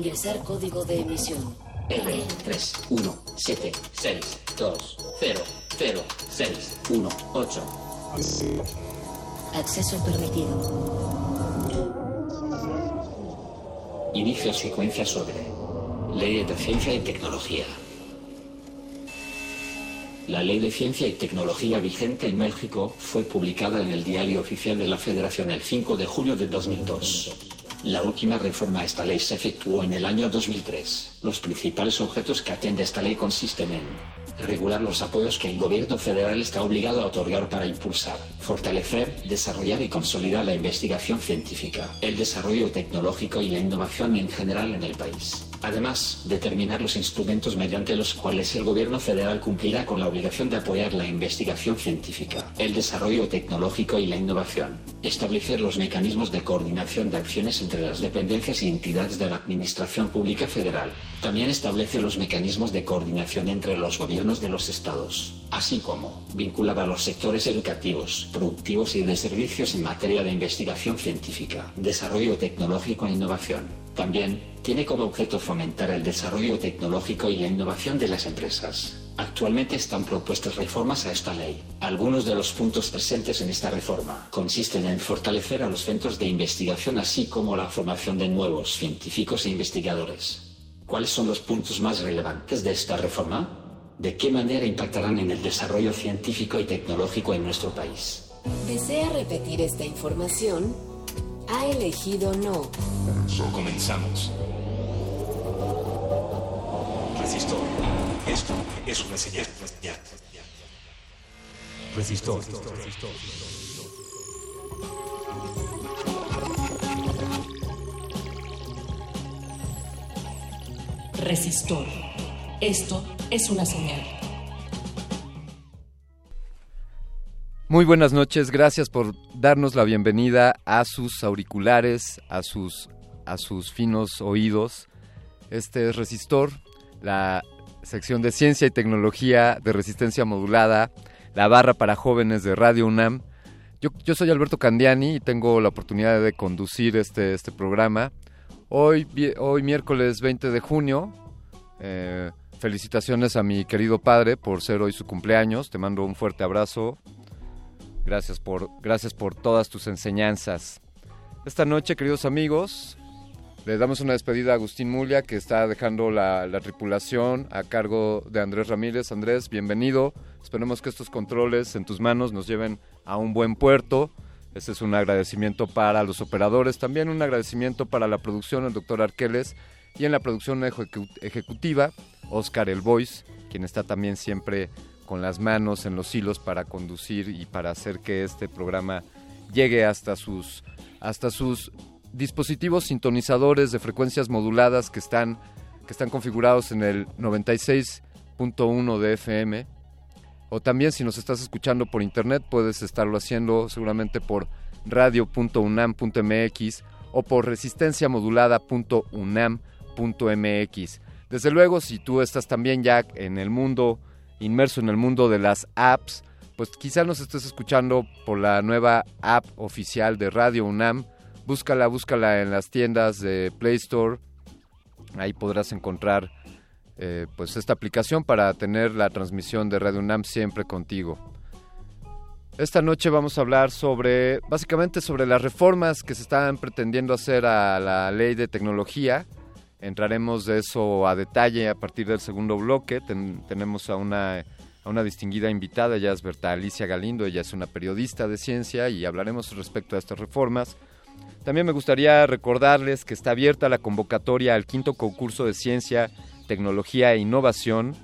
Ingresar código de emisión. R 3 1 7 6 2 0 0 6 1 8 Acceso permitido. Inicio secuencia sobre Ley de Ciencia y Tecnología. La Ley de Ciencia y Tecnología vigente en México fue publicada en el Diario Oficial de la Federación el 5 de julio de 2002. La última reforma a esta ley se efectuó en el año 2003. Los principales objetos que atiende esta ley consisten en regular los apoyos que el gobierno federal está obligado a otorgar para impulsar, fortalecer, desarrollar y consolidar la investigación científica, el desarrollo tecnológico y la innovación en general en el país. Además, determinar los instrumentos mediante los cuales el gobierno federal cumplirá con la obligación de apoyar la investigación científica, el desarrollo tecnológico y la innovación. Establecer los mecanismos de coordinación de acciones entre las dependencias y entidades de la Administración Pública Federal. También establece los mecanismos de coordinación entre los gobiernos de los estados, así como vincular a los sectores educativos, productivos y de servicios en materia de investigación científica, desarrollo tecnológico e innovación. También tiene como objeto fomentar el desarrollo tecnológico y la innovación de las empresas. Actualmente están propuestas reformas a esta ley. Algunos de los puntos presentes en esta reforma consisten en fortalecer a los centros de investigación así como la formación de nuevos científicos e investigadores. ¿Cuáles son los puntos más relevantes de esta reforma? ¿De qué manera impactarán en el desarrollo científico y tecnológico en nuestro país? ¿Desea repetir esta información? Ha elegido no. Comenzamos. Resistor. Esto es una señal. Resistor. Resistor. Esto es una señal. Muy buenas noches, gracias por darnos la bienvenida a sus auriculares, a sus, a sus finos oídos. Este es Resistor, la sección de ciencia y tecnología de resistencia modulada, la barra para jóvenes de Radio UNAM. Yo, soy Alberto Candiani y tengo la oportunidad de conducir este, este programa. Hoy, hoy miércoles 20 de junio, eh, felicitaciones a mi querido padre por ser hoy su cumpleaños. Te mando un fuerte abrazo. Gracias por, gracias por todas tus enseñanzas. Esta noche, queridos amigos, le damos una despedida a Agustín Mulia, que está dejando la, la, tripulación a cargo de Andrés Ramírez. Andrés, bienvenido. Esperemos que estos controles en tus manos nos lleven a un buen puerto. Este es un agradecimiento para los operadores, también un agradecimiento para la producción, el doctor Arqueles, y en la producción ejecu ejecutiva, Oscar El Voice, quien está también siempre con las manos en los hilos para conducir y para hacer que este programa llegue hasta sus, hasta sus dispositivos sintonizadores de frecuencias moduladas que están, que están configurados en el 90.1 de FM. O también si nos estás escuchando por internet, puedes estarlo haciendo seguramente por radio.unam.mx o por resistenciamodulada.unam.mx. Desde luego, si tú estás también ya en el mundo, inmerso en el mundo de las apps, pues quizá nos estés escuchando por la nueva app oficial de Radio UNAM. Búscala, búscala en las tiendas de Play Store. Ahí podrás encontrar eh, pues esta aplicación para tener la transmisión de Radio UNAM siempre contigo. Esta noche vamos a hablar sobre, básicamente sobre las reformas que se están pretendiendo hacer a la ley de tecnología. Entraremos de eso a detalle a partir del segundo bloque. Ten- tenemos a una, a una distinguida invitada, ella es Berta Alicia Galindo, ella es una periodista de ciencia y hablaremos respecto a estas reformas. También me gustaría recordarles que está abierta la convocatoria al quinto concurso de ciencia, tecnología e innovación,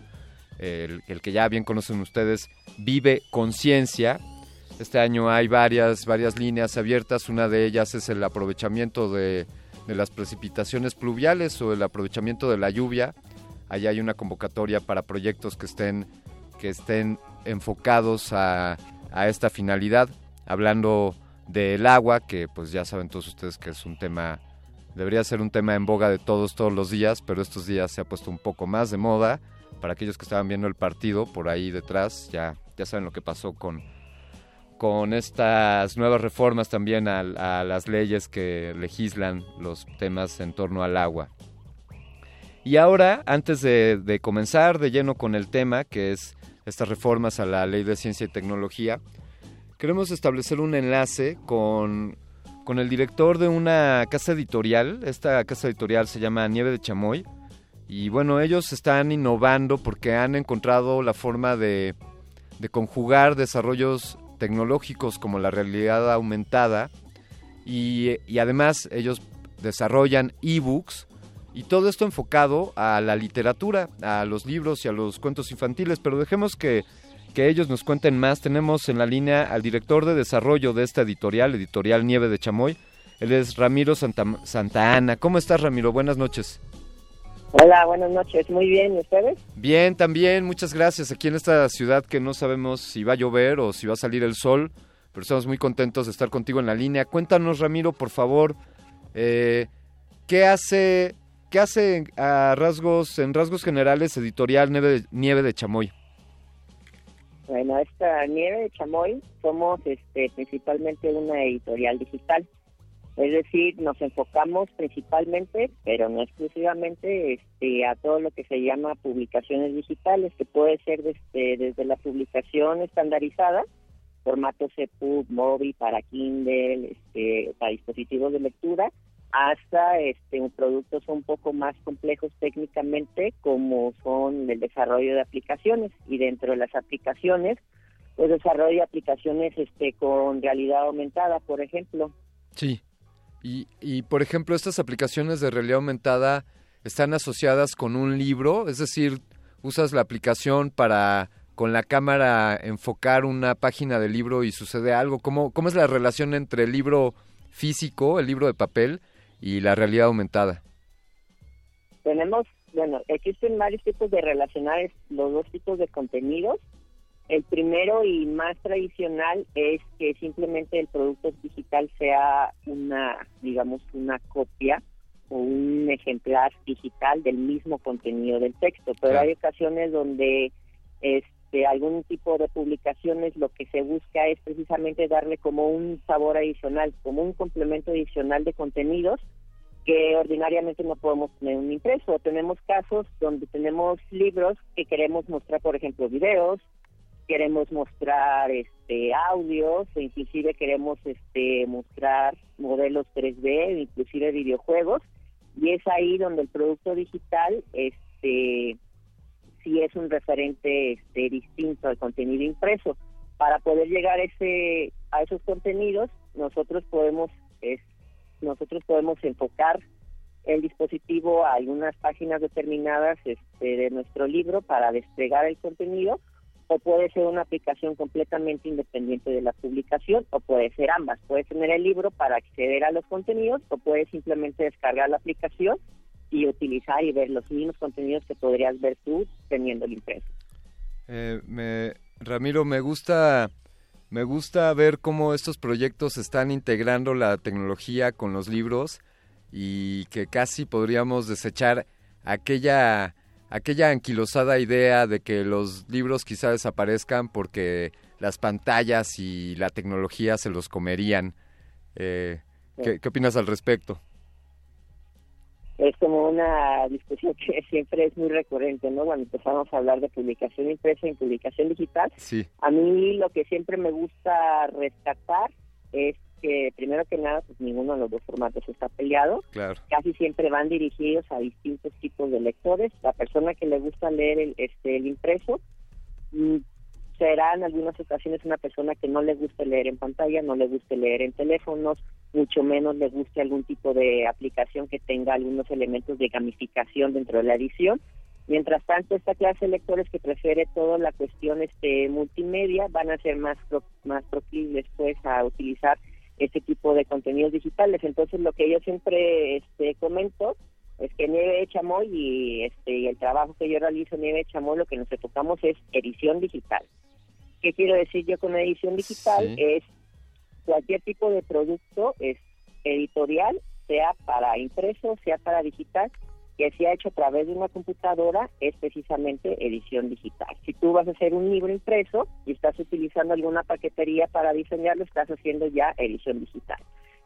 el, el que ya bien conocen ustedes, Vive Conciencia. Este año hay varias, varias líneas abiertas, una de ellas es el aprovechamiento de, de las precipitaciones pluviales o el aprovechamiento de la lluvia. Allá hay una convocatoria para proyectos que estén, que estén enfocados a, a esta finalidad, hablando del agua, que pues ya saben todos ustedes que es un tema, debería ser un tema en boga de todos todos los días, pero estos días se ha puesto un poco más de moda. Para aquellos que estaban viendo el partido por ahí detrás, ya, ya saben lo que pasó con, con estas nuevas reformas también a, las leyes que legislan los temas en torno al agua. Y ahora, antes de, comenzar de lleno con el tema, que es estas reformas a la ley de ciencia y tecnología, queremos establecer un enlace con, con el director de una casa editorial. Esta casa editorial se llama Nieve de Chamoy. Y bueno, ellos están innovando porque han encontrado la forma de conjugar desarrollos tecnológicos como la realidad aumentada y, además ellos desarrollan ebooks y todo esto enfocado a la literatura, a los libros y a los cuentos infantiles, pero dejemos que, que ellos nos cuenten más. Tenemos en la línea al director de desarrollo de esta editorial, Editorial Nieve de Chamoy. Él es Ramiro Santa, Santa Ana. ¿Cómo estás, Ramiro? Buenas noches. Hola, buenas noches. Muy bien, ¿y ustedes? Bien, también, muchas gracias. Aquí en esta ciudad que no sabemos si va a llover o si va a salir el sol, pero estamos muy contentos de estar contigo en la línea. Cuéntanos, Ramiro, por favor, eh, ¿qué hace, qué hace a rasgos, en rasgos generales Editorial Nieve de, Nieve de Chamoy? Bueno, esta Nieve de Chamoy somos este, principalmente una editorial digital. Es decir, nos enfocamos principalmente, pero no exclusivamente, este, a todo lo que se llama publicaciones digitales, que puede ser desde, desde la publicación estandarizada, formato CPUB, móvil, para Kindle, este, para dispositivos de lectura, hasta este, productos un poco más complejos técnicamente, como son el desarrollo de aplicaciones. Y dentro de las aplicaciones, pues desarrollo de aplicaciones este, con realidad aumentada, por ejemplo. Sí. Y, y, por ejemplo, estas aplicaciones de realidad aumentada están asociadas con un libro, es decir, usas la aplicación para con la cámara enfocar una página del libro y sucede algo. ¿Cómo, cómo es la relación entre el libro físico, el libro de papel, y la realidad aumentada? Tenemos, bueno, existen varios tipos de relacionar los dos tipos de contenidos. El primero y más tradicional es que simplemente el producto digital sea una, digamos, una copia o un ejemplar digital del mismo contenido del texto. Pero claro. hay ocasiones donde este, algún tipo de publicaciones lo que se busca es precisamente darle como un sabor adicional, como un complemento adicional de contenidos que ordinariamente no podemos tener un impreso. Tenemos casos donde tenemos libros que queremos mostrar, por ejemplo, videos, queremos mostrar este audios, e inclusive queremos este mostrar modelos 3D, inclusive videojuegos, y es ahí donde el producto digital este sí es un referente este distinto al contenido impreso. Para poder llegar ese a esos contenidos, nosotros podemos es, nosotros podemos enfocar el dispositivo a algunas páginas determinadas este, de nuestro libro para desplegar el contenido o puede ser una aplicación completamente independiente de la publicación o puede ser ambas. Puedes tener el libro para acceder a los contenidos o puedes simplemente descargar la aplicación y utilizar y ver los mismos contenidos que podrías ver tú teniendo el impreso. Eh, me, Ramiro, me gusta, me gusta ver cómo estos proyectos están integrando la tecnología con los libros y que casi podríamos desechar aquella aquella anquilosada idea de que los libros quizá desaparezcan porque las pantallas y la tecnología se los comerían. Eh, ¿qué, ¿Qué opinas al respecto? es como una discusión que siempre es muy recurrente, ¿no? Cuando empezamos a hablar de publicación impresa y publicación digital, sí. a mí lo que siempre me gusta rescatar es que primero que nada, pues ninguno de los dos formatos está peleado. Claro. Casi siempre van dirigidos a distintos tipos de lectores. La persona que le gusta leer el, este, el impreso mm, será en algunas ocasiones una persona que no le guste leer en pantalla, no le guste leer en teléfonos, mucho menos le guste algún tipo de aplicación que tenga algunos elementos de gamificación dentro de la edición. Mientras tanto, esta clase de lectores que prefiere toda la cuestión este multimedia van a ser más pro, más proclives pues a utilizar este tipo de contenidos digitales. Entonces, lo que yo siempre este comento es que Nieve Chamoy y este y el trabajo que yo realizo en Nieve Chamoy lo que nos enfocamos es edición digital. ¿Qué quiero decir yo con edición digital? Sí. Es cualquier tipo de producto es editorial, sea para impreso, sea para digital, que se ha hecho a través de una computadora, es precisamente edición digital. Si tú vas a hacer un libro impreso y estás utilizando alguna paquetería para diseñarlo, estás haciendo ya edición digital.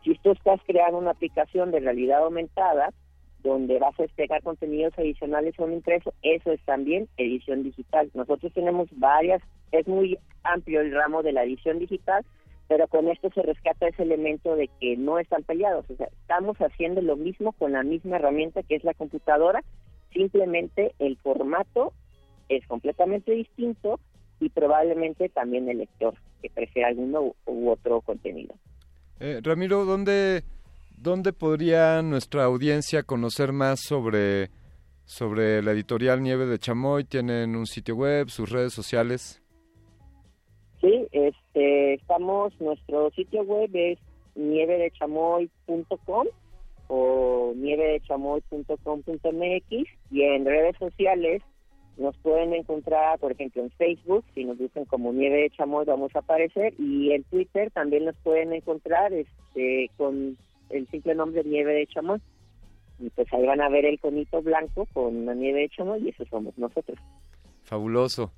Si tú estás creando una aplicación de realidad aumentada, donde vas a despegar contenidos adicionales a un impreso, eso es también edición digital. Nosotros tenemos varias, es muy amplio el ramo de la edición digital, pero con esto se rescata ese elemento de que no están peleados, o sea, estamos haciendo lo mismo con la misma herramienta que es la computadora, simplemente el formato es completamente distinto y probablemente también el lector que prefiera alguno u, otro contenido. Eh, Ramiro, ¿dónde, ¿dónde podría nuestra audiencia conocer más sobre, sobre la editorial Nieve de Chamoy? ¿Tienen un sitio web, sus redes sociales? Sí, este, estamos, nuestro sitio web es nievedechamoy.com o nievedechamoy.com.mx y en redes sociales nos pueden encontrar, por ejemplo, en Facebook, si nos buscan como Nieve de Chamoy vamos a aparecer y en Twitter también nos pueden encontrar este con el simple nombre Nieve de Chamoy. Y pues ahí van a ver el conito blanco con la nieve de chamoy y eso somos nosotros. Fabuloso.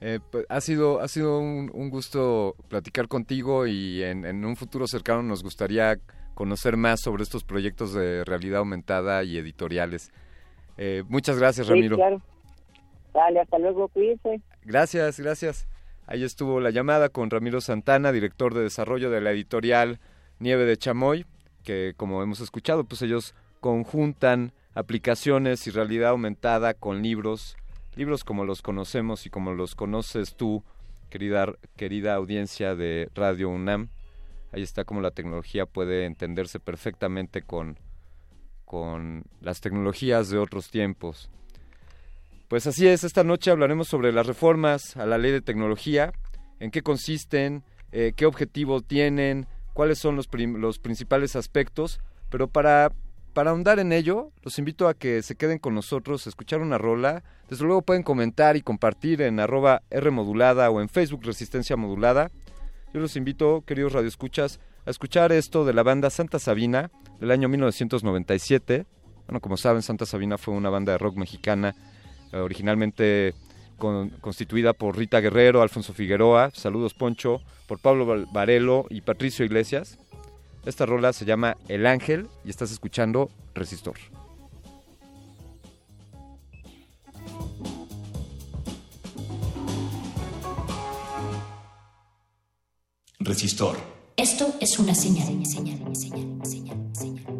Eh, pues, ha sido, ha sido un, un gusto platicar contigo y en, en, un futuro cercano nos gustaría conocer más sobre estos proyectos de realidad aumentada y editoriales. Eh, muchas gracias, Ramiro. Sí, claro. Dale, hasta luego, cuídense. Gracias, gracias. Ahí estuvo la llamada con Ramiro Santana, director de desarrollo de la editorial Nieve de Chamoy, que como hemos escuchado, pues ellos conjuntan aplicaciones y realidad aumentada con libros libros como los conocemos y como los conoces tú, querida, querida audiencia de Radio UNAM. Ahí está como la tecnología puede entenderse perfectamente con, con las tecnologías de otros tiempos. Pues así es, esta noche hablaremos sobre las reformas a la ley de tecnología, en qué consisten, eh, qué objetivo tienen, cuáles son los, los principales aspectos, pero para para ahondar en ello, los invito a que se queden con nosotros, a escuchar una rola. Desde luego pueden comentar y compartir en arroba Rmodulada o en Facebook Resistencia Modulada. Yo los invito, queridos radioescuchas, a escuchar esto de la banda Santa Sabina del año 1997. Bueno, como saben, Santa Sabina fue una banda de rock mexicana eh, originalmente con, constituida por Rita Guerrero, Alfonso Figueroa, saludos Poncho, por Pablo Varelo y Patricio Iglesias. Esta rola se llama El Ángel y estás escuchando Resistor. Resistor. Esto es una señal, señal, señal, señal, señal,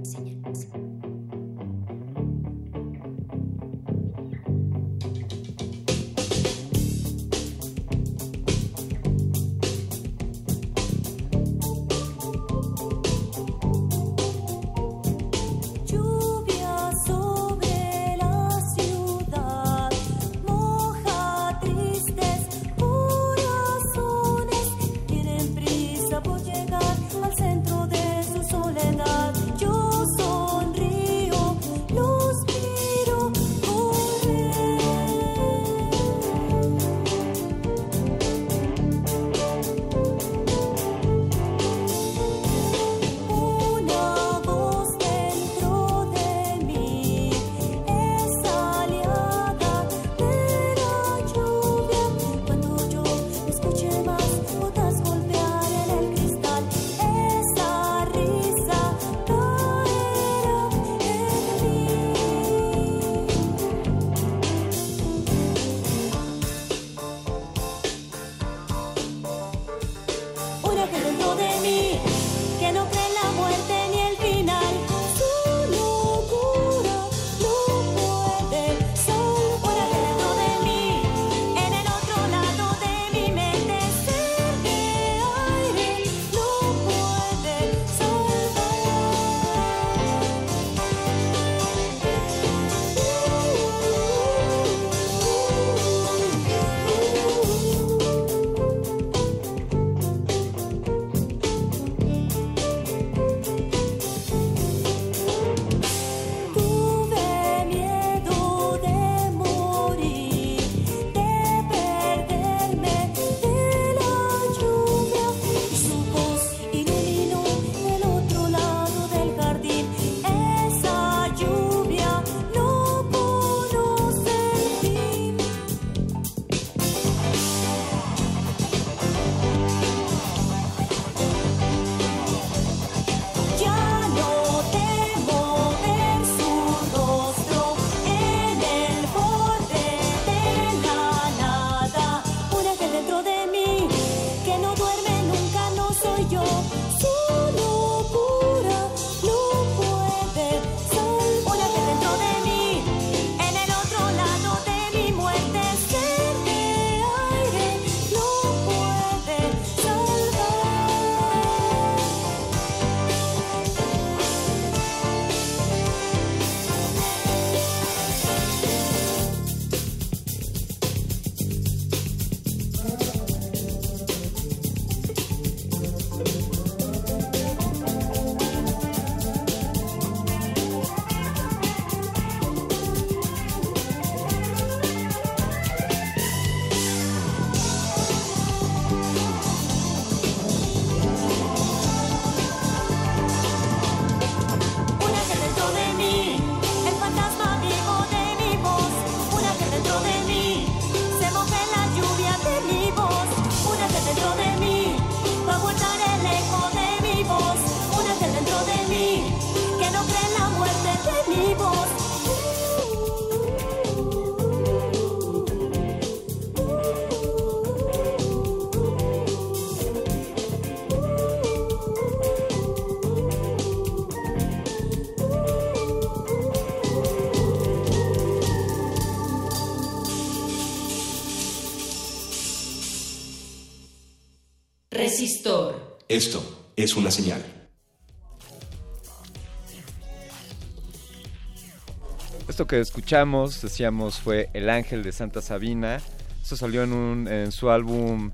Que escuchamos, decíamos, fue El Ángel de Santa Sabina. Esto salió en, un, en su álbum,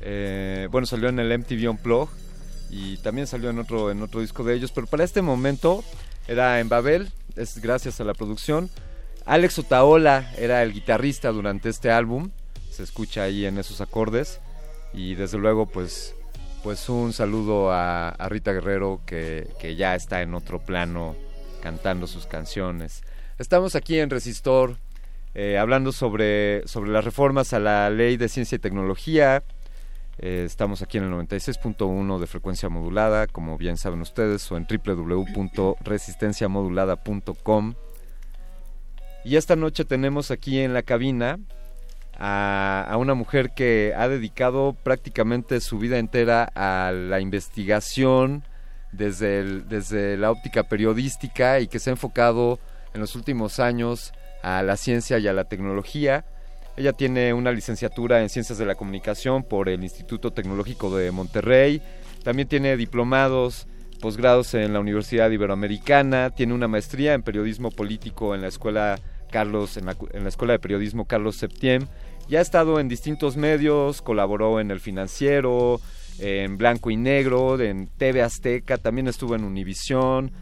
eh, bueno, salió en el MTV Unplugged y también salió en otro, en otro disco de ellos, pero para este momento era en Babel, es gracias a la producción. Alex Otaola era el guitarrista durante este álbum, se escucha ahí en esos acordes y desde luego pues, pues un saludo a, a Rita Guerrero que, que ya está en otro plano cantando sus canciones. Estamos aquí en Resistor eh, hablando sobre, sobre las reformas a la ley de ciencia y tecnología. Eh, estamos aquí en el 96.1 de frecuencia modulada, como bien saben ustedes, o en www.resistenciamodulada.com. Y esta noche tenemos aquí en la cabina a, a, una mujer que ha dedicado prácticamente su vida entera a la investigación desde, desde la óptica periodística y que se ha enfocado en los últimos años a la ciencia y a la tecnología. Ella tiene una licenciatura en Ciencias de la Comunicación por el Instituto Tecnológico de Monterrey. También tiene diplomados, posgrados en la Universidad Iberoamericana. Tiene una maestría en Periodismo Político en la Escuela Carlos, en la, Escuela de Periodismo Carlos Septiem. Ya ha estado en distintos medios, colaboró en El Financiero, en Blanco y Negro, en TV Azteca, también estuvo en Univisión.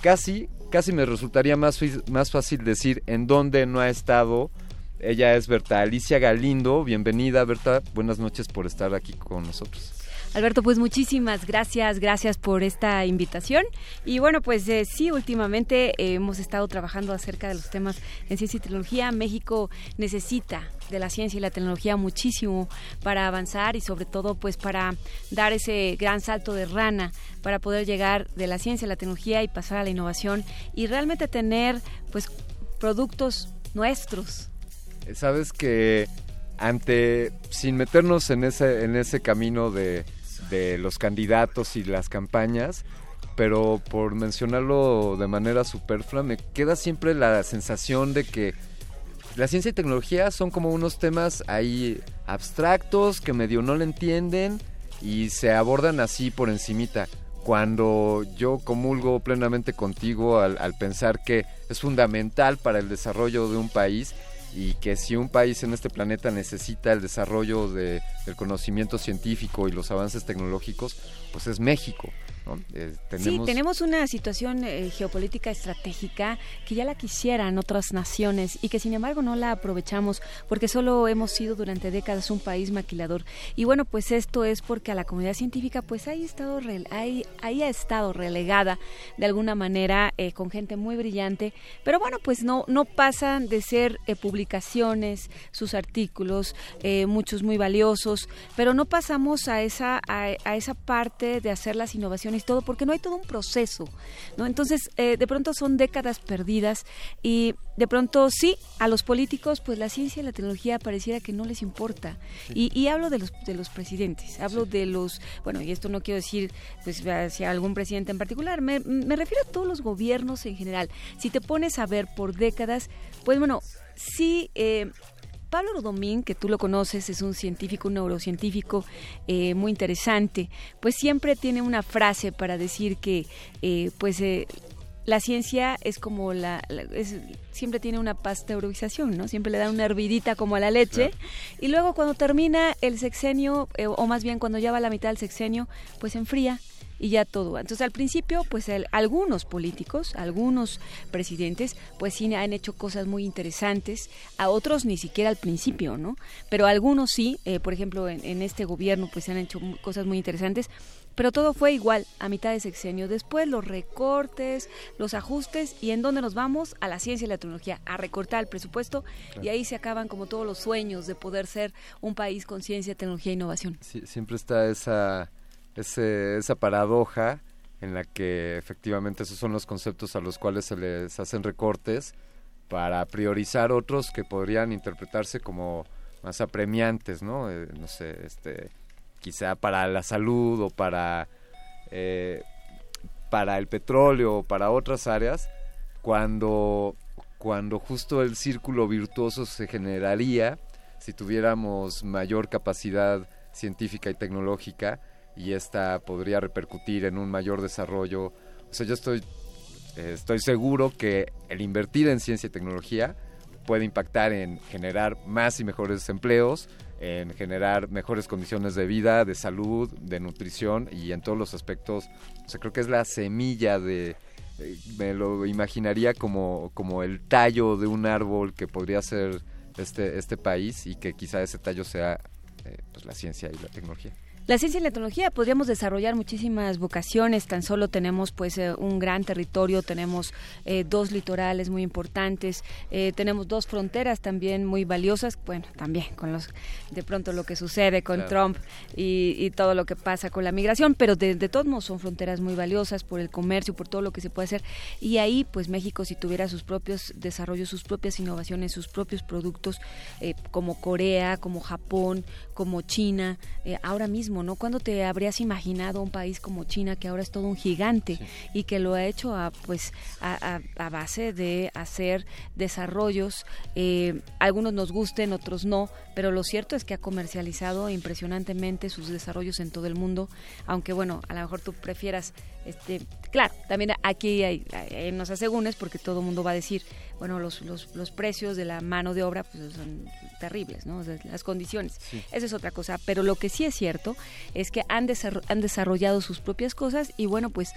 Casi, casi me resultaría más, más fácil decir en dónde no ha estado. Ella es Berta Alicia Galindo. Bienvenida, Berta. Buenas noches por estar aquí con nosotros. Alberto, pues muchísimas gracias, gracias por esta invitación. Y bueno, pues eh, sí, últimamente hemos estado trabajando acerca de los temas en ciencia y tecnología. México necesita de la ciencia y la tecnología muchísimo para avanzar y sobre todo pues para dar ese gran salto de rana para poder llegar de la ciencia a la tecnología y pasar a la innovación y realmente tener pues productos nuestros. Sabes que ante sin meternos en ese en ese camino de de los candidatos y las campañas, pero por mencionarlo de manera superflua, me queda siempre la sensación de que la ciencia y tecnología son como unos temas ahí abstractos que medio no le entienden y se abordan así por encimita. Cuando yo comulgo plenamente contigo al, pensar que es fundamental para el desarrollo de un país y que si un país en este planeta necesita el desarrollo de, del conocimiento científico y los avances tecnológicos, pues es México. ¿No? Eh, tenemos... Sí, tenemos una situación eh, geopolítica estratégica que ya la quisieran otras naciones y que sin embargo no la aprovechamos porque solo hemos sido durante décadas un país maquilador. Y bueno, pues esto es porque a la comunidad científica pues ahí, estado ahí, ahí ha estado relegada de alguna manera eh, con gente muy brillante, pero bueno, pues no, no pasan de ser publicaciones, sus artículos, muchos muy valiosos, pero no pasamos a esa, a, a esa parte de hacer las innovaciones todo, porque no hay todo un proceso, ¿no? Entonces, eh, de pronto son décadas perdidas y de pronto sí, a los políticos, pues la ciencia y la tecnología pareciera que no les importa. Sí. Y, y, hablo de los, de los presidentes, hablo sí. de los, bueno, y esto no quiero decir pues hacia algún presidente en particular, me, me refiero a todos los gobiernos en general. Si te pones a ver por décadas, pues bueno, sí... Eh, Pablo Rodomín, que tú lo conoces, es un científico, un neurocientífico eh, muy interesante, pues siempre tiene una frase para decir que eh, pues eh, la ciencia es como la, la es, siempre tiene una pasteurización, ¿no? Siempre le da una hervidita como a la leche claro. y luego cuando termina el sexenio eh, o más bien cuando ya va a la mitad del sexenio, pues enfría y ya todo. Entonces al principio, pues el, algunos políticos, algunos presidentes, pues sí han hecho cosas muy interesantes, a otros ni siquiera al principio, ¿no? Pero algunos sí, eh, por ejemplo, en, en, este gobierno, pues se han hecho cosas muy interesantes, pero todo fue igual a mitad de sexenio. Después los recortes, los ajustes y en dónde nos vamos a la ciencia y la tecnología, a recortar el presupuesto claro. y ahí se acaban como todos los sueños de poder ser un país con ciencia, tecnología e innovación. Sí, siempre está esa esa paradoja en la que efectivamente esos son los conceptos a los cuales se les hacen recortes para priorizar otros que podrían interpretarse como más apremiantes, ¿no? Eh, no sé, este, quizá para la salud o para, eh, para el petróleo o para otras áreas, cuando, cuando justo el círculo virtuoso se generaría si tuviéramos mayor capacidad científica y tecnológica y esta podría repercutir en un mayor desarrollo. O sea, yo estoy, eh, estoy seguro que el invertir en ciencia y tecnología puede impactar en generar más y mejores empleos, en generar mejores condiciones de vida, de salud, de nutrición y en todos los aspectos. O sea, creo que es la semilla de, eh, me lo imaginaría como, como el tallo de un árbol que podría ser este, este país y que quizá ese tallo sea eh, pues la ciencia y la tecnología. La ciencia y la tecnología podríamos desarrollar muchísimas vocaciones, tan solo tenemos pues eh, un gran territorio, tenemos eh, dos litorales muy importantes, eh, tenemos dos fronteras también muy valiosas, bueno, también con los de pronto lo que sucede con Trump y, todo lo que pasa con la migración, pero de, todos modos son fronteras muy valiosas por el comercio, por todo lo que se puede hacer. Y ahí pues México si tuviera sus propios desarrollos, sus propias innovaciones, sus propios productos como Corea, como Japón, como China, ahora mismo ¿no? ¿Cuándo te habrías imaginado un país como China que ahora es todo un gigante y que lo ha hecho a, pues, a, base de hacer desarrollos, eh, algunos nos gusten, otros no, pero lo cierto es que ha comercializado impresionantemente sus desarrollos en todo el mundo, aunque bueno, a lo mejor tú prefieras este, claro, también aquí hay, asegúnes porque todo el mundo va a decir, bueno, los, los, los, precios de la mano de obra pues, son terribles, ¿no? las condiciones. Esa es otra cosa. Pero lo que sí es cierto es que han, han desarrollado sus propias cosas y bueno, pues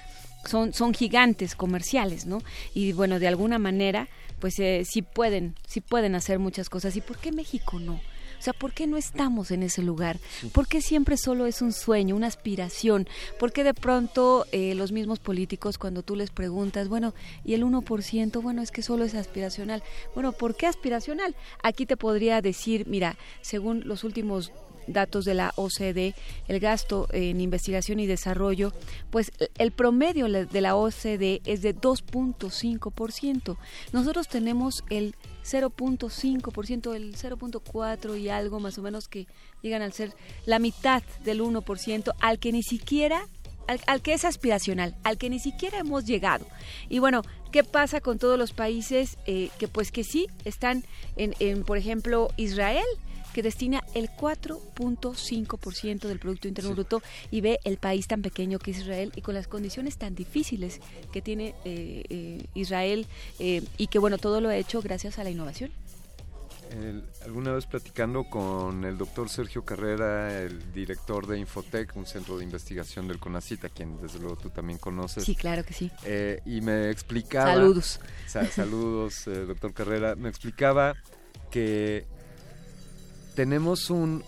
son, son gigantes comerciales, ¿no? Y bueno, de alguna manera, pues eh, sí pueden, sí pueden hacer muchas cosas. ¿Y por qué México no? O sea, ¿por qué no estamos en ese lugar? ¿Por qué siempre solo es un sueño, una aspiración? ¿Por qué de pronto eh, los mismos políticos cuando tú les preguntas, bueno, y el 1%, bueno, es que solo es aspiracional? Bueno, ¿por qué aspiracional? Aquí te podría decir, mira, según los últimos datos de la OCDE, el gasto en investigación y desarrollo, pues el promedio de la OCDE es de 2.5%. Nosotros tenemos el 0.5%, el 0.4 y algo más o menos que llegan al ser la mitad del 1%, al que ni siquiera al, que es aspiracional, al que ni siquiera hemos llegado. Y bueno, ¿qué pasa con todos los países eh, que pues que sí están en, en, por ejemplo, Israel? Que destina el 4.5% del Producto Interno Bruto y ve el país tan pequeño que es Israel y con las condiciones tan difíciles que tiene eh, eh, Israel eh, y que bueno, todo lo ha hecho gracias a la innovación. alguna vez platicando con el doctor Sergio Carrera, el director de Infotec, un centro de investigación del CONACIT, a quien desde luego tú también conoces. Sí, claro que sí. y me explicaba... Saludos. saludos, doctor Carrera. Me explicaba que tenemos un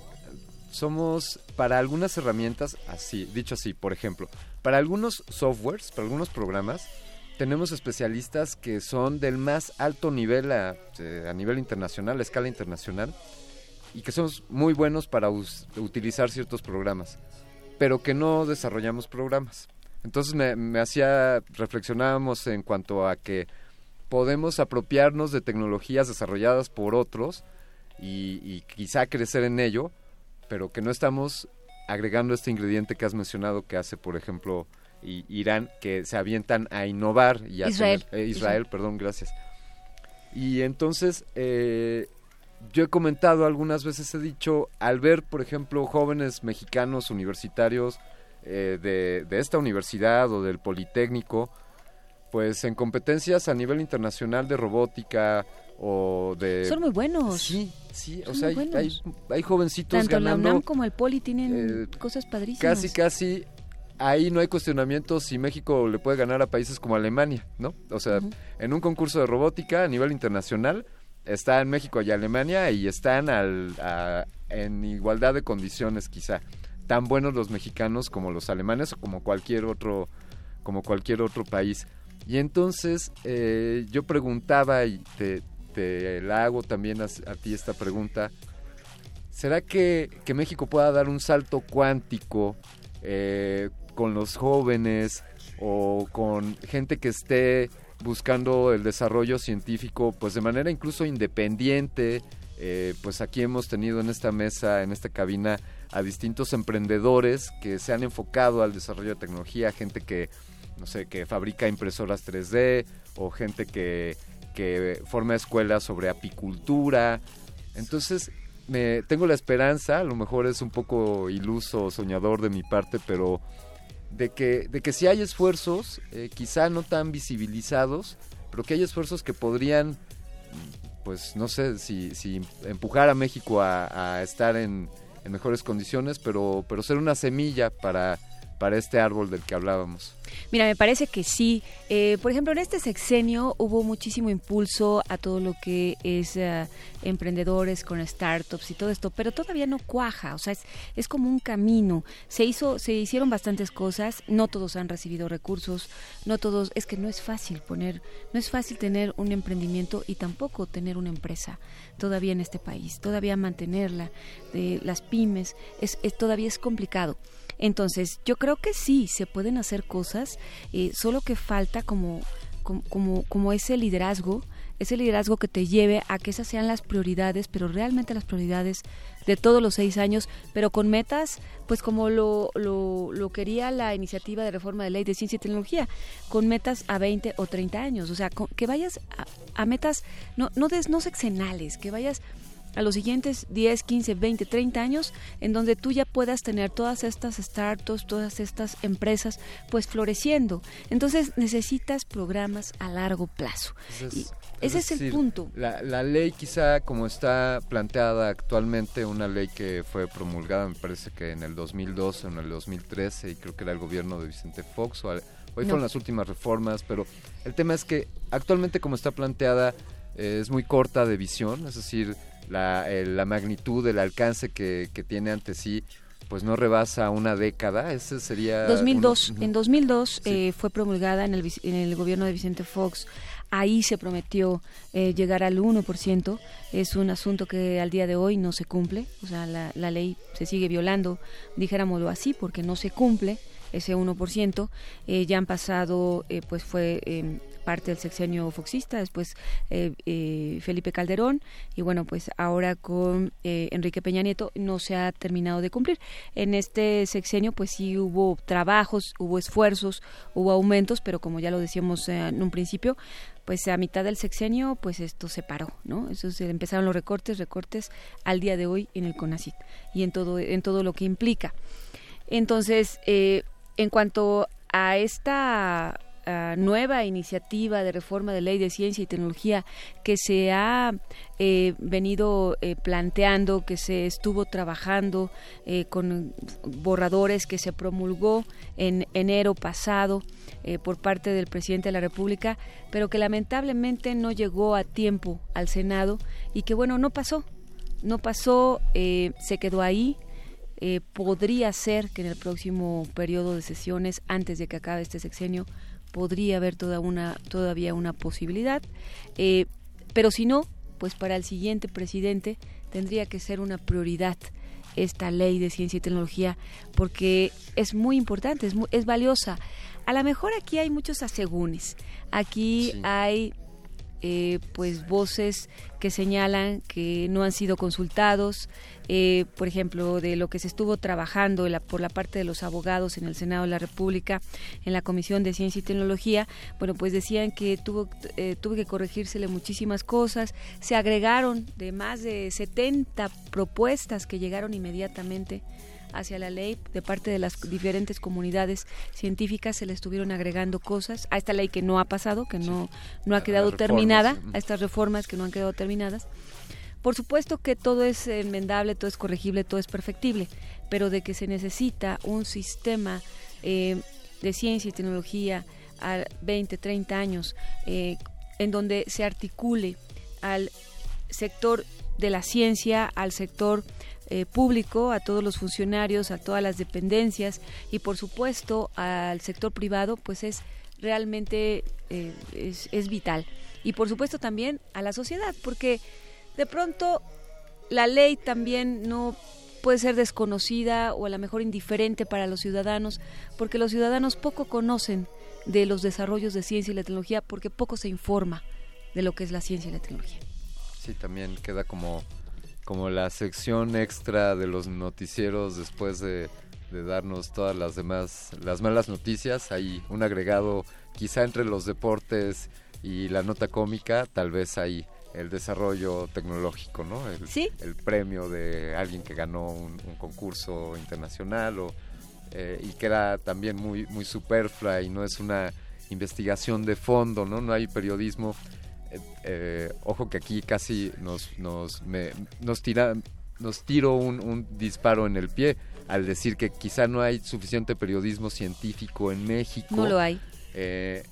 somos para algunas herramientas así, dicho así, por ejemplo, para algunos softwares, para algunos programas, tenemos especialistas que son del más alto nivel a, a nivel internacional, a escala internacional, y que son muy buenos para utilizar ciertos programas, pero que no desarrollamos programas. Entonces me, me hacía, reflexionábamos en cuanto a que podemos apropiarnos de tecnologías desarrolladas por otros, y, quizá crecer en ello, pero que no estamos agregando este ingrediente que has mencionado que hace, por ejemplo, Irán, que se avientan a innovar y a Israel. Eh, Israel, perdón, gracias. Y entonces, eh, yo he comentado algunas veces, he dicho, al ver, por ejemplo, jóvenes mexicanos universitarios eh, de, de, esta universidad o del Politécnico, pues en competencias a nivel internacional de robótica o de... Son muy buenos. Sí, Sí, o sea, hay, hay, jovencitos Tanto ganando... la UNAM como el Poli tienen eh, cosas padrísimas. Casi, casi, ahí no hay cuestionamiento si México le puede ganar a países como Alemania, ¿no? O sea, en un concurso de robótica a nivel internacional están México y Alemania y están al, en igualdad de condiciones quizá. Tan buenos los mexicanos como los alemanes o como cualquier otro, como cualquier otro país. Y entonces eh, yo preguntaba y te, te la hago también a, ti esta pregunta. ¿Será que, México pueda dar un salto cuántico eh, con los jóvenes o con gente que esté buscando el desarrollo científico pues de manera incluso independiente? Eh, pues aquí hemos tenido en esta mesa, en esta cabina, a distintos emprendedores que se han enfocado al desarrollo de tecnología, gente que, no sé, que fabrica impresoras 3D o gente que que forma escuelas sobre apicultura. Entonces, me, tengo la esperanza, a lo mejor es un poco iluso, soñador de mi parte, pero de que, de que si hay esfuerzos, eh, quizá no tan visibilizados, pero que hay esfuerzos que podrían, pues no sé, si, si empujar a México a, estar en, en, mejores condiciones, pero, pero ser una semilla para, para este árbol del que hablábamos. Mira, me parece que sí. Eh, por ejemplo, en este sexenio hubo muchísimo impulso a todo lo que es uh, emprendedores con startups y todo esto, pero todavía no cuaja. O sea, es, es, como un camino. Se hizo, se hicieron bastantes cosas. No todos han recibido recursos. No todos. Es que no es fácil poner, no es fácil tener un emprendimiento y tampoco tener una empresa todavía en este país. Todavía mantenerla, de las pymes, es, es todavía es complicado. Entonces, yo creo que sí, se pueden hacer cosas, eh, solo que falta como, como, como ese liderazgo, ese liderazgo que te lleve a que esas sean las prioridades, pero realmente las prioridades de todos los seis años, pero con metas, pues como lo, lo, lo quería la iniciativa de reforma de ley de ciencia y tecnología, con metas a 20 o 30 años, o sea, que vayas a, a, metas no, no, des, no sexenales, que vayas a los siguientes 10, 15, 20, 30 años, en donde tú ya puedas tener todas estas startups, todas estas empresas, pues floreciendo. Entonces necesitas programas a largo plazo. Y ese es, decir, el punto. La, la, ley quizá como está planteada actualmente, una ley que fue promulgada me parece que en el 2012 o en el 2013 y creo que era el gobierno de Vicente Fox o al, hoy no. fueron las últimas reformas, pero el tema es que actualmente como está planteada eh, es muy corta de visión, es decir, la, eh, la magnitud, el alcance que, que, tiene ante sí, pues no rebasa una década. Ese sería. 2002. Uno, en 2002 sí. eh, fue promulgada en el, en el gobierno de Vicente Fox. Ahí se prometió eh, llegar al 1%. Es un asunto que al día de hoy no se cumple. O sea, la, la ley se sigue violando, dijéramoslo así, porque no se cumple ese 1%. Eh, ya han pasado, eh, pues fue eh, parte del sexenio foxista, después eh, eh, Felipe Calderón y bueno, pues ahora con eh, Enrique Peña Nieto no se ha terminado de cumplir. En este sexenio pues sí hubo trabajos, hubo esfuerzos, hubo aumentos, pero como ya lo decíamos en un principio, pues a mitad del sexenio pues esto se paró, ¿no? Eso se empezaron los recortes, recortes al día de hoy en el CONACIT y en todo en todo lo que implica. Entonces, en cuanto a esta Uh, nueva iniciativa de reforma de ley de ciencia y tecnología que se ha eh, venido eh, planteando, que se estuvo trabajando eh, con borradores que se promulgó en enero pasado por parte del presidente de la República, pero que lamentablemente no llegó a tiempo al Senado y que bueno, no pasó, no pasó, se quedó ahí, eh, podría ser que en el próximo periodo de sesiones, antes de que acabe este sexenio, podría haber toda una, todavía una posibilidad. Eh, pero si no, pues para el siguiente presidente tendría que ser una prioridad esta ley de ciencia y tecnología porque es muy importante, es, muy, es valiosa. A lo mejor aquí hay muchos asegúnes, aquí sí. hay eh, pues voces que señalan que no han sido consultados, eh, por ejemplo, de lo que se estuvo trabajando la, por la parte de los abogados en el Senado de la República, en la Comisión de Ciencia y Tecnología, bueno, pues decían que tuvo, eh, tuvo que corregírsele muchísimas cosas, se agregaron de más de 70 propuestas que llegaron inmediatamente hacia la ley de parte de las diferentes comunidades científicas se le estuvieron agregando cosas a esta ley que no ha pasado, que no, no ha quedado terminada, a estas reformas que no han quedado terminadas. Por supuesto que todo es enmendable, todo es corregible, todo es perfectible, pero de que se necesita un sistema eh, de ciencia y tecnología a 20, 30 años, eh, en donde se articule al sector de la ciencia, al sector eh, público, a todos los funcionarios, a todas las dependencias y por supuesto al sector privado, pues es realmente eh, es, es, vital. Y por supuesto también a la sociedad, porque de pronto la ley también no puede ser desconocida o a lo mejor indiferente para los ciudadanos, porque los ciudadanos poco conocen de los desarrollos de ciencia y la tecnología, porque poco se informa de lo que es la ciencia y la tecnología. Sí, también queda como como la sección extra de los noticieros después de, de, darnos todas las demás, las malas noticias. Hay un agregado quizá entre los deportes y la nota cómica, tal vez hay el desarrollo tecnológico, ¿no? El, ¿Sí? el premio de alguien que ganó un, un concurso internacional o, eh, y que era también muy, muy superflua y no es una investigación de fondo, ¿no? No hay periodismo. Eh, ojo que aquí casi nos, nos, me- nos, tira, nos tiro un, un disparo en el pie al decir que quizá no hay suficiente periodismo científico en México. No lo hay. Eh,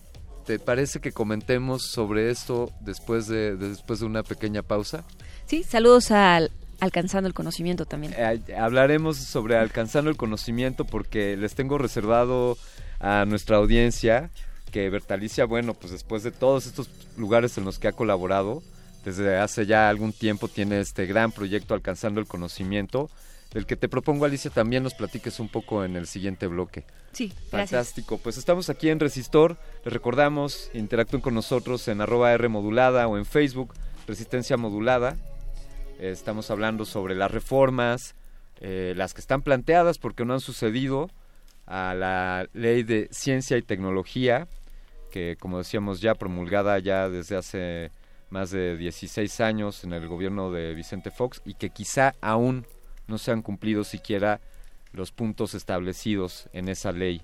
¿Te parece que comentemos sobre esto después de, de- después de una pequeña pausa? Sí, saludos al Alcanzando el Conocimiento también. Eh, hablaremos sobre alcanzando el conocimiento porque les tengo reservado a nuestra audiencia que Bertalicia, bueno, pues después de todos estos lugares en los que ha colaborado, desde hace ya algún tiempo tiene este gran proyecto Alcanzando el Conocimiento, del que te propongo, Alicia, también nos platiques un poco en el siguiente bloque. Sí, gracias. Fantástico. Pues estamos aquí en Resistor. Les recordamos, interactúen con nosotros en arroba R modulada o en Facebook, Resistencia Modulada. Eh, estamos hablando sobre las reformas, eh, las que están planteadas porque no han sucedido, a la ley de ciencia y tecnología, que como decíamos ya promulgada ya desde hace más de 16 años en el gobierno de Vicente Fox y que quizá aún no se han cumplido siquiera los puntos establecidos en esa ley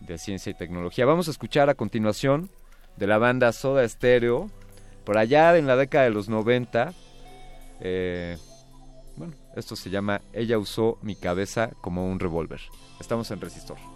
de ciencia y tecnología. Vamos a escuchar a continuación de la banda Soda Stereo, por allá en la década de los 90. eh, bueno, esto se llama Ella usó mi cabeza como un revólver. Estamos en Resistor.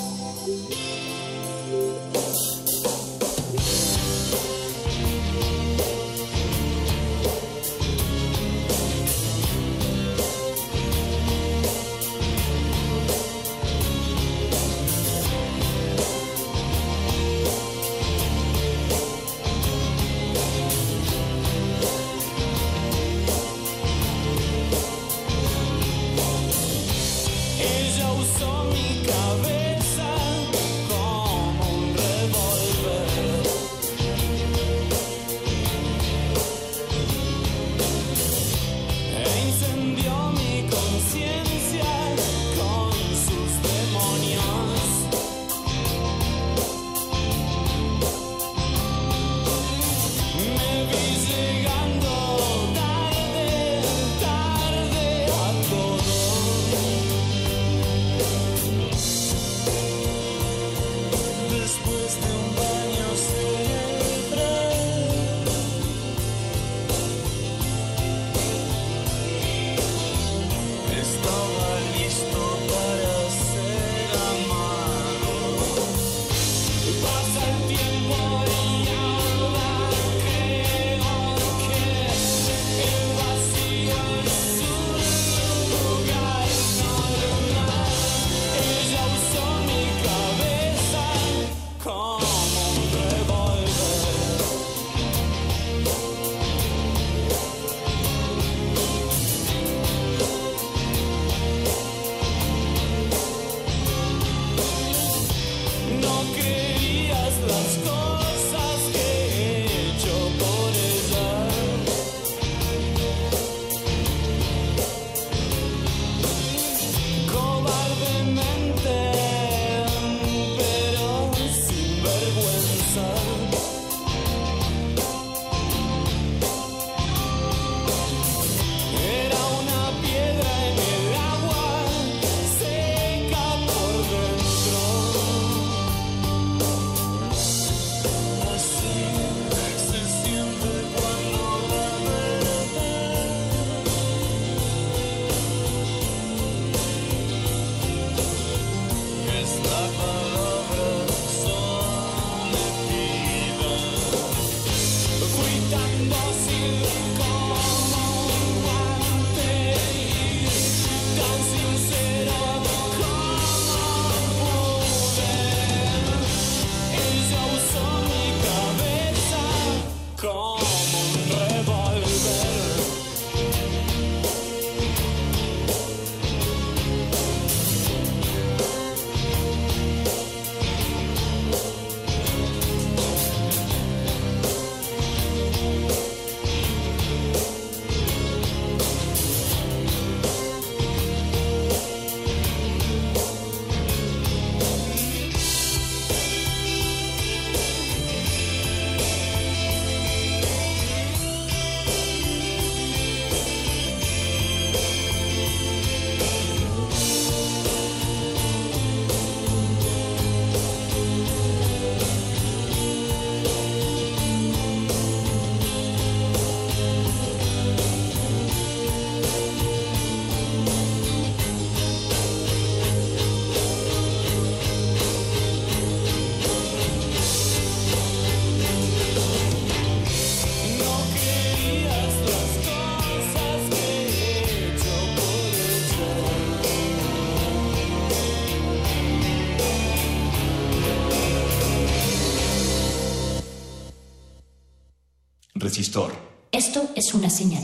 Resistor. Esto es una señal.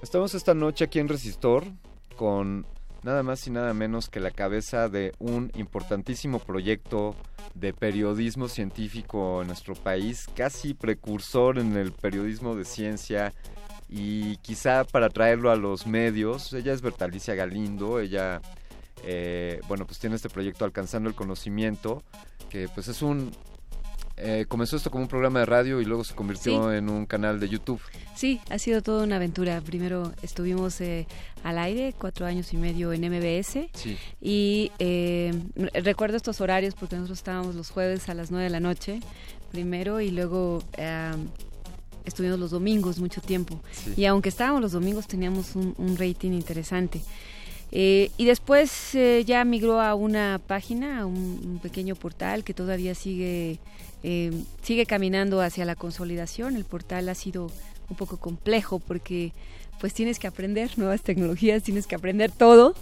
Estamos esta noche aquí en Resistor con nada más y nada menos que la cabeza de un importantísimo proyecto de periodismo científico en nuestro país, casi precursor en el periodismo de ciencia y quizá para traerlo a los medios. Ella es Bertalicia Galindo, ella, eh, bueno, pues tiene este proyecto Alcanzando el Conocimiento, que pues es un eh, comenzó esto como un programa de radio y luego se convirtió en un canal de YouTube. Sí, ha sido toda una aventura. Primero estuvimos eh, al aire cuatro años y medio en MBS y eh, recuerdo estos horarios porque nosotros estábamos los jueves a las nueve de la noche primero y luego estuvimos los domingos mucho tiempo. Y aunque estábamos los domingos teníamos un, rating interesante. Y después ya migró a una página, a un, pequeño portal que todavía sigue eh, sigue caminando hacia la consolidación. El portal ha sido un poco complejo porque pues tienes que aprender nuevas tecnologías, tienes que aprender todo.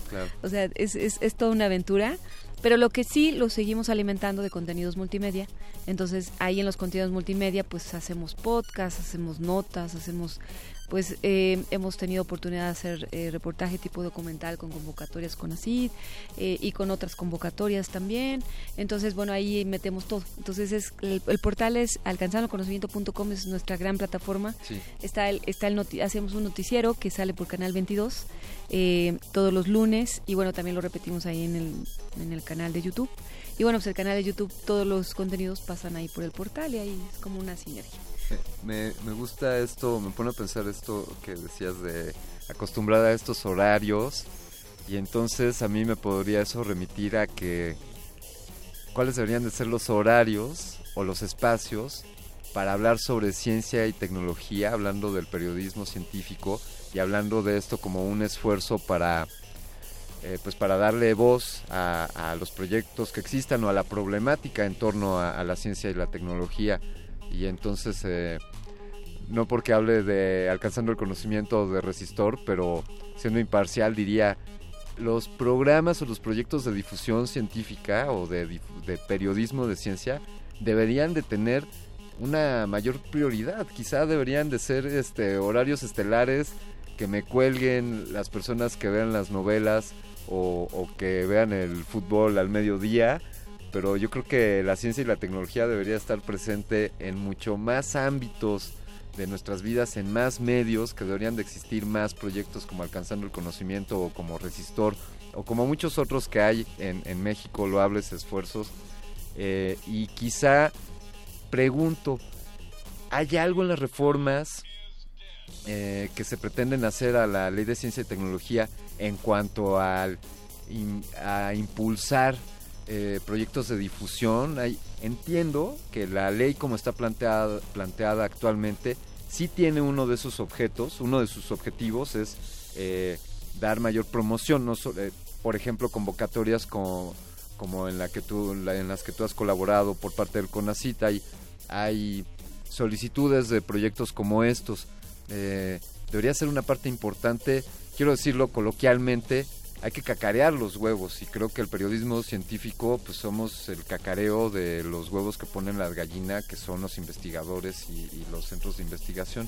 O sea, es, es, es toda una aventura. Pero lo que sí lo seguimos alimentando de contenidos multimedia. Entonces ahí en los contenidos multimedia pues hacemos podcasts, hacemos notas, hacemos pues eh, hemos tenido oportunidad de hacer eh, reportaje tipo documental con convocatorias con ACID eh, y con otras convocatorias también. Entonces, bueno, ahí metemos todo. Entonces, es el, portal es alcanzandoconocimiento.com, es nuestra gran plataforma. Está el, está el hacemos un noticiero que sale por Canal 22 todos los lunes y bueno, también lo repetimos ahí en el, en el canal de YouTube. Y bueno, pues el canal de YouTube, todos los contenidos pasan ahí por el portal y ahí es como una sinergia. Me, me gusta esto, me pone a pensar esto que decías de acostumbrada a estos horarios y entonces a mí me podría eso remitir a que cuáles deberían de ser los horarios o los espacios para hablar sobre ciencia y tecnología, hablando del periodismo científico y hablando de esto como un esfuerzo para eh, pues para darle voz a, los proyectos que existan o a la problemática en torno a la ciencia y la tecnología y entonces eh, no porque hable de alcanzando el conocimiento de resistor, pero siendo imparcial diría los programas o los proyectos de difusión científica o de, periodismo de ciencia deberían de tener una mayor prioridad. Quizá deberían de ser este horarios estelares que me cuelguen las personas que vean las novelas o, o que vean el fútbol al mediodía pero yo creo que la ciencia y la tecnología debería estar presente en mucho más ámbitos de nuestras vidas, en más medios, que deberían de existir más proyectos como Alcanzando el Conocimiento o como Resistor o como muchos otros que hay en, en México, loables esfuerzos. Eh, y quizá pregunto, ¿hay algo en las reformas eh, que se pretenden hacer a la ley de ciencia y tecnología en cuanto al, a impulsar eh, proyectos de difusión. Hay, entiendo que la ley como está planteada, actualmente sí tiene uno de esos objetos, uno de sus objetivos es eh, dar mayor promoción, no eh, por ejemplo convocatorias como, en, la que tú, en las que tú has colaborado por parte del CONACIT, hay solicitudes de proyectos como estos. debería ser una parte importante, quiero decirlo coloquialmente, hay que cacarear los huevos y creo que el periodismo científico pues somos el cacareo de los huevos que ponen las gallinas que son los investigadores y, los centros de investigación.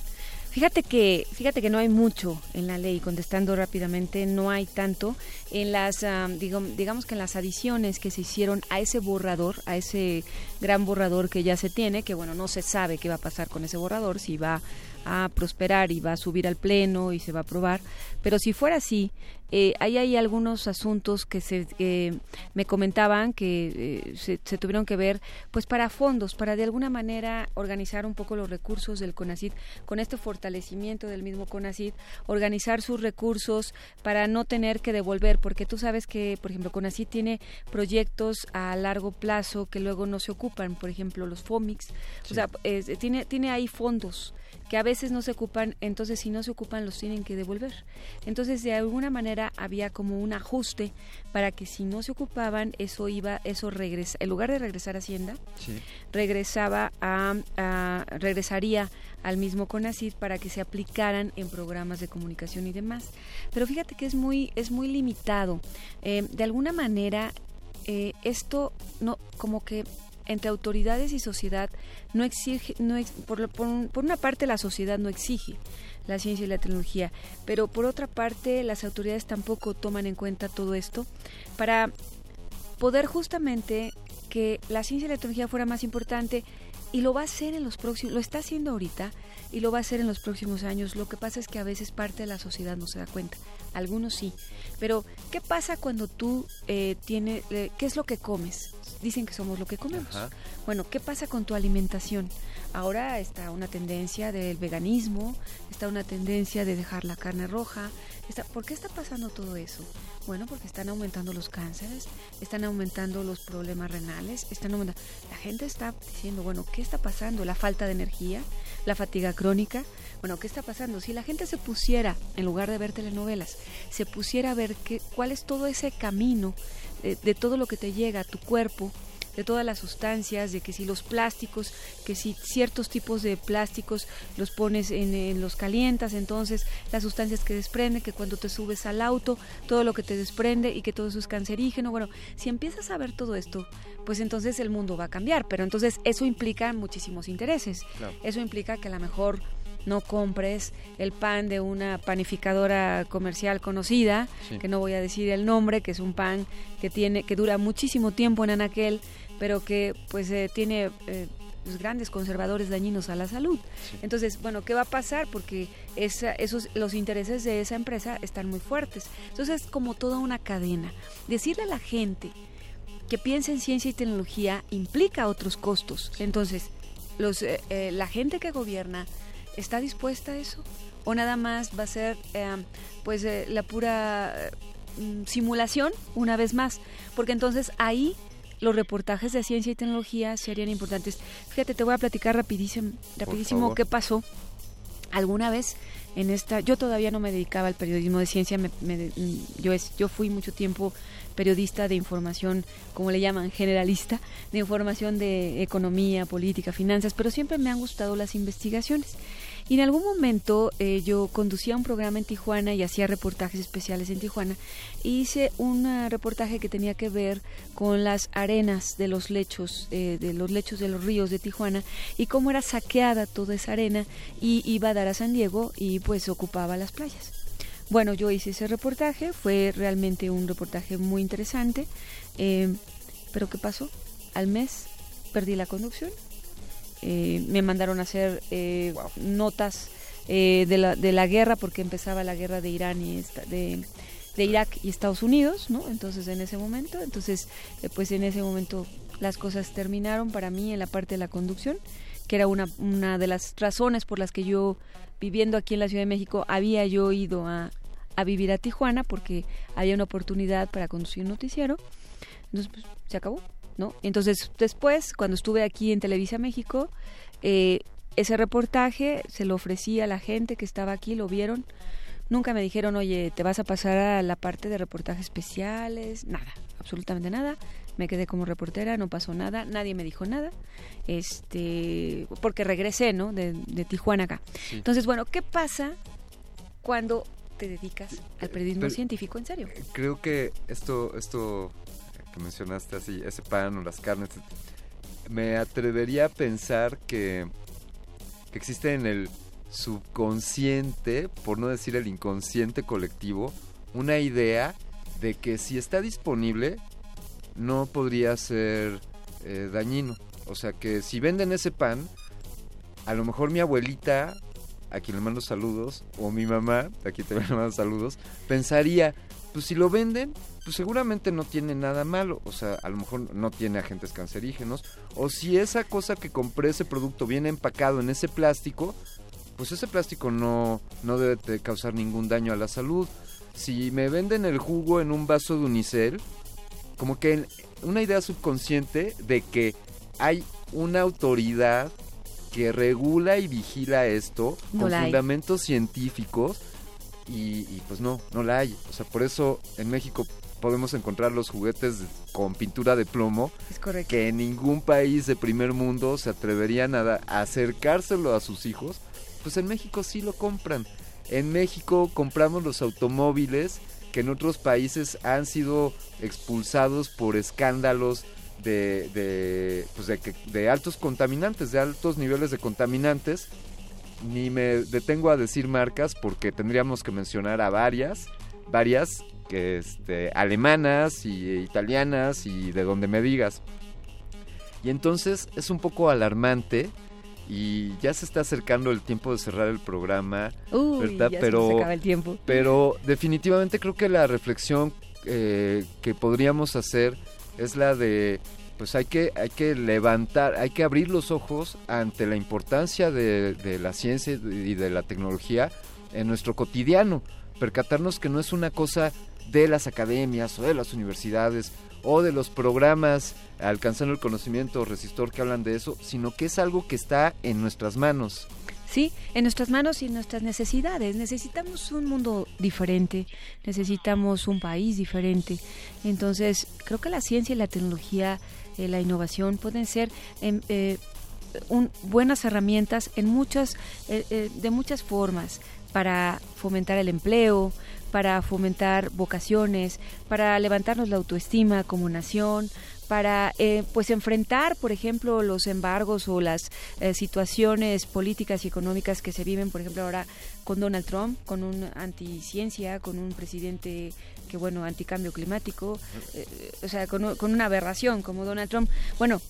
Fíjate que fíjate que no hay mucho en la ley contestando rápidamente no hay tanto en las ah, digamos que en las adiciones que se hicieron a ese borrador a ese gran borrador que ya se tiene que bueno no se sabe qué va a pasar con ese borrador si va a prosperar y va a subir al pleno y se va a aprobar. Pero si fuera así eh, ahí hay algunos asuntos que se me comentaban que eh, se, tuvieron que ver pues para fondos para de alguna manera organizar un poco los recursos del CONACID con este fortalecimiento del mismo CONACID organizar sus recursos para no tener que devolver porque tú sabes que por ejemplo CONACID tiene proyectos a largo plazo que luego no se ocupan por ejemplo los FOMIX. O sea tiene tiene ahí fondos que a veces no se ocupan, entonces si no se ocupan los tienen que devolver. Entonces de alguna manera había como un ajuste para que si no se ocupaban eso iba, eso regresa, en lugar de regresar a Hacienda, regresaba a, regresaría al mismo CONACID para que se aplicaran en programas de comunicación y demás. Pero fíjate que es muy, es muy limitado. Eh, de alguna manera eh, esto no como que entre autoridades y sociedad no exige, no por, por, una parte la sociedad no exige la ciencia y la tecnología, pero por otra parte las autoridades tampoco toman en cuenta todo esto para poder justamente que la ciencia y la tecnología fuera más importante y lo va a hacer en los próximos, lo está haciendo ahorita y lo va a hacer en los próximos años. Lo que pasa es que a veces parte de la sociedad no se da cuenta, algunos sí. Pero, ¿qué pasa cuando tú eh, tienes, eh, qué es lo que comes? Dicen que somos lo que comemos. Bueno, ¿qué pasa con tu alimentación? Ahora está una tendencia del veganismo, está una tendencia de dejar la carne roja. Está, ¿Por qué está pasando todo eso? Bueno, porque están aumentando los cánceres, están aumentando los problemas renales, están aumentando. La gente está diciendo, bueno, ¿qué está pasando? La falta de energía, la fatiga crónica. Bueno, ¿qué está pasando? Si la gente se pusiera, en lugar de ver telenovelas, se pusiera a ver qué, cuál es todo ese camino de, de todo lo que te llega a tu cuerpo, de todas las sustancias, de que si los plásticos, que si ciertos tipos de plásticos los pones en, los calientas, entonces las sustancias que desprende, que cuando te subes al auto, todo lo que te desprende y que todo eso es cancerígeno. Bueno, si empiezas a ver todo esto, pues entonces el mundo va a cambiar, pero entonces eso implica muchísimos intereses. Eso implica que a lo mejor no compres el pan de una panificadora comercial conocida, que no voy a decir el nombre, que es un pan que tiene que dura muchísimo tiempo en anaquel pero que pues eh, tiene eh, pues, grandes conservadores dañinos a la salud. Entonces, bueno, ¿qué va a pasar? Porque esa, esos, los intereses de esa empresa están muy fuertes. Entonces, es como toda una cadena. Decirle a la gente que piense en ciencia y tecnología implica otros costos. Entonces, los, eh, la gente que gobierna está dispuesta a eso o nada más va a ser pues la pura mm, simulación una vez más porque entonces ahí los reportajes de ciencia y tecnología serían importantes. Fíjate, te voy a platicar rapidísimo, rapidísimo qué pasó. Alguna vez en esta, yo todavía no me dedicaba al periodismo de ciencia, me, yo, es, yo fui mucho tiempo periodista de información, como le llaman, generalista, de información de economía, política, finanzas, pero siempre me han gustado las investigaciones. Y en algún momento eh, yo conducía un programa en Tijuana y hacía reportajes especiales en Tijuana. hice un reportaje que tenía que ver con las arenas de los lechos, eh, de los lechos de los ríos de Tijuana y cómo era saqueada toda esa arena y iba a dar a San Diego y pues ocupaba las playas. Bueno, yo hice ese reportaje, fue realmente un reportaje muy interesante, eh, pero ¿qué pasó? Al mes perdí la conducción eh, me mandaron a hacer eh, notas eh, de, la, de la guerra porque empezaba la guerra de Irán y de, de Irak y Estados Unidos, ¿no? Entonces en ese momento, entonces pues en ese momento las cosas terminaron para mí en la parte de la conducción, que era una, una de las razones por las que yo viviendo aquí en la Ciudad de México había yo ido a, a vivir a Tijuana porque había una oportunidad para conducir un noticiero. Entonces pues, se acabó. ¿No? Entonces, después, cuando estuve aquí en Televisa México, eh, ese reportaje se lo ofrecí a la gente que estaba aquí, lo vieron. Nunca me dijeron, oye, te vas a pasar a la parte de reportajes especiales, nada, absolutamente nada. Me quedé como reportera, no pasó nada, nadie me dijo nada, este, porque regresé, ¿no? De, Tijuana acá. Entonces, bueno, ¿qué pasa cuando te dedicas al periodismo científico en serio? Creo que esto, esto mencionaste así, ese pan o las carnes, me atrevería a pensar que, que existe en el subconsciente, por no decir el inconsciente colectivo, una idea de que si está disponible no podría ser eh, dañino. O sea que si venden ese pan, a lo mejor mi abuelita, a quien le mando saludos, o mi mamá, a quien también mando saludos, pensaría, pues si lo venden, pues seguramente no tiene nada malo, o sea, a lo mejor no tiene agentes cancerígenos, o si esa cosa que compré, ese producto viene empacado en ese plástico, pues ese plástico no, no debe causar ningún daño a la salud. Si me venden el jugo en un vaso de unicel, como que una idea subconsciente de que hay una autoridad que regula y vigila esto con fundamentos científicos y, pues no, no la hay. O sea, por eso en México podemos encontrar los juguetes con pintura de plomo es que en ningún país de primer mundo se atreverían a, acercárselo a sus hijos. Pues en México sí lo compran. En México compramos los automóviles que en otros países han sido expulsados por escándalos de, de, pues de, de altos contaminantes, de altos niveles de contaminantes. Ni me detengo a decir marcas porque tendríamos que mencionar a varias, varias que este, alemanas y italianas y de donde me digas. Y entonces es un poco alarmante y ya se está acercando el tiempo de cerrar el programa, ¿verdad? pero, el tiempo. pero definitivamente creo que la reflexión eh, que podríamos hacer es la de pues hay que, hay que levantar, hay que abrir los ojos ante la importancia de, la ciencia y de la tecnología en nuestro cotidiano, percatarnos que no es una cosa de las academias o de las universidades o de los programas alcanzando el conocimiento resistor que hablan de eso, sino que es algo que está en nuestras manos. Sí, en nuestras manos y en nuestras necesidades. Necesitamos un mundo diferente, necesitamos un país diferente. Entonces, creo que la ciencia y la tecnología, eh, la innovación pueden ser em, eh, buenas herramientas en muchas, eh, de muchas formas para fomentar el empleo, para fomentar vocaciones, para levantarnos la autoestima como nación, para eh, pues enfrentar, por ejemplo, los embargos o las eh, situaciones políticas y económicas que se viven, por ejemplo, ahora con Donald Trump, con un anticiencia, con un presidente que, bueno, anticambio climático, eh, o sea, con, con una aberración como Donald Trump. Bueno,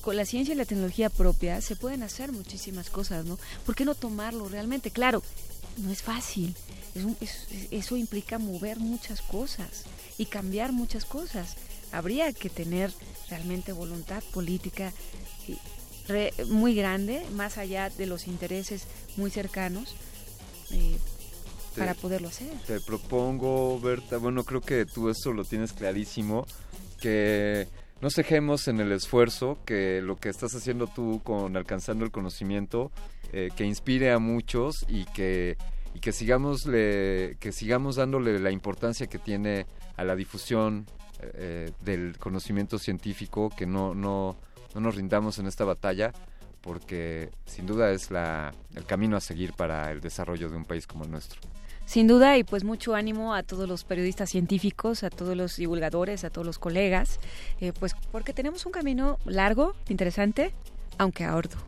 con la ciencia y la tecnología propia se pueden hacer muchísimas cosas, ¿no? ¿Por qué no tomarlo realmente? Claro, no es fácil. eso implica mover muchas cosas y cambiar muchas cosas habría que tener realmente voluntad política muy grande, más allá de los intereses muy cercanos, eh, para poderlo hacer. Te propongo, Berta, bueno, creo que tú eso lo tienes clarísimo, que no cejemos en el esfuerzo, que lo que estás haciendo tú con alcanzando el conocimiento, eh, que inspire a muchos y que y que sigamos que sigamos dándole la importancia que tiene a la difusión eh, del conocimiento científico, que no, no, no nos rindamos en esta batalla, porque sin duda es la, el camino a seguir para el desarrollo de un país como el nuestro. Sin duda, y pues mucho ánimo a todos los periodistas científicos, a todos los divulgadores, a todos los colegas, eh, pues porque tenemos un camino largo, interesante, aunque arduo.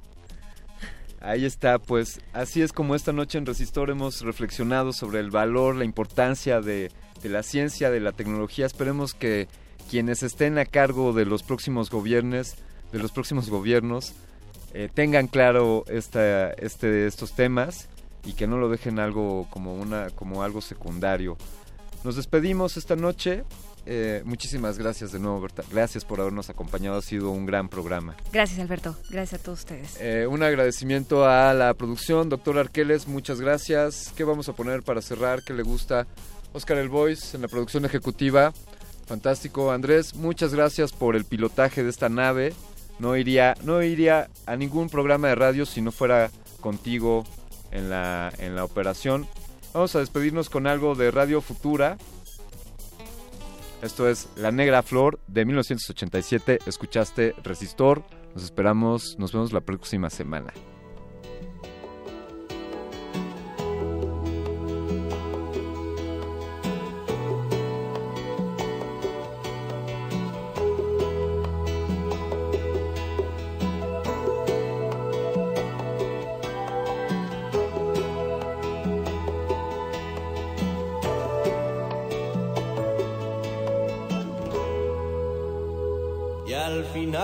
Ahí está, pues así es como esta noche en Resistor hemos reflexionado sobre el valor, la importancia de de la ciencia, de la tecnología. Esperemos que quienes estén a cargo de los próximos gobiernos, de los próximos gobiernos, eh, tengan claro esta, este, estos temas y que no lo dejen algo como una, como algo secundario. Nos despedimos esta noche. Eh, muchísimas gracias de nuevo, Berta. Gracias por habernos acompañado. Ha sido un gran programa. Gracias, Alberto. Gracias a todos ustedes. Eh, un agradecimiento a la producción, doctor Arqueles. Muchas gracias. ¿Qué vamos a poner para cerrar? ¿Qué le gusta? Oscar El Voice en la producción ejecutiva. Fantástico, Andrés, muchas gracias por el pilotaje de esta nave. No iría, no iría a ningún programa de radio si no fuera contigo en la, en la operación. Vamos a despedirnos con algo de Radio Futura. Esto es La Negra Flor de 1987. Escuchaste Resistor. Nos esperamos, nos vemos la próxima semana.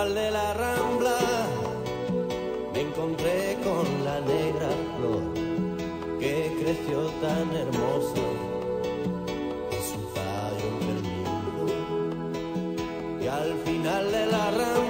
De la rambla me encontré con la negra flor que creció tan hermosa en su tallo perdido. Y al final de la rambla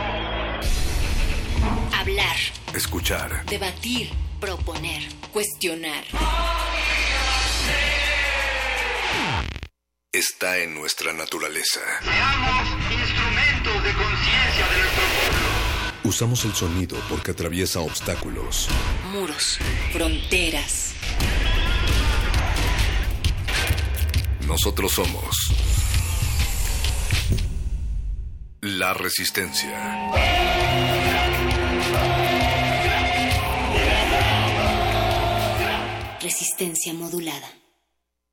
Escuchar. debatir, proponer, cuestionar. Está en nuestra naturaleza. Instrumentos de conciencia de nuestro pueblo. Usamos el sonido porque atraviesa obstáculos. Muros, fronteras. Nosotros somos la resistencia. Resistencia modulada.